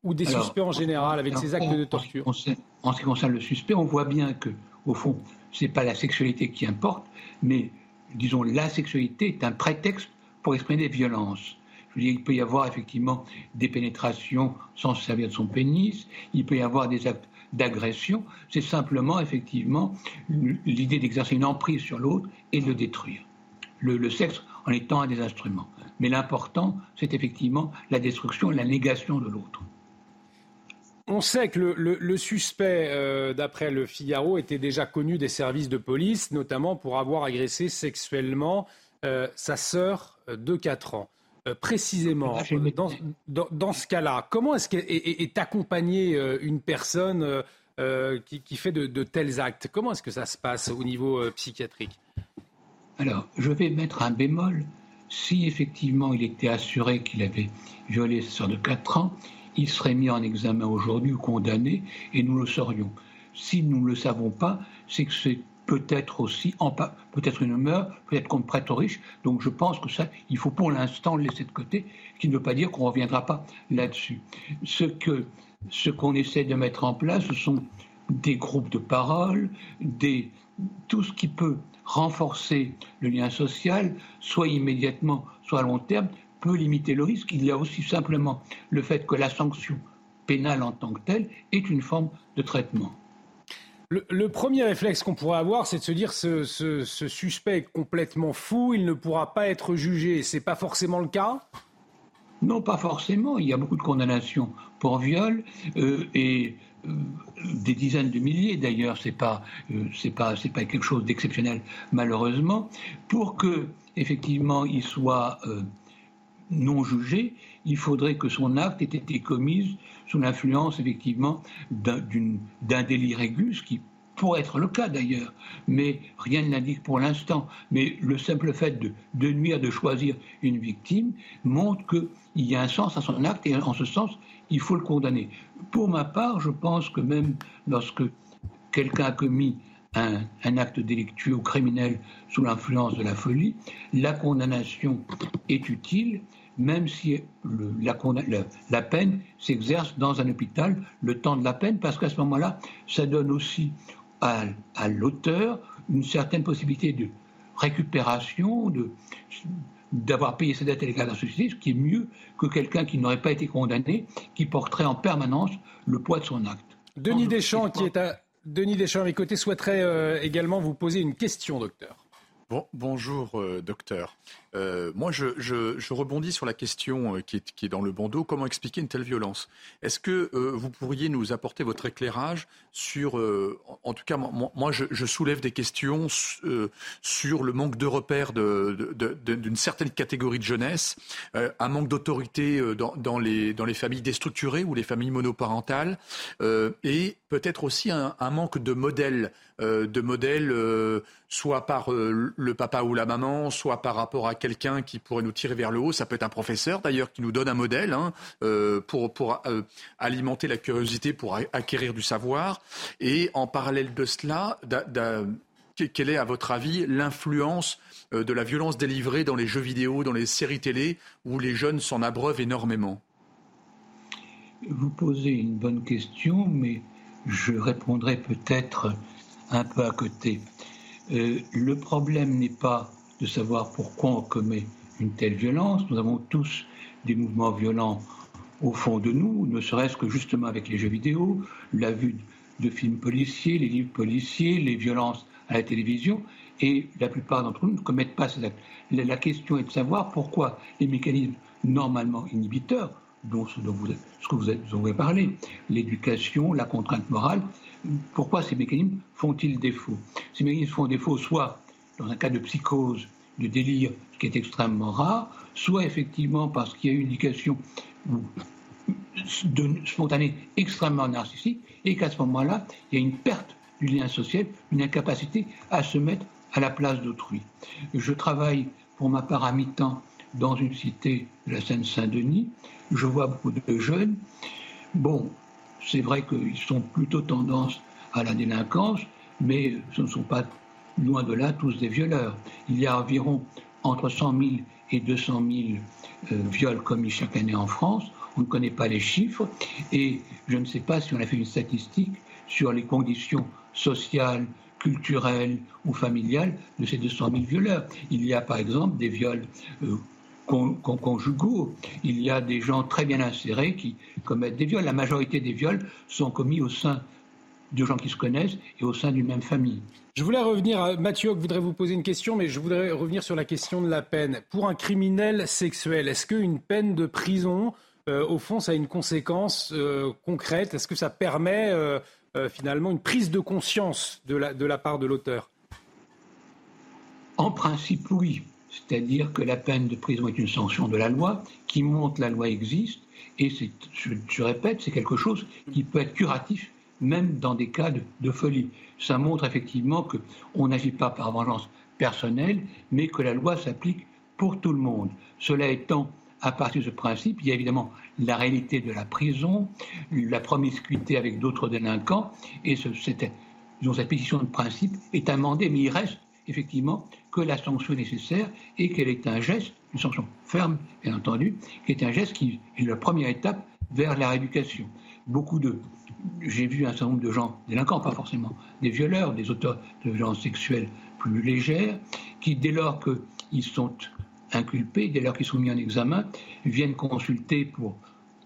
Ou des suspects en général avec ces actes de torture? en ce, qui concerne le suspect, on voit bien que, au fond, ce n'est pas la sexualité qui importe, mais disons la sexualité est un prétexte pour exprimer des violences. Je il peut y avoir effectivement des pénétrations sans se servir de son pénis, il peut y avoir des actes d'agression, c'est simplement effectivement l'idée d'exercer une emprise sur l'autre et de le détruire. Le, sexe en étant un des instruments. Mais l'important, c'est effectivement la destruction, la négation de l'autre. On sait que le, suspect, euh, d'après le Figaro, était déjà connu des services de police, notamment pour avoir agressé sexuellement euh, sa sœur euh, de 4 ans. Euh, précisément, dans, ce cas-là, comment est-ce qu'est accompagnée une personne qui, fait de, tels actes? Comment est-ce que ça se passe au niveau psychiatrique? Alors, je vais mettre un bémol. Si effectivement il était assuré qu'il avait violé sa sœur de 4 ans, il serait mis en examen aujourd'hui ou condamné et nous le saurions. Si nous ne le savons pas, c'est que c'est peut-être aussi, peut-être une meurtre, peut-être qu'on prête aux riches. Donc je pense que ça, il faut pour l'instant le laisser de côté, ce qui ne veut pas dire qu'on ne reviendra pas là-dessus. Ce que ce qu'on essaie de mettre en place, ce sont des groupes de parole, des, tout ce qui peut renforcer le lien social, soit immédiatement, soit à long terme, peut limiter le risque. Il y a aussi simplement le fait que la sanction pénale en tant que telle est une forme de traitement. Le, premier réflexe qu'on pourrait avoir, c'est de se dire ce, ce, suspect est complètement fou, il ne pourra pas être jugé. C'est pas forcément le cas? Non, pas forcément. Il y a beaucoup de condamnations pour viol euh, et euh, des dizaines de milliers d'ailleurs. C'est pas euh, c'est pas c'est pas quelque chose d'exceptionnel malheureusement. Pour que effectivement il soit non jugé, il faudrait que son acte ait été commis sous l'influence effectivement d'un délire aigu, ce qui pourrait être le cas d'ailleurs, mais rien ne l'indique pour l'instant. Mais le simple fait de, nuire, de choisir une victime, montre qu'il y a un sens à son acte et en ce sens, il faut le condamner. Pour ma part, je pense que même lorsque quelqu'un a commis un, acte délictueux ou criminel sous l'influence de la folie, la condamnation est utile même si la, peine s'exerce dans un hôpital, le temps de la peine, parce qu'à ce moment-là, ça donne aussi à, l'auteur une certaine possibilité de récupération, d'avoir payé ses dettes à l'égard de la société, ce qui est mieux que quelqu'un qui n'aurait pas été condamné, qui porterait en permanence le poids de son acte. Denis Deschamps, qui est à Denis Deschamps à mes côtés, souhaiterait euh, également vous poser une question, docteur. Bon, bonjour, euh, docteur. Euh, moi, je, rebondis sur la question euh, qui, est, dans le bandeau. Comment expliquer une telle violence? Est-ce que vous pourriez nous apporter votre éclairage sur, en, tout cas, moi, je, soulève des questions sur le manque de repères d'une certaine catégorie de jeunesse, un manque d'autorité dans, les, familles déstructurées ou les familles monoparentales, et peut-être aussi un, manque de modèles, de soit par euh, le papa ou la maman, soit par rapport à quelqu'un qui pourrait nous tirer vers le haut. Ça peut être un professeur d'ailleurs qui nous donne un modèle hein, euh, pour, pour euh, alimenter la curiosité, pour acquérir du savoir. Et en parallèle de cela, quelle est à votre avis l'influence de la violence délivrée dans les jeux vidéo, dans les séries télé, où les jeunes s'en abreuvent énormément? Vous posez une bonne question, mais je répondrai peut-être un peu à côté. Euh, le problème n'est pas de savoir pourquoi on commet une telle violence. Nous avons tous des mouvements violents au fond de nous, ne serait-ce que justement avec les jeux vidéo, la vue de films policiers, les livres policiers, les violences à la télévision, et la plupart d'entre nous ne commettent pas ces actes. La question est de savoir pourquoi les mécanismes normalement inhibiteurs, dont ce, dont vous, ce que vous avez parlé, l'éducation, la contrainte morale, pourquoi ces mécanismes font-ils défaut? Ces mécanismes font défaut soit dans un cas de psychose, de délire, ce qui est extrêmement rare, soit effectivement parce qu'il y a une indication spontanée extrêmement narcissique, et qu'à ce moment-là, il y a une perte du lien social, une incapacité à se mettre à la place d'autrui. Je travaille pour ma part à mi-temps dans une cité de la Seine-Saint-Denis. Je vois beaucoup de jeunes. Bon, c'est vrai qu'ils sont plutôt tendance à la délinquance, mais ce ne sont pas loin de là tous des violeurs. Il y a environ entre 100 000 et 200 000 euh, viols commis chaque année en France. On ne connaît pas les chiffres et je ne sais pas si on a fait une statistique sur les conditions sociales, culturelles ou familiales de ces 200 000 violeurs. Il y a par exemple des viols euh, conjugaux. Il y a des gens très bien insérés qui commettent des viols. La majorité des viols sont commis au sein de gens qui se connaissent et au sein d'une même famille. Je voulais revenir, Mathieu, je voudrais vous poser une question, mais je voudrais revenir sur la question de la peine. Pour un criminel sexuel, est-ce qu'une peine de prison, euh, au fond, ça a une conséquence euh, concrète? Est-ce que ça permet euh, finalement une prise de conscience de la, de la part de l'auteur? En principe, oui. C'est-à-dire que la peine de prison est une sanction de la loi qui montre la loi existe et je, je répète, c'est quelque chose qui peut être curatif même dans des cas de, folie. Ça montre effectivement qu'on n'agit pas par vengeance personnelle, mais que la loi s'applique pour tout le monde. Cela étant, à partir de ce principe, il y a évidemment la réalité de la prison, la promiscuité avec d'autres délinquants, et ce, cette, cette pétition de principe est amendée, mais il reste effectivement que la sanction est nécessaire et qu'elle est un geste, une sanction ferme, bien entendu, qui est un geste qui est la première étape vers la rééducation. Beaucoup de, j'ai vu un certain nombre de gens, délinquants, pas forcément des violeurs, des auteurs de violences sexuelles plus légères, qui, dès lors qu'ils sont inculpés, dès lors qu'ils sont mis en examen, viennent consulter pour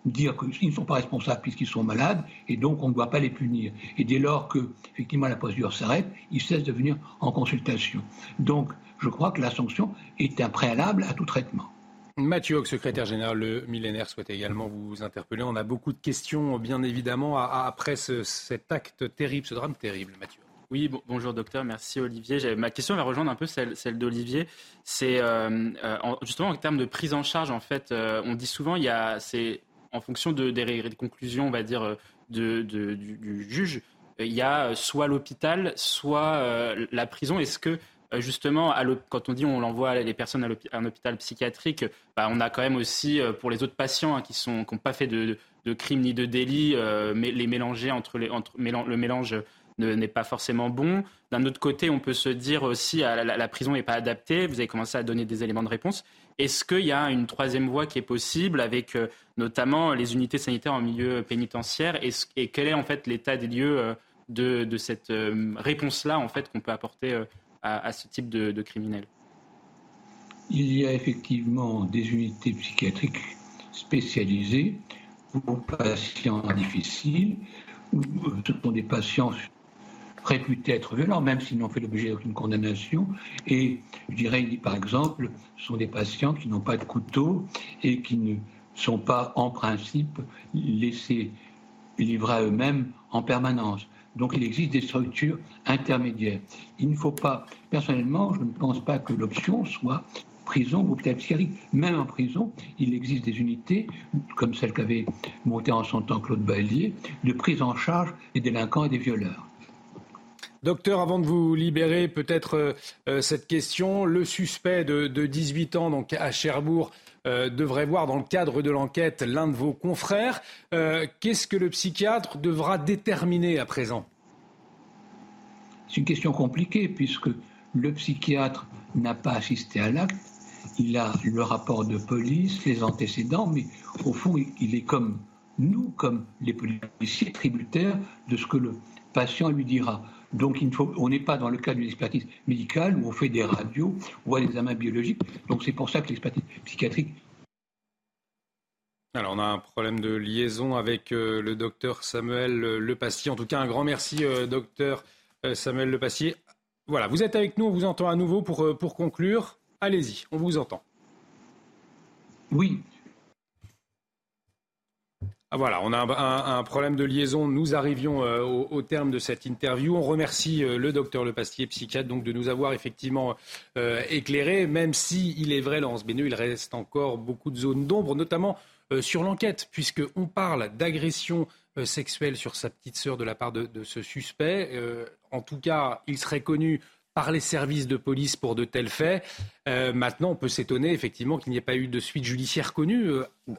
dire qu'ils ne sont pas responsables puisqu'ils sont malades et donc on ne doit pas les punir. Et dès lors que effectivement la procédure s'arrête, ils cessent de venir en consultation. Donc je crois que la sanction est un préalable à tout traitement. Mathieu secrétaire général Le Millénaire, souhaite également vous interpeller. On a beaucoup de questions, bien évidemment, après cet acte terrible, ce drame terrible, Mathieu. Oui, bonjour docteur, merci Olivier. Ma question va rejoindre un peu celle, d'Olivier. C'est euh, euh, justement en termes de prise en charge, en fait, euh, on dit souvent, il y a, c'est en fonction de, des, conclusions, on va dire, du, du, juge, il y a soit l'hôpital, soit la prison. Est-ce que euh, justement, quand on dit on l'envoie les personnes à un hôpital psychiatrique, bah, on a quand même aussi euh, pour les autres patients hein, qui n'ont pas fait de, crimes ni de délits, euh, mais les mélanger entre, le mélange n'est pas forcément bon. D'un autre côté, on peut se dire aussi la, la, prison n'est pas adaptée. Vous avez commencé à donner des éléments de réponse. Est-ce qu'il y a une troisième voie qui est possible avec notamment les unités sanitaires en milieu pénitentiaire? Et, quel est en fait l'état des lieux de, de cette réponse-là en fait qu'on peut apporter à, ce type de, criminels Il y a effectivement des unités psychiatriques spécialisées pour patients difficiles, où ce sont des patients réputés être violents, même s'ils n'ont fait l'objet d'aucune condamnation. Et je dirais, par exemple, ce sont des patients qui n'ont pas de couteau et qui ne sont pas, en principe, laissés livrer à eux-mêmes en permanence. Donc il existe des structures intermédiaires. Il ne faut pas, personnellement, je ne pense pas que l'option soit prison ou hôpital psychiatrique. Même en prison, il existe des unités, comme celle qu'avait montée en son temps Claude Baillier, de prise en charge des délinquants et des violeurs. Docteur, avant de vous libérer, peut-être euh, euh, cette question. Le suspect de, de, 18 ans, donc à Cherbourg, euh, devrait voir dans le cadre de l'enquête l'un de vos confrères. Euh, qu'est-ce que le psychiatre devra déterminer à présent? C'est une question compliquée puisque le psychiatre n'a pas assisté à l'acte. Il a le rapport de police, les antécédents, mais au fond, il est comme nous, comme les policiers, tributaires de ce que le patient lui dira. Donc il faut, on n'est pas dans le cas d'une expertise médicale où on fait des radios ou des examens biologiques. Donc c'est pour ça que l'expertise psychiatrique alors, on a un problème de liaison avec euh, le docteur Samuel euh, Lepassier. En tout cas, un grand merci, euh, docteur Samuel Lepassier. Voilà, vous êtes avec nous, on vous entend à nouveau pour, pour conclure. Allez-y, on vous entend. Oui. Ah, voilà, on a un, problème de liaison. Nous arrivions au, terme de cette interview. On remercie le docteur Lepassier, psychiatre, donc de nous avoir effectivement éclairé, même si il est vrai, Laurence Béneux, il reste encore beaucoup de zones d'ombre, notamment euh, sur l'enquête, puisqu'on parle d'agression euh, sexuelle sur sa petite sœur de la part de, ce suspect. Euh, en tout cas, il serait connu par les services de police pour de tels faits. maintenant, on peut s'étonner effectivement qu'il n'y ait pas eu de suite judiciaire connue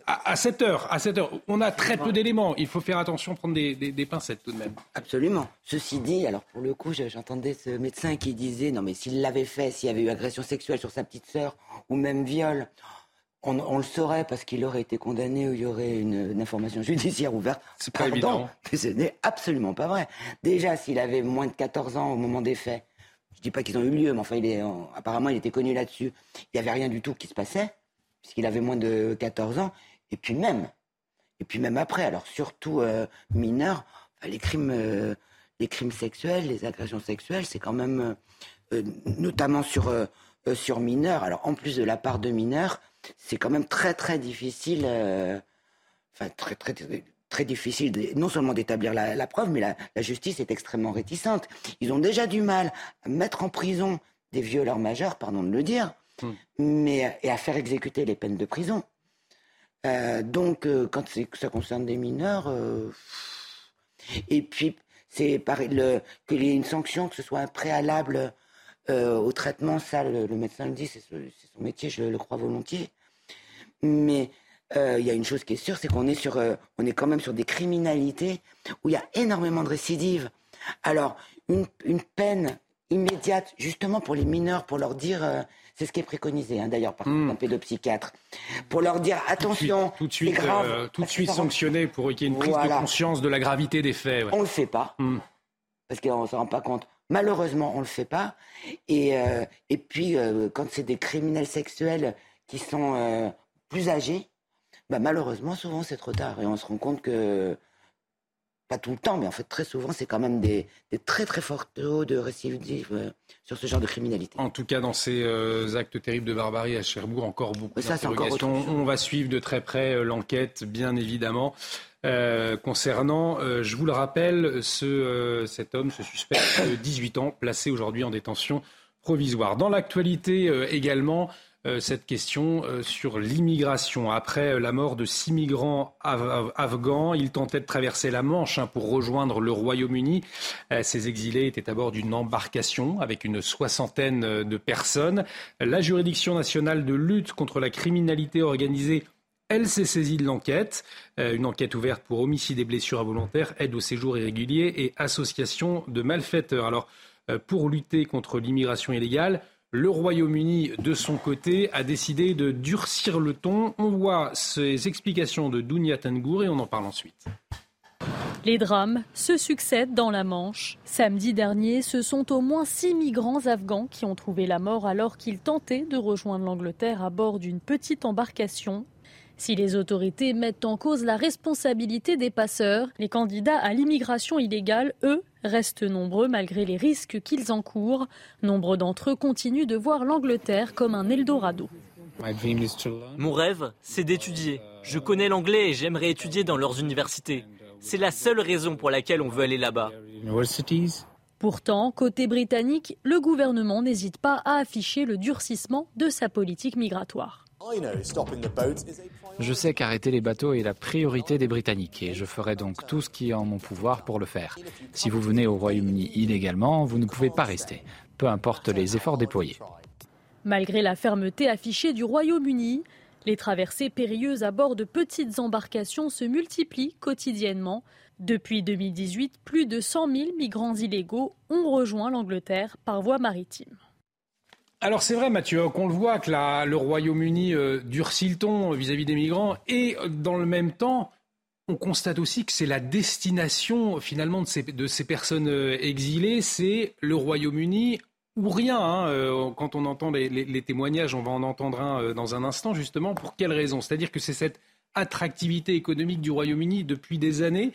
à, cette heure. À cette heure, on a très peu d'éléments. Il faut faire attention, prendre des, des, pincettes tout de même. Absolument. Ceci dit, alors pour le coup, j'entendais ce médecin qui disait non mais s'il l'avait fait, s'il y avait eu agression sexuelle sur sa petite sœur ou même viol, on, le saurait parce qu'il aurait été condamné ou il y aurait une, information judiciaire ouverte. C'est pas évident. Mais ce n'est absolument pas vrai. Déjà, s'il avait moins de 14 ans au moment des faits, je dis pas qu'ils ont eu lieu, mais enfin, il est, apparemment, il était connu là-dessus. Il n'y avait rien du tout qui se passait, puisqu'il avait moins de 14 ans. Et puis même, et puis même après, alors surtout euh, mineurs, les crimes, euh, les crimes sexuels, les agressions sexuelles, c'est quand même, euh, notamment sur, sur mineurs. Alors en plus de la part de mineurs, c'est quand même très très difficile, enfin très très très difficile non seulement d'établir la, preuve, mais la, justice est extrêmement réticente. Ils ont déjà du mal à mettre en prison des violeurs majeurs, pardon de le dire, hmm. mais et à faire exécuter les peines de prison. Euh, donc euh, quand ça concerne des mineurs, et puis c'est pareil, qu'il y ait une sanction, que ce soit un préalable euh, au traitement, ça, le, médecin le dit, c'est son métier, je le crois volontiers. Mais euh, il y a une chose qui est sûre, c'est qu'on est sur, euh, on est quand même sur des criminalités où il y a énormément de récidives. Alors, une, peine immédiate, justement pour les mineurs, pour leur dire, c'est ce qui est préconisé, hein, d'ailleurs, par hmm. un pédopsychiatre, pour leur dire attention, tout de suite, tout de suite, sanctionné pour qu'il y ait une prise de conscience de la gravité des faits. On le fait pas, hmm. parce qu'on ne se rend pas compte. Malheureusement, on ne le fait pas. Et, euh, et puis, euh, quand c'est des criminels sexuels qui sont euh, plus âgés, bah, malheureusement, souvent, c'est trop tard. Et on se rend compte que, pas tout le temps, mais en fait, très souvent, c'est quand même des, très, très forts taux de récidive sur ce genre de criminalité. En tout cas, dans ces actes terribles de barbarie à Cherbourg, encore beaucoup d'interrogations. On va suivre de très près l'enquête, bien évidemment. Euh, concernant, euh, je vous le rappelle, ce, euh, cet homme, ce suspect de 18 ans, placé aujourd'hui en détention provisoire. Dans l'actualité également, cette question sur l'immigration. Après la mort de six migrants afghans, ils tentaient de traverser la Manche hein, pour rejoindre le Royaume-Uni. ces exilés étaient à bord d'une embarcation avec une soixantaine de personnes. La juridiction nationale de lutte contre la criminalité organisée elle s'est saisie de l'enquête, euh, une enquête ouverte pour homicide et blessures involontaires, aide au séjour irrégulier et association de malfaiteurs. Alors, euh, pour lutter contre l'immigration illégale, le Royaume-Uni, de son côté, a décidé de durcir le ton. On voit ces explications de Dounia Tengour et on en parle ensuite. Les drames se succèdent dans la Manche. Samedi dernier, ce sont au moins six migrants afghans qui ont trouvé la mort alors qu'ils tentaient de rejoindre l'Angleterre à bord d'une petite embarcation si les autorités mettent en cause la responsabilité des passeurs, les candidats à l'immigration illégale, eux, restent nombreux malgré les risques qu'ils encourent. Nombre d'entre eux continuent de voir l'Angleterre comme un Eldorado. Mon rêve, c'est d'étudier. Je connais l'anglais et j'aimerais étudier dans leurs universités. C'est la seule raison pour laquelle on veut aller là-bas. Pourtant, côté britannique, le gouvernement n'hésite pas à afficher le durcissement de sa politique migratoire. Je sais qu'arrêter les bateaux est la priorité des Britanniques et je ferai donc tout ce qui est en mon pouvoir pour le faire. Si vous venez au Royaume-Uni illégalement, vous ne pouvez pas rester, peu importe les efforts déployés. Malgré la fermeté affichée du Royaume-Uni, les traversées périlleuses à bord de petites embarcations se multiplient quotidiennement. Depuis 2018, plus de 100 000 migrants illégaux ont rejoint l'Angleterre par voie maritime. Alors c'est vrai Mathieu, qu'on le voit que le Royaume-Uni euh, durcit le ton vis-à-vis des migrants et euh, dans le même temps, on constate aussi que c'est la destination finalement de ces, personnes exilées, c'est le Royaume-Uni ou rien. Hein, quand on entend les, les, témoignages, on va en entendre un dans un instant justement. Pour quelle raison? C'est-à-dire que c'est cette attractivité économique du Royaume-Uni depuis des années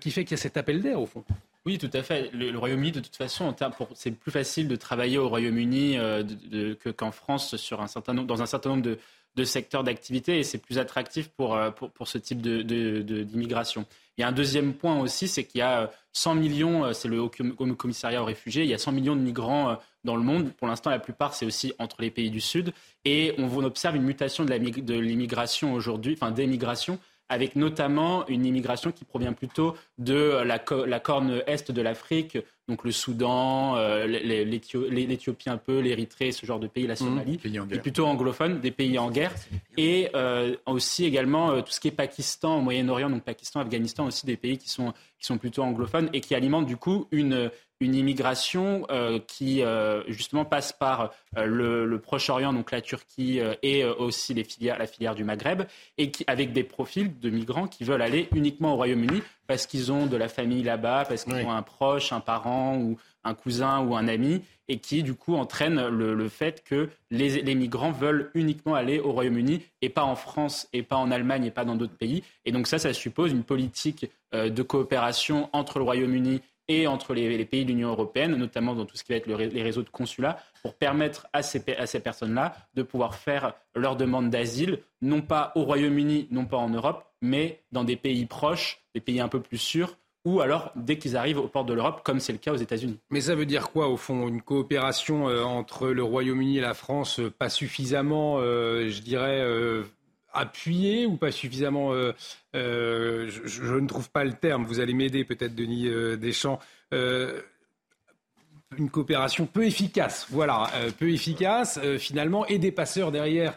qui fait qu'il y a cet appel d'air au fond. Oui, tout à fait. Le, Royaume-Uni, de toute façon, c'est plus facile de travailler au Royaume-Uni euh, qu'en France sur un certain nombre, dans un certain nombre de, de secteurs d'activité et c'est plus attractif pour, euh, pour, ce type d'immigration. Il y a un deuxième point aussi, c'est qu'il y a 100 millions, euh, c'est le Haut Commissariat aux réfugiés, il y a 100 millions de migrants dans le monde. Pour l'instant, la plupart, c'est aussi entre les pays du Sud. Et on, on observe une mutation de l'immigration aujourd'hui, enfin des migrations, avec notamment une immigration qui provient plutôt de la, corne est de l'Afrique, donc le Soudan, euh, l'Éthiopie un peu, l'Érythrée, ce genre de pays, la mmh. Somalie, et plutôt anglophone, des pays en guerre, et euh, aussi également euh, tout ce qui est Pakistan, au Moyen-Orient, donc Pakistan, Afghanistan, aussi des pays qui sont, qui sont plutôt anglophones et qui alimentent du coup une, une immigration euh, qui euh, justement passe par euh, le, Proche-Orient, donc la Turquie et aussi les filières, la filière du Maghreb, et qui, avec des profils de migrants qui veulent aller uniquement au Royaume-Uni parce qu'ils ont de la famille là-bas, parce qu'ils ont un proche, un parent ou un cousin ou un ami, et qui du coup entraîne le, fait que les, migrants veulent uniquement aller au Royaume-Uni et pas en France et pas en Allemagne et pas dans d'autres pays. Et donc ça, ça suppose une politique de coopération entre le Royaume-Uni et entre les, pays de l'Union européenne, notamment dans tout ce qui va être les réseaux de consulats, pour permettre à ces, à ces personnes-là de pouvoir faire leur demande d'asile, non pas au Royaume-Uni, non pas en Europe, mais dans des pays proches, des pays un peu plus sûrs, ou alors dès qu'ils arrivent aux portes de l'Europe, comme c'est le cas aux États-Unis. Mais ça veut dire quoi, au fond Une coopération euh, entre le Royaume-Uni et la France, euh, pas suffisamment, euh, je dirais, appuyé ou pas suffisamment euh, euh, je, ne trouve pas le terme. Vous allez m'aider peut-être, Denis euh, Deschamps. une coopération peu efficace, voilà, peu efficace finalement, et des passeurs derrière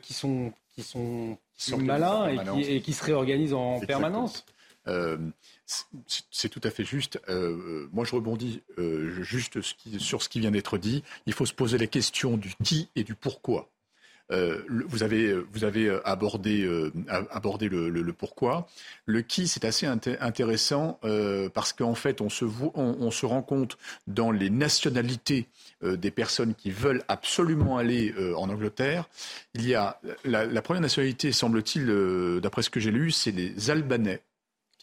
qui sont qui sont, malins et qui, se réorganisent en permanence. C'est tout à fait juste. moi, je rebondis juste sur ce qui vient d'être dit. Il faut se poser les questions du qui et du pourquoi. Euh, vous avez, vous avez euh, abordé, euh, abordé le, pourquoi. Le qui, c'est assez intéressant parce qu'en fait, on se, on, se rend compte dans les nationalités des personnes qui veulent absolument aller en Angleterre. Il y a la, première nationalité, semble-t-il, d'après ce que j'ai lu, c'est les Albanais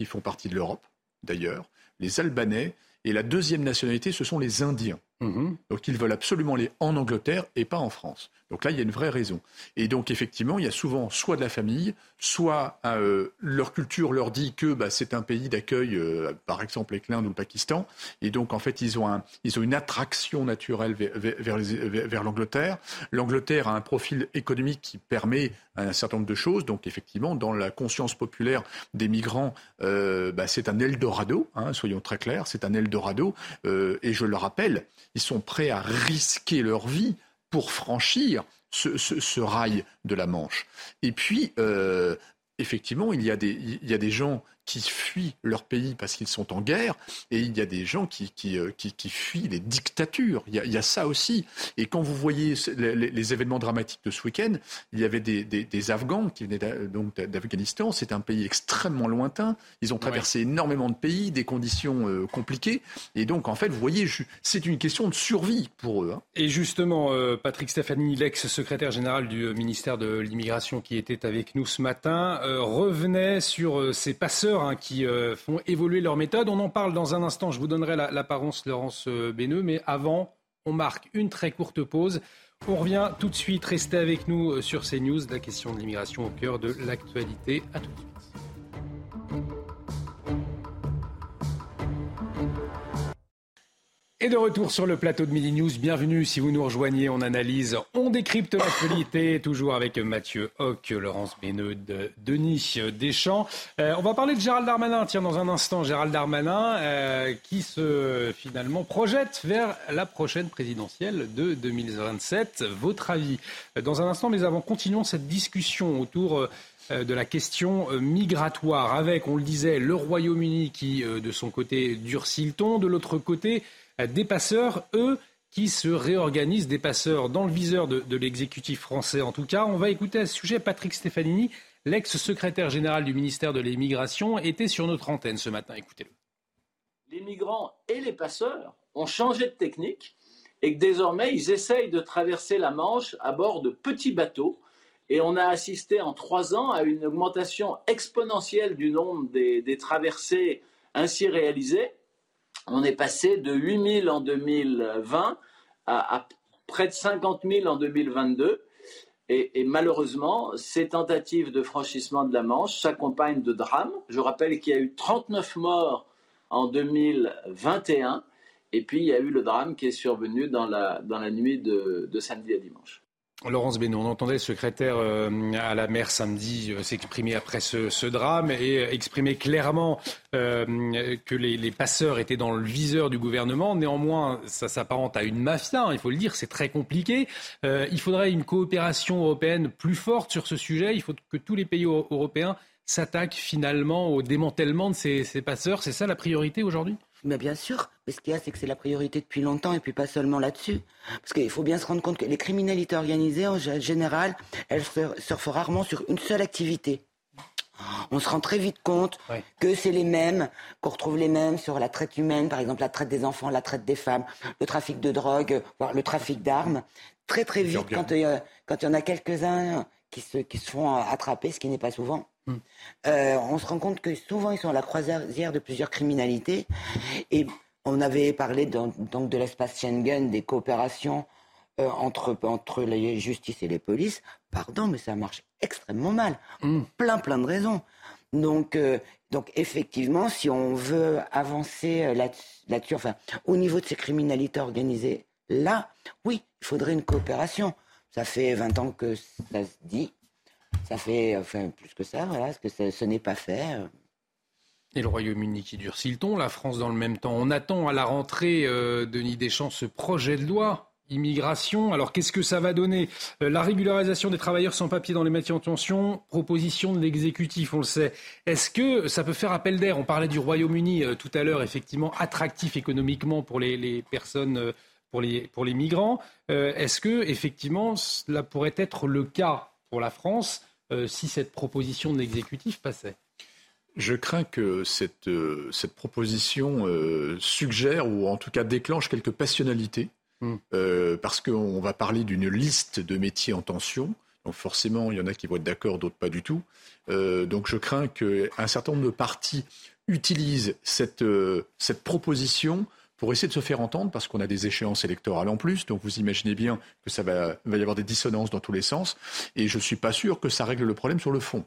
qui font partie de l'Europe, d'ailleurs. Les Albanais. Et la deuxième nationalité, ce sont les Indiens. Mmh Donc ils veulent absolument aller en Angleterre et pas en France. Donc là, il y a une vraie raison. Et donc, effectivement, il y a souvent soit de la famille, soit euh, leur culture leur dit que bah, c'est un pays d'accueil, euh, par exemple avec l'Inde ou le Pakistan. Et donc, en fait, ils ont, un, ils ont une attraction naturelle vers, vers, vers l'Angleterre. L'Angleterre a un profil économique qui permet un certain nombre de choses. Donc, effectivement, dans la conscience populaire des migrants, euh, bah, c'est un Eldorado, hein, soyons très clairs, c'est un Eldorado. et je le rappelle, ils sont prêts à risquer leur vie pour franchir ce, rail de la Manche. Et puis, euh, effectivement, il y, a des, il y a des gens qui fuient leur pays parce qu'ils sont en guerre, et il y a des gens qui, qui, euh, qui, fuient les dictatures. Il y, a, ça aussi. Et quand vous voyez les, événements dramatiques de ce week-end, il y avait des, des, Afghans qui venaient d'Afghanistan. C'est un pays extrêmement lointain. Ils ont traversé énormément de pays, des conditions euh, compliquées. Et donc, en fait, vous voyez, c'est une question de survie pour eux. Hein. Et justement, euh, Patrick Stephanie, l'ex-secrétaire général du ministère de l'immigration qui était avec nous ce matin, revenait sur ces passeurs Hein, qui euh, font évoluer leur méthode. On en parle dans un instant. Je vous donnerai l'apparence Laurence euh, Béneux. Mais avant, on marque une très courte pause. On revient tout de suite. Restez avec nous euh, sur CNews. La question de l'immigration au cœur de l'actualité. À tout de suite. Et de retour sur le plateau de Midi News, bienvenue si vous nous rejoignez, on analyse, on décrypte l'actualité, toujours avec Mathieu Hoc, Laurence Béneux, Denis Deschamps. Euh, on va parler de Gérald Darmanin, tiens dans un instant, Gérald Darmanin euh, qui se finalement projette vers la prochaine présidentielle de 2027. Votre avis? Dans un instant, mais avant, continuons cette discussion autour euh, de la question migratoire. Avec, on le disait, le Royaume-Uni qui de son côté durcit le ton, de l'autre côté des passeurs, eux, qui se réorganisent, des passeurs dans le viseur de, l'exécutif français en tout cas. On va écouter à ce sujet Patrick Stefanini, L'ex-secrétaire général du ministère de l'Immigration était sur notre antenne ce matin. Écoutez-le. Les migrants et les passeurs ont changé de technique et que désormais ils essayent de traverser la Manche à bord de petits bateaux. Et on a assisté en trois ans à une augmentation exponentielle du nombre des, des traversées ainsi réalisées. On est passé de 8 000 en 2020 à, à près de 50 000 en 2022. Et, et, malheureusement, ces tentatives de franchissement de la Manche s'accompagnent de drames. Je rappelle qu'il y a eu 39 morts en 2021. Et puis, il y a eu le drame qui est survenu dans la, dans la nuit de, de samedi à dimanche. Laurence Bénon, on entendait le secrétaire euh, à la mer samedi euh, s'exprimer après ce, drame et exprimer clairement euh, que les, passeurs étaient dans le viseur du gouvernement. Néanmoins, ça s'apparente à une mafia, hein, il faut le dire, c'est très compliqué. Euh, il faudrait une coopération européenne plus forte sur ce sujet. Il faut que tous les pays européens s'attaquent finalement au démantèlement de ces, ces passeurs. C'est ça la priorité aujourd'hui? Mais bien sûr, mais ce qu'il y a, c'est que c'est la priorité depuis longtemps, et puis pas seulement là-dessus. Parce qu'il faut bien se rendre compte que les criminalités organisées, en général, elles surfent rarement sur une seule activité. On se rend très vite compte oui. que c'est les mêmes, qu'on retrouve les mêmes sur la traite humaine, par exemple la traite des enfants, la traite des femmes, le trafic de drogue, voire le trafic d'armes. Très très vite, quand il, y a, quand il y en a quelques-uns qui se, qui se font attraper, ce qui n'est pas souvent, Mm. Euh, on se rend compte que souvent ils sont à la croisière de plusieurs criminalités. Et on avait parlé donc de l'espace Schengen, des coopérations euh, entre, entre la justice et les polices. Pardon, mais ça marche extrêmement mal. Mm. Plein, plein de raisons. Donc, euh, donc effectivement, si on veut avancer là-dessus, enfin, au niveau de ces criminalités organisées, là, oui, il faudrait une coopération. Ça fait 20 ans que ça se dit. Ça fait enfin, plus que ça, voilà, parce que ce n'est pas fait. Et le Royaume-Uni qui durcit le ton, la France dans le même temps? On attend à la rentrée, euh, Denis Deschamps, ce projet de loi immigration. Alors qu'est-ce que ça va donner? Euh, La régularisation des travailleurs sans papier dans les métiers en tension, proposition de l'exécutif, on le sait. Est-ce que ça peut faire appel d'air? On parlait du Royaume-Uni euh, tout à l'heure, effectivement, attractif économiquement pour les, personnes, euh, pour, les, pour les migrants. Est-ce que, effectivement, cela pourrait être le cas pour la France? Euh, si cette proposition de l'exécutif passait je crains que cette, euh, cette proposition euh, suggère ou en tout cas déclenche quelques passionnalités, mm. euh, parce qu'on va parler d'une liste de métiers en tension. Donc forcément, il y en a qui vont être d'accord, d'autres pas du tout. Donc je crains qu'un certain nombre de partis utilisent cette, cette proposition pour essayer de se faire entendre, parce qu'on a des échéances électorales en plus, donc vous imaginez bien que ça va, va y avoir des dissonances dans tous les sens, et je ne suis pas sûr que ça règle le problème sur le fond.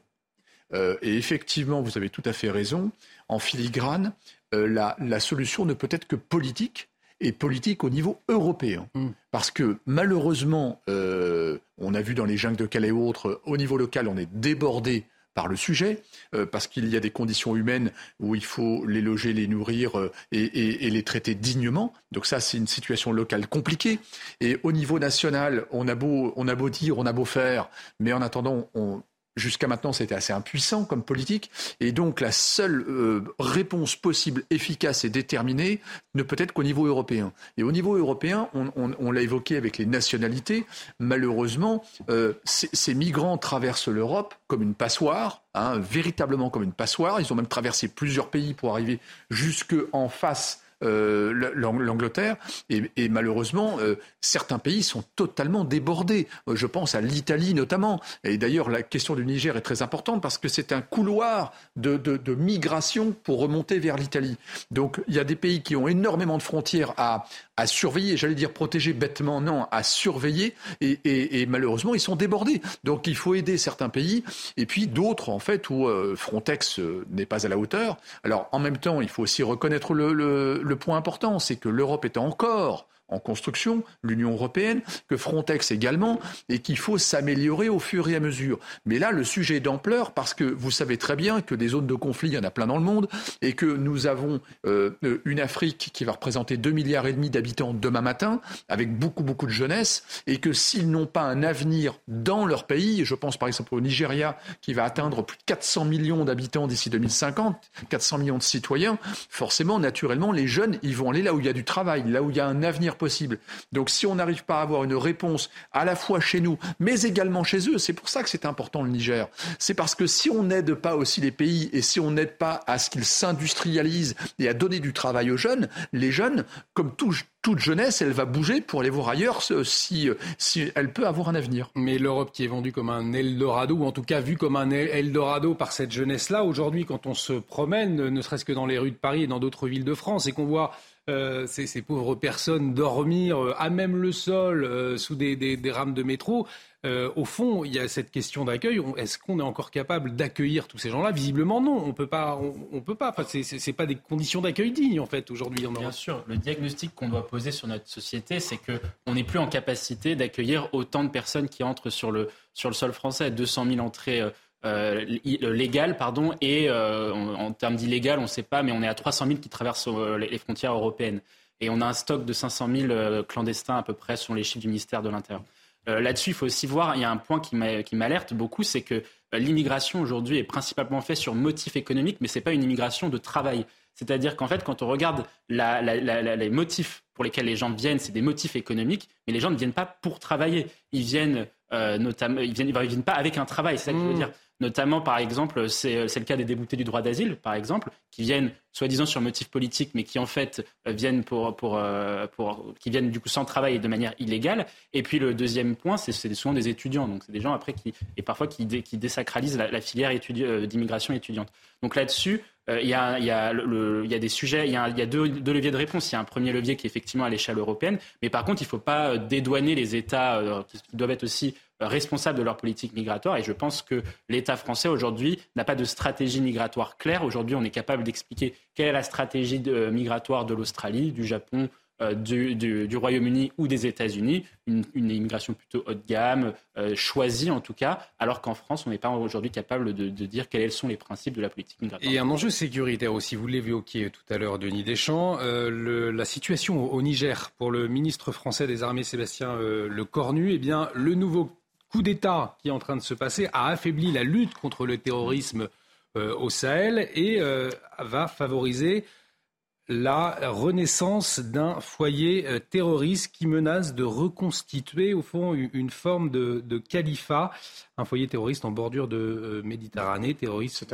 Euh, et effectivement, vous avez tout à fait raison, en filigrane, euh, la, la, solution ne peut être que politique, et politique au niveau européen. Mm. Parce que malheureusement, euh, on a vu dans les jungles de Calais et autres, au niveau local, on est débordé par le sujet, euh, parce qu'il y a des conditions humaines où il faut les loger, les nourrir euh, et, et, et, les traiter dignement. Donc ça, c'est une situation locale compliquée. Et au niveau national, on a beau, on a beau dire, on a beau faire, mais en attendant, on, Jusqu'à maintenant, c'était assez impuissant comme politique. Et donc, la seule euh, réponse possible, efficace et déterminée ne peut être qu'au niveau européen. Et au niveau européen, on, on, on l'a évoqué avec les nationalités, malheureusement, euh, ces migrants traversent l'Europe comme une passoire, hein, véritablement comme une passoire. Ils ont même traversé plusieurs pays pour arriver jusque en face euh, l'Angleterre. Et, et, malheureusement, euh, certains pays sont totalement débordés. Euh, je pense à l'Italie notamment. Et d'ailleurs, la question du Niger est très importante parce que c'est un couloir de, de, de, migration pour remonter vers l'Italie. Donc il y a des pays qui ont énormément de frontières à, à surveiller, j'allais dire protéger bêtement, non, à surveiller, et, et, malheureusement, ils sont débordés. Donc il faut aider certains pays, et puis d'autres, en fait, où euh, Frontex euh, n'est pas à la hauteur. Alors en même temps, il faut aussi reconnaître le, le, le point important, c'est que l'Europe est encore en construction, l'Union européenne, que Frontex également, et qu'il faut s'améliorer au fur et à mesure. Mais là, le sujet est d'ampleur parce que vous savez très bien que des zones de conflit, il y en a plein dans le monde, et que nous avons euh, une Afrique qui va représenter 2 milliards et demi d'habitants demain matin, avec beaucoup, beaucoup de jeunesse, et que s'ils n'ont pas un avenir dans leur pays, je pense par exemple au Nigeria, qui va atteindre plus de 400 millions d'habitants d'ici 2050, 400 millions de citoyens, forcément, naturellement, les jeunes, ils vont aller là où il y a du travail, là où il y a un avenir possible. Donc si on n'arrive pas à avoir une réponse à la fois chez nous, mais également chez eux, c'est pour ça que c'est important le Niger. C'est parce que si on n'aide pas aussi les pays et si on n'aide pas à ce qu'ils s'industrialisent et à donner du travail aux jeunes, les jeunes, comme toute jeunesse, elle va bouger pour aller voir ailleurs si, si elle peut avoir un avenir. Mais l'Europe qui est vendue comme un Eldorado, ou en tout cas vue comme un Eldorado par cette jeunesse-là, aujourd'hui, quand on se promène, ne serait-ce que dans les rues de Paris et dans d'autres villes de France, et qu'on voit euh, ces, pauvres personnes dormir euh, à même le sol euh, sous des, rames de métro. au fond, il y a cette question d'accueil. Est-ce qu'on est encore capable d'accueillir tous ces gens-là? Visiblement, non. On peut pas. On, peut pas. Enfin, c'est pas des conditions d'accueil dignes en fait aujourd'hui Bien sûr. Le diagnostic qu'on doit poser sur notre société, c'est que on n'est plus en capacité d'accueillir autant de personnes qui entrent sur le sur le sol français. 200 000 entrées euh, euh, légal, pardon, et euh, en, termes d'illégal, on ne sait pas, mais on est à 300 000 qui traversent les frontières européennes. Et on a un stock de 500 000 clandestins à peu près, selon les chiffres du ministère de l'Intérieur. Là-dessus, il faut aussi voir, il y a un point qui m'alerte beaucoup, c'est que l'immigration aujourd'hui est principalement faite sur motif économique, mais ce n'est pas une immigration de travail. C'est-à-dire qu'en fait, quand on regarde les motifs pour lesquels les gens viennent, c'est des motifs économiques, mais les gens ne viennent pas pour travailler. Ils viennent notamment, ils viennent, viennent pas avec un travail. C'est ça que je veux mmh. dire. Notamment, par exemple, c'est le cas des déboutés du droit d'asile, par exemple, qui viennent soi-disant sur motif politique, mais qui en fait euh, viennent pour, pour, euh, pour, qui viennent du coup sans travail et de manière illégale. Et puis le deuxième point, c'est souvent des étudiants. Donc c'est des gens après qui et parfois qui, qui désacralisent la, filière euh, d'immigration étudiante. Donc là-dessus, il y, a, y, y, a, des sujets, il y a, y a deux, deux, leviers de réponse. Il y a un premier levier qui est effectivement à l'échelle européenne, mais par contre, il ne faut pas dédouaner les États qui, doivent être aussi responsables de leur politique migratoire. Et je pense que l'État français aujourd'hui n'a pas de stratégie migratoire claire. Aujourd'hui, on est capable d'expliquer quelle est la stratégie de, migratoire de l'Australie, du Japon, euh, du, Royaume-Uni ou des États-Unis, une, immigration plutôt haut de gamme, euh, choisie en tout cas, alors qu'en France, on n'est pas aujourd'hui capable de, dire quels sont les principes de la politique migratoire. Et un enjeu sécuritaire aussi, vous l'évoquiez tout à l'heure, Denis Deschamps, euh, la situation au, Niger pour le ministre français des Armées, Sébastien Lecornu, eh bien, le nouveau coup d'État qui est en train de se passer a affaibli la lutte contre le terrorisme euh, au Sahel et euh, va favoriser la renaissance d'un foyer euh, terroriste qui menace de reconstituer au fond une forme de, califat, un foyer terroriste en bordure de Méditerranée, terroriste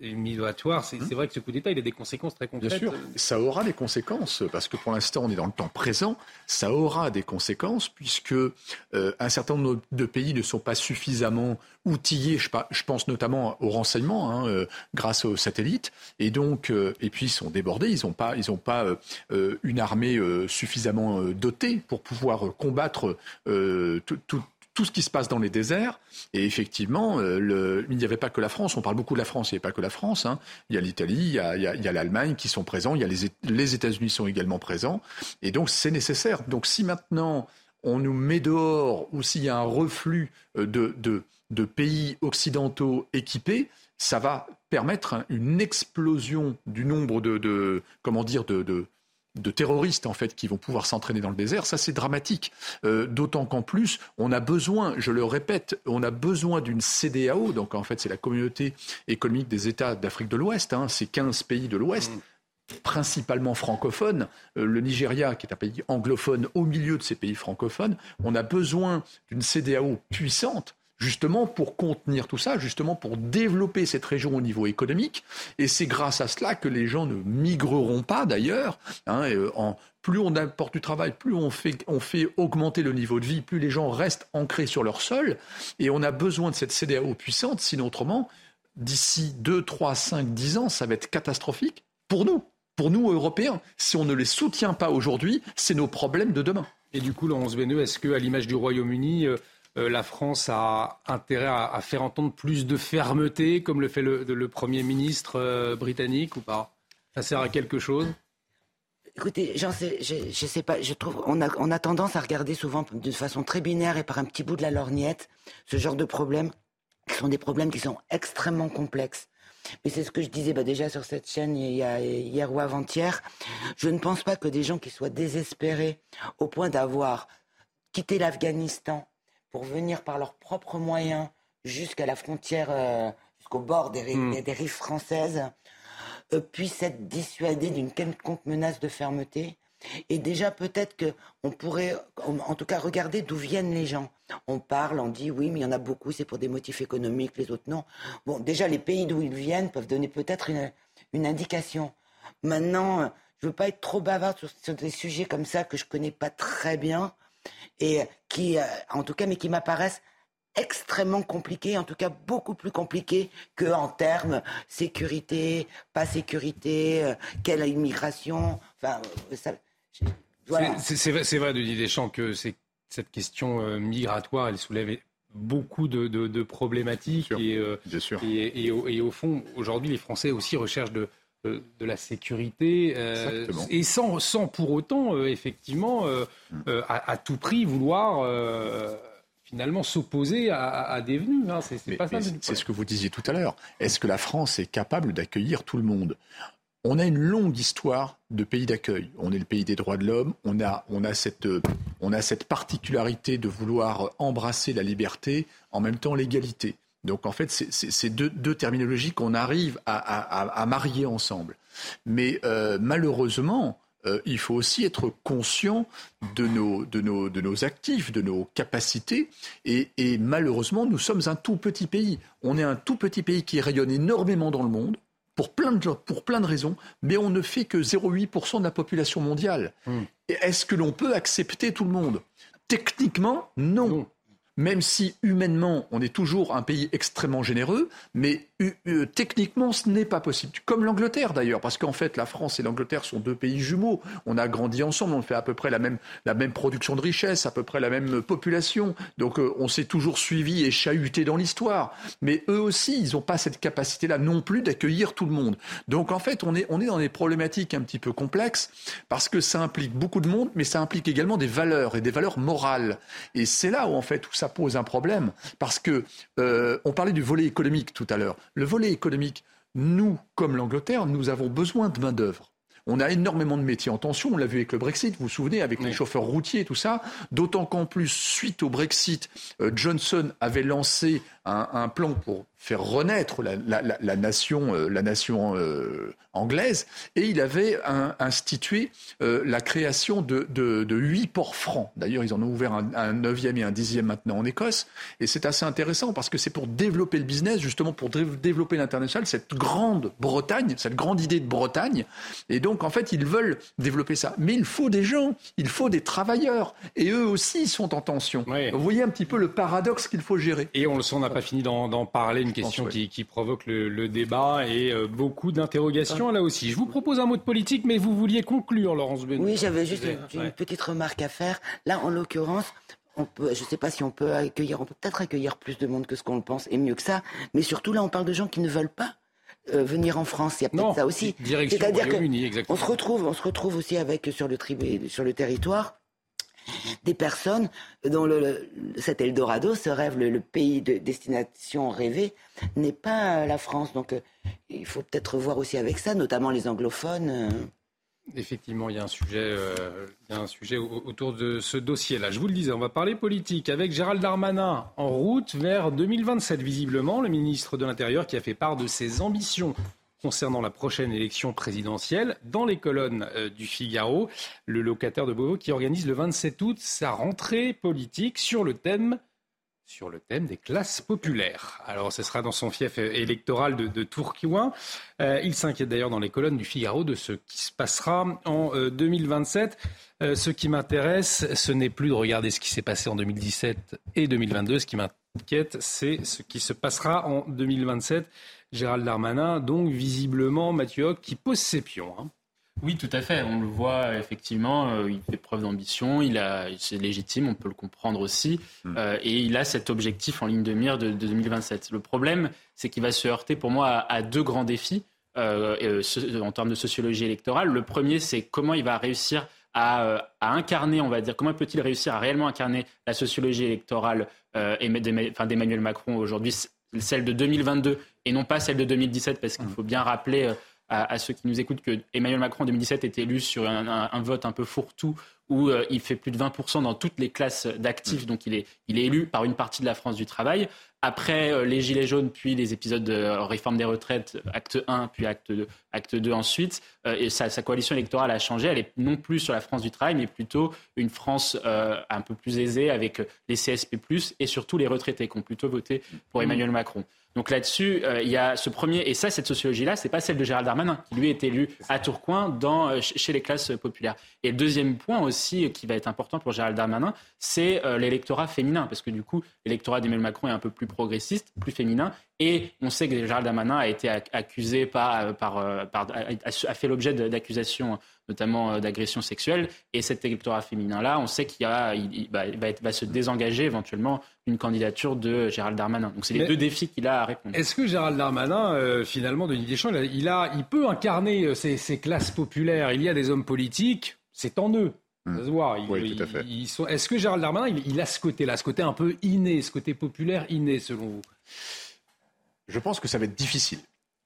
migratoire. C'est vrai que ce coup d'État, il a des conséquences très concrètes. Bien sûr, ça aura des conséquences, parce que pour l'instant, on est dans le temps présent. Ça aura des conséquences, puisque euh, un certain nombre de pays ne sont pas suffisamment outillés. Je, pense notamment au renseignement, hein, grâce aux satellites. Et donc, et puis, ils sont débordés. Ils ont ils n'ont pas euh, euh, une armée euh, suffisamment dotée pour pouvoir combattre tout, ce qui se passe dans les déserts. Et effectivement, il n'y avait pas que la France. On parle beaucoup de la France. Il n'y a pas que la France. Hein. Il y a l'Italie, il y a, l'Allemagne qui sont présents. Il y a les, États-Unis sont également présents. Et donc, c'est nécessaire. Donc, si maintenant on nous met dehors ou s'il y a un reflux de, de pays occidentaux équipés, ça va permettre une explosion du nombre de, comment dire de, terroristes en fait qui vont pouvoir s'entraîner dans le désert. Ça c'est dramatique. Euh, d'autant qu'en plus on a besoin, je le répète, on a besoin d'une CDAO. Donc en fait c'est la communauté économique des États d'Afrique de l'Ouest. Hein, c'est 15 pays de l'Ouest. Principalement francophones, euh, le Nigeria qui est un pays anglophone au milieu de ces pays francophones, on a besoin d'une CDAO puissante justement pour contenir tout ça, justement pour développer cette région au niveau économique. Et c'est grâce à cela que les gens ne migreront pas d'ailleurs. Hein, euh, plus on apporte du travail, plus on fait, augmenter le niveau de vie, plus les gens restent ancrés sur leur sol. Et on a besoin de cette CDAO puissante, sinon autrement, d'ici 2, 3, 5, 10 ans, ça va être catastrophique pour nous. Pour nous, Européens, si on ne les soutient pas aujourd'hui, c'est nos problèmes de demain. Et du coup, Laurence Beneux, est-ce qu'à l'image du Royaume-Uni, euh, la France a intérêt à, faire entendre plus de fermeté, comme le fait le, Premier ministre euh, britannique ou pas? Ça sert à quelque chose? Écoutez, je, ne sais pas, je trouve, on a, on a tendance à regarder souvent de façon très binaire et par un petit bout de la lorgnette ce genre de problèmes, qui sont des problèmes qui sont extrêmement complexes. Mais c'est ce que je disais bah déjà sur cette chaîne hier ou avant-hier. Je ne pense pas que des gens qui soient désespérés au point d'avoir quitté l'Afghanistan pour venir par leurs propres moyens jusqu'à la frontière, euh, jusqu'au bord des, rives, hmm. des rives françaises, euh, puissent être dissuadés d'une quelconque menace de fermeté. Et déjà, peut-être qu'on pourrait, en tout cas, regarder d'où viennent les gens. On parle, on dit oui, mais il y en a beaucoup, c'est pour des motifs économiques, les autres non. Bon, déjà, les pays d'où ils viennent peuvent donner peut-être une, indication. Maintenant, je ne veux pas être trop bavard sur, des sujets comme ça que je ne connais pas très bien et qui, euh, en tout cas, mais qui m'apparaissent extrêmement compliqués, en tout cas beaucoup plus compliqués que en termes sécurité, pas sécurité, euh, quelle immigration. Enfin, euh, ça, c'est vrai, de dire Deschamps, que cette question euh, migratoire, elle soulève beaucoup de, problématiques. Et, euh, Et, au, fond, aujourd'hui, les Français aussi recherchent de, de, la sécurité et sans, sans, pour autant, effectivement, mm. à, tout prix vouloir finalement s'opposer à, des venus. Hein. C'est ce que vous disiez tout à l'heure. Est-ce que la France est capable d'accueillir tout le monde? On a une longue histoire de pays d'accueil. On est le pays des droits de l'homme. On a, on, a cette, on a cette particularité de vouloir embrasser la liberté, en même temps l'égalité. Donc en fait, c'est deux, terminologies qu'on arrive à, marier ensemble. Mais euh, malheureusement, euh, il faut aussi être conscient de nos, de nos, de nos actifs, de nos capacités. Et, et, malheureusement, nous sommes un tout petit pays. On est un tout petit pays qui rayonne énormément dans le monde pour plein de, pour plein de raisons, mais on ne fait que 0,8% de la population mondiale. Hmm. Est-ce que l'on peut accepter tout le monde? Techniquement, non même si humainement, on est toujours un pays extrêmement généreux, mais techniquement, ce n'est pas possible. Comme l'Angleterre d'ailleurs, parce qu'en fait, la France et l'Angleterre sont deux pays jumeaux. On a grandi ensemble, on fait à peu près la même, la même production de richesse, à peu près la même population. Donc euh, on s'est toujours suivi et chahuté dans l'histoire. Mais eux aussi, ils n'ont pas cette capacité-là non plus d'accueillir tout le monde. Donc en fait, on est, on est dans des problématiques un petit peu complexes, parce que ça implique beaucoup de monde, mais ça implique également des valeurs et des valeurs morales. Et c'est là où en fait, où ça pose un problème parce que euh, on parlait du volet économique tout à l'heure. Le volet économique, nous, comme l'Angleterre, nous avons besoin de main d'œuvre. On a énormément de métiers en tension. On l'a vu avec le Brexit, vous vous souvenez, avec les chauffeurs routiers, tout ça. D'autant qu'en plus, suite au Brexit, euh, Johnson avait lancé un, plan pour faire renaître la, nation, la nation euh, euh, anglaise, et il avait institué euh, la création de, huit ports francs. D'ailleurs, ils en ont ouvert un, neuvième et un dixième maintenant en Écosse, et c'est assez intéressant parce que c'est pour développer le business, justement pour développer l'international, cette grande Bretagne, cette grande idée de Bretagne, et donc en fait, ils veulent développer ça. Mais il faut des gens, il faut des travailleurs, et eux aussi sont en tension. Vous voyez un petit peu le paradoxe qu'il faut gérer. Et on le sent, on n'a pas fini d'en parler, une question qui, provoque le, débat et euh, beaucoup d'interrogations là aussi. Je vous propose un mot de politique, mais vous vouliez conclure, Laurence Benoît. Oui, j'avais juste une, petite remarque à faire. Là, en l'occurrence, on peut, je ne sais pas si on peut accueillir, on peut peut-être accueillir plus de monde que ce qu'on le pense, et mieux que ça. Mais surtout, là, on parle de gens qui ne veulent pas euh, venir en France. Il y a peut-être ça aussi. C'est-à-dire qu'on se retrouve, on se retrouve aussi avec sur le, sur le territoire des personnes dont cet Eldorado, ce rêve, le, pays de destination rêvé, n'est pas la France. Donc euh, il faut peut-être voir aussi avec ça, notamment les anglophones. Euh. Effectivement, il y a un sujet, euh, il y a un sujet autour de ce dossier-là. Je vous le disais, on va parler politique avec Gérald Darmanin en route vers 2027, visiblement, le ministre de l'Intérieur qui a fait part de ses ambitions concernant la prochaine élection présidentielle. Dans les colonnes euh, du Figaro, le locataire de Beauvau qui organise le 27 août sa rentrée politique sur le thème sur le thème des classes populaires. Alors, ce sera dans son fief électoral de, de Tourquiouin. Euh, il s'inquiète d'ailleurs dans les colonnes du Figaro de ce qui se passera en 2027. Euh, ce qui m'intéresse, ce n'est plus de regarder ce qui s'est passé en 2017 et 2022. Ce qui m'inquiète, c'est ce qui se passera en 2027. Gérald Darmanin, donc visiblement Mathieu Hoc qui pose ses pions. Hein. Oui, tout à fait. On le voit effectivement. Euh, il fait preuve d'ambition. Il a, c'est légitime. On peut le comprendre aussi. Hmm. Euh, et il a cet objectif en ligne de mire de, 2027. Le problème, c'est qu'il va se heurter pour moi à, deux grands défis euh, en termes de sociologie électorale. Le premier, c'est comment il va réussir à, incarner, on va dire, comment peut-il réussir à réellement incarner la sociologie électorale d'Emmanuel Macron aujourd'hui, celle de 2022 et non pas celle de 2017, parce qu'il faut bien rappeler à, ceux qui nous écoutent que Emmanuel Macron en 2017 était élu sur un, vote un peu fourre-tout où euh, il fait plus de 20% dans toutes les classes d'actifs, donc il est, il est élu par une partie de la France du travail. Après euh, les Gilets jaunes, puis les épisodes de réforme des retraites, acte 1, puis acte 2, acte 2 ensuite, euh, et sa, coalition électorale a changé. Elle est non plus sur la France du travail, mais plutôt une France un peu plus aisée avec les CSP+, et surtout les retraités qui ont plutôt voté pour Emmanuel Macron. Donc là-dessus, euh, il y a ce premier, et ça, cette sociologie-là, c'est pas celle de Gérald Darmanin, qui lui est élu à Tourcoing dans, euh, chez les classes populaires. Et le deuxième point aussi, euh, qui va être important pour Gérald Darmanin, c'est l'électorat féminin, parce que du coup, l'électorat d'Emmanuel Macron est un peu plus progressiste, plus féminin, et on sait que Gérald Darmanin a été accusé par, par, a fait l'objet d'accusations notamment euh, d'agression sexuelle. Et cet électorat féminin-là, on sait qu'il va, va, se désengager éventuellement d'une candidature de Gérald Darmanin. Donc c'est les deux défis qu'il a à répondre. Est-ce que Gérald Darmanin, euh, finalement, Denis Deschamps, il, a, il peut incarner euh, ces, classes populaires? Il y a des hommes politiques, c'est en eux. Ça se voit. oui, tout à fait. Est-ce que Gérald Darmanin, il, a ce côté-là, ce côté un peu inné, ce côté populaire inné, selon vous? Je pense que ça va être difficile.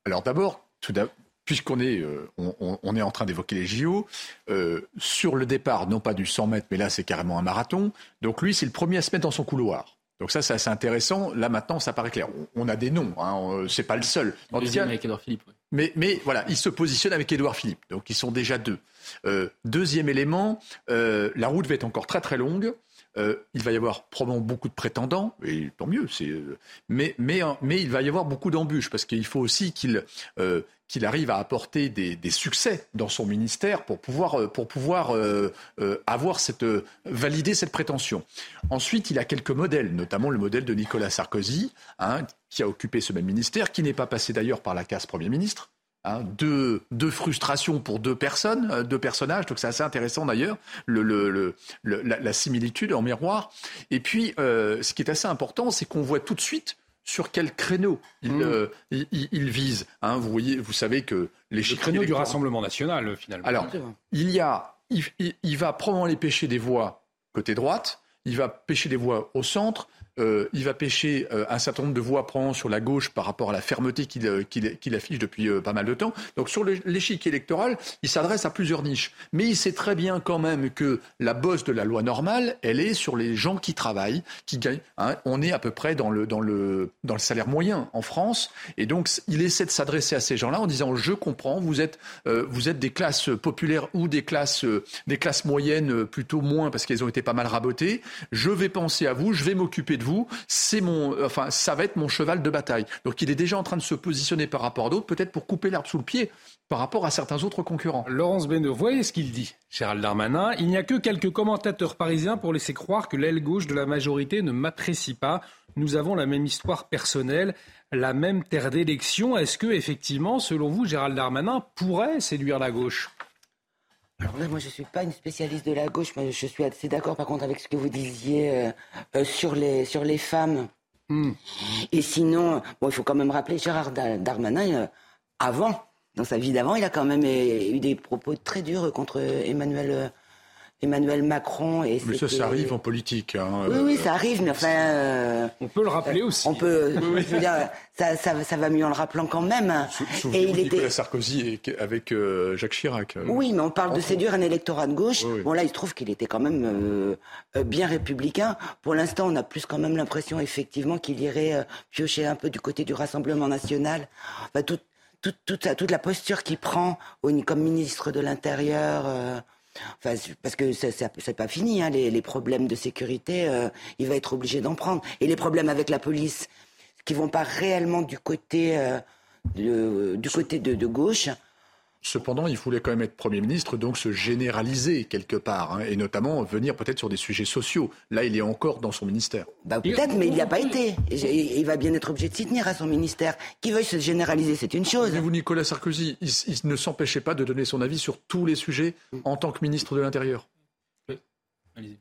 Alors d'abord, tout d'abord, puisqu'on est, euh, on, est en train d'évoquer les JO, euh, sur le départ, non pas du 100 mètres, mais là c'est carrément un marathon. Donc lui, c'est le premier à se mettre dans son couloir. Donc ça, c'est assez intéressant. Là maintenant, ça paraît clair. On, a des noms, hein, c'est pas le seul. Deuxième avec Edouard Philippe. Mais, mais, voilà, il se positionne avec Édouard Philippe. Donc ils sont déjà deux. Euh, deuxième élément, la route va être encore très très longue. Euh, il va y avoir probablement beaucoup de prétendants, et tant mieux, euh, mais, mais, mais il va y avoir beaucoup d'embûches, parce qu'il faut aussi qu'il euh, qu'il arrive à apporter des, succès dans son ministère pour pouvoir, pour pouvoir avoir cette, valider cette prétention. Ensuite, il a quelques modèles, notamment le modèle de Nicolas Sarkozy, hein, qui a occupé ce même ministère, qui n'est pas passé d'ailleurs par la case Premier ministre, Hein, deux, frustrations pour deux personnes, euh, deux personnages. Donc c'est assez intéressant d'ailleurs, le, la, similitude en miroir. Et puis, euh, ce qui est assez important, c'est qu'on voit tout de suite sur quel créneau il, mmh. euh, il, vise. Hein. vous voyez, vous savez que les le créneau du Rassemblement national, finalement. Alors, il y a, il, il va probablement les pêcher des voix côté droite. Il va pêcher des voix au centre, euh, il va pêcher euh, un certain nombre de voix prend sur la gauche par rapport à la fermeté qu'il euh, affiche depuis pas mal de temps. Donc sur l'échiquier électoral, il s'adresse à plusieurs niches. Mais il sait très bien quand même que la bosse de la loi normale, elle est sur les gens qui travaillent, qui gagnent. Hein. On est à peu près dans le, salaire moyen en France. Et donc il essaie de s'adresser à ces gens-là en disant je comprends, vous êtes, des classes populaires ou des classes, des classes moyennes plutôt moins parce qu'elles ont été pas mal rabotées. Je vais penser à vous, je vais m'occuper vous, c'est mon, enfin, ça va être mon cheval de bataille. Donc il est déjà en train de se positionner par rapport à d'autres, peut-être pour couper l'herbe sous le pied par rapport à certains autres concurrents. Laurence Benoît, voyez ce qu'il dit, Gérald Darmanin. Il n'y a que quelques commentateurs parisiens pour laisser croire que l'aile gauche de la majorité ne m'apprécie pas. Nous avons la même histoire personnelle, la même terre d'élection. Est-ce que, effectivement, selon vous, Gérald Darmanin pourrait séduire la gauche? Alors là, moi, je ne suis pas une spécialiste de la gauche, mais je suis assez d'accord, par contre, avec ce que vous disiez euh, euh, sur, les, sur les femmes. Hmm. Et sinon, bon, il faut quand même rappeler Gérard Darmanin, euh, avant, dans sa vie d'avant, il a quand même eu des propos très durs contre Emmanuel Emmanuel Macron. Et mais ça, ça arrive en politique. Hein, oui, oui, ça arrive, mais enfin. Euh, on peut le rappeler aussi. On peut. je veux dire, ça, ça, ça, va mieux en le rappelant quand même. et il était. Sarkozy avec euh, Jacques Chirac. Euh. Oui, mais on parle de séduire un électorat de gauche. Bon, là, il se trouve qu'il était quand même bien républicain. Pour l'instant, on a plus quand même l'impression, effectivement, qu'il irait piocher un peu du côté du Rassemblement national. Enfin, toute, toute, toute la posture qu'il prend comme ministre de l'Intérieur. Parce que c'est pas fini, hein, les, problèmes de sécurité, euh, il va être obligé d'en prendre. Et les problèmes avec la police, qui vont pas réellement du côté, euh, de, du côté de gauche, Cependant, il voulait quand même être Premier ministre, donc se généraliser quelque part, hein, et notamment venir peut-être sur des sujets sociaux. Là, il est encore dans son ministère. Bah, peut-être, mais il n'y a pas été. Il va bien être obligé de s'y tenir à son ministère. Qui veuille se généraliser, c'est une chose. vous, Nicolas Sarkozy, il, ne s'empêchait pas de donner son avis sur tous les sujets en tant que ministre de l'Intérieur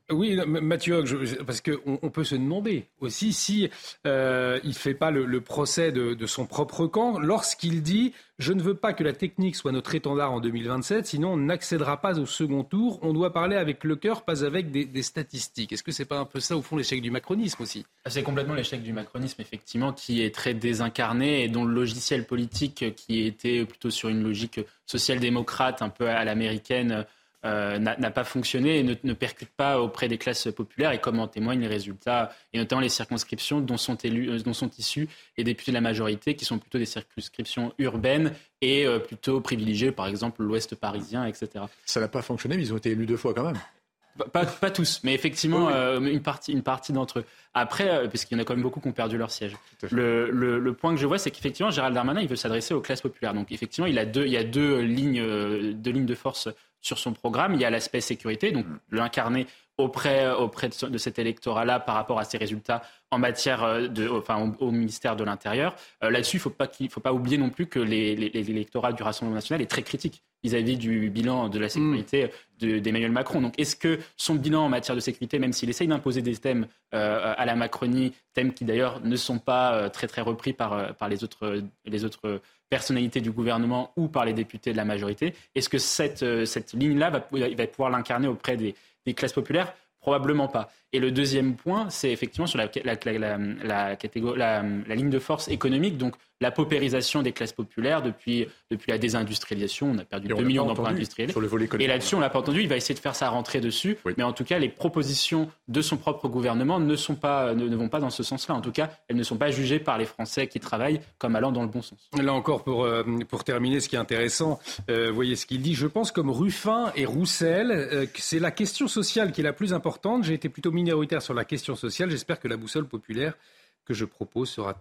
Oui, Mathieu, parce qu'on on peut se demander aussi si euh, il ne fait pas le, procès de, son propre camp lorsqu'il dit je ne veux pas que la technique soit notre étendard en 2027, sinon on n'accédera pas au second tour. On doit parler avec le cœur, pas avec des, statistiques. Est-ce que c'est pas un peu ça au fond l'échec du macronisme aussi? Ah, C'est complètement l'échec du macronisme effectivement qui est très désincarné et dont le logiciel politique qui était plutôt sur une logique social-démocrate un peu à l'américaine euh, n'a pas fonctionné et ne, percute pas auprès des classes populaires, et comme en témoignent les résultats, et notamment les circonscriptions dont sont, élus, euh, dont sont issus les députés de la majorité, qui sont plutôt des circonscriptions urbaines et euh, plutôt privilégiées, par exemple l'Ouest parisien, etc. Ça n'a pas fonctionné, mais ils ont été élus deux fois quand même. Pas, tous, mais effectivement, une partie, une partie d'entre eux. Après, parce qu'il y en a quand même beaucoup qui ont perdu leur siège. Le, le, point que je vois, c'est qu'effectivement, Gérald Darmanin, il veut s'adresser aux classes populaires. Donc, effectivement, il, a deux, il y a deux lignes, deux lignes de force sur son programme. Il y a l'aspect sécurité, donc mm. l'incarner auprès, auprès de, cet électorat-là par rapport à ses résultats en matière euh, de, enfin, au, ministère de l'Intérieur. Euh, là-dessus, il ne faut, pas oublier non plus que l'électorat du Rassemblement national est très critique vis-à-vis du bilan de la sécurité mm. d'Emmanuel Macron. Donc, est-ce que son bilan en matière de sécurité, même s'il essaye d'imposer des thèmes euh, à la Macronie, thèmes qui d'ailleurs ne sont pas très très repris par, par les autres, les autres personnalité du gouvernement ou par les députés de la majorité. Est-ce que cette, euh, ligne-là va, pouvoir l'incarner auprès des classes populaires? Probablement pas. Et le deuxième point, c'est effectivement sur la, la, la, la, ligne de force économique, donc la paupérisation des classes populaires depuis, depuis la désindustrialisation. On a perdu 2 millions d'emplois industriels. et là-dessus, on l'a pas entendu. Il va essayer de faire sa rentrée dessus. Mais en tout cas, les propositions de son propre gouvernement ne, sont pas, ne, vont pas dans ce sens-là. En tout cas, elles ne sont pas jugées par les Français qui travaillent comme allant dans le bon sens. Là encore, pour, euh, pour terminer, ce qui est intéressant, euh, voyez ce qu'il dit. Je pense comme Ruffin et Roussel euh, que c'est la question sociale qui est la plus importante. J'ai été plutôt minoritaire sur la question sociale. J'espère que la boussole populaire que je propose sera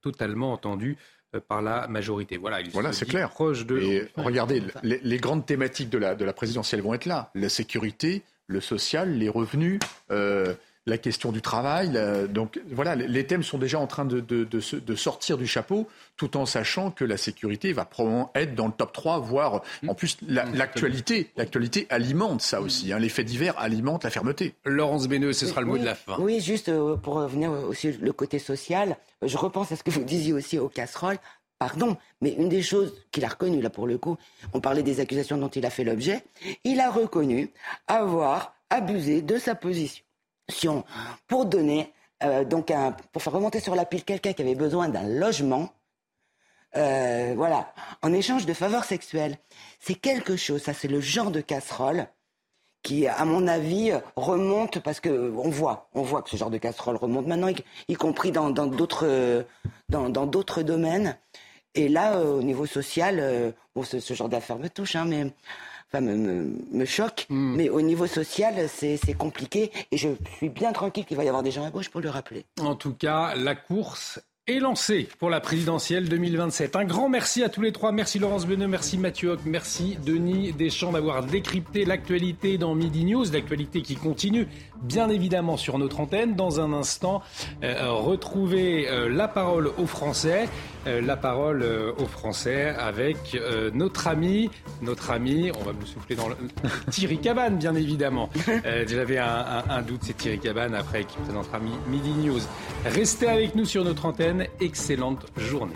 totalement entendue euh, par la majorité. Voilà, voilà c'est clair. Proche de... Et regardez, les, grandes thématiques de la, de la présidentielle vont être là. La sécurité, le social, les revenus, euh, la question du travail. donc voilà, les thèmes sont déjà en train de, de, sortir du chapeau, tout en sachant que la sécurité va probablement être dans le top 3, voire en plus l'actualité. l'actualité alimente ça aussi. Hein. les faits divers alimentent la fermeté. Laurence Béneux, ce sera le mot de la fin. Oui, juste euh, pour revenir aussi le côté social, je repense à ce que vous disiez aussi aux casseroles. Pardon, mais une des choses qu'il a reconnues, là pour le coup, on parlait des accusations dont il a fait l'objet, il a reconnu avoir abusé de sa position pour donner, euh, donc pour faire remonter sur la pile quelqu'un qui avait besoin d'un logement, euh, voilà, en échange de faveurs sexuelles. C'est quelque chose, ça c'est le genre de casserole qui, à mon avis, remonte parce que on voit, on voit que ce genre de casserole remonte maintenant, y, compris dans d'autres dans, dans domaines. Et là, euh, au niveau social, bon, ce, ce, genre d'affaires me touche, hein, mais enfin, me, choque. Hmm. Mais au niveau social, c'est compliqué. Et je suis bien tranquille qu'il va y avoir des gens à gauche pour le rappeler. En tout cas, la course est lancée pour la présidentielle 2027. Un grand merci à tous les trois. Merci Laurence Beneux, merci Mathieu Hoc, merci Denis Deschamps d'avoir décrypté l'actualité dans Midi News, l'actualité qui continue bien évidemment sur notre antenne. Dans un instant, euh, retrouver euh, la parole aux Français, euh, la parole aux Français avec notre ami, notre ami, on va me souffler dans le... Thierry Cabane bien évidemment. J'avais un, un, doute, c'est Thierry Cabane après qui présentera Midi News. Restez avec nous sur notre antenne excellente journée.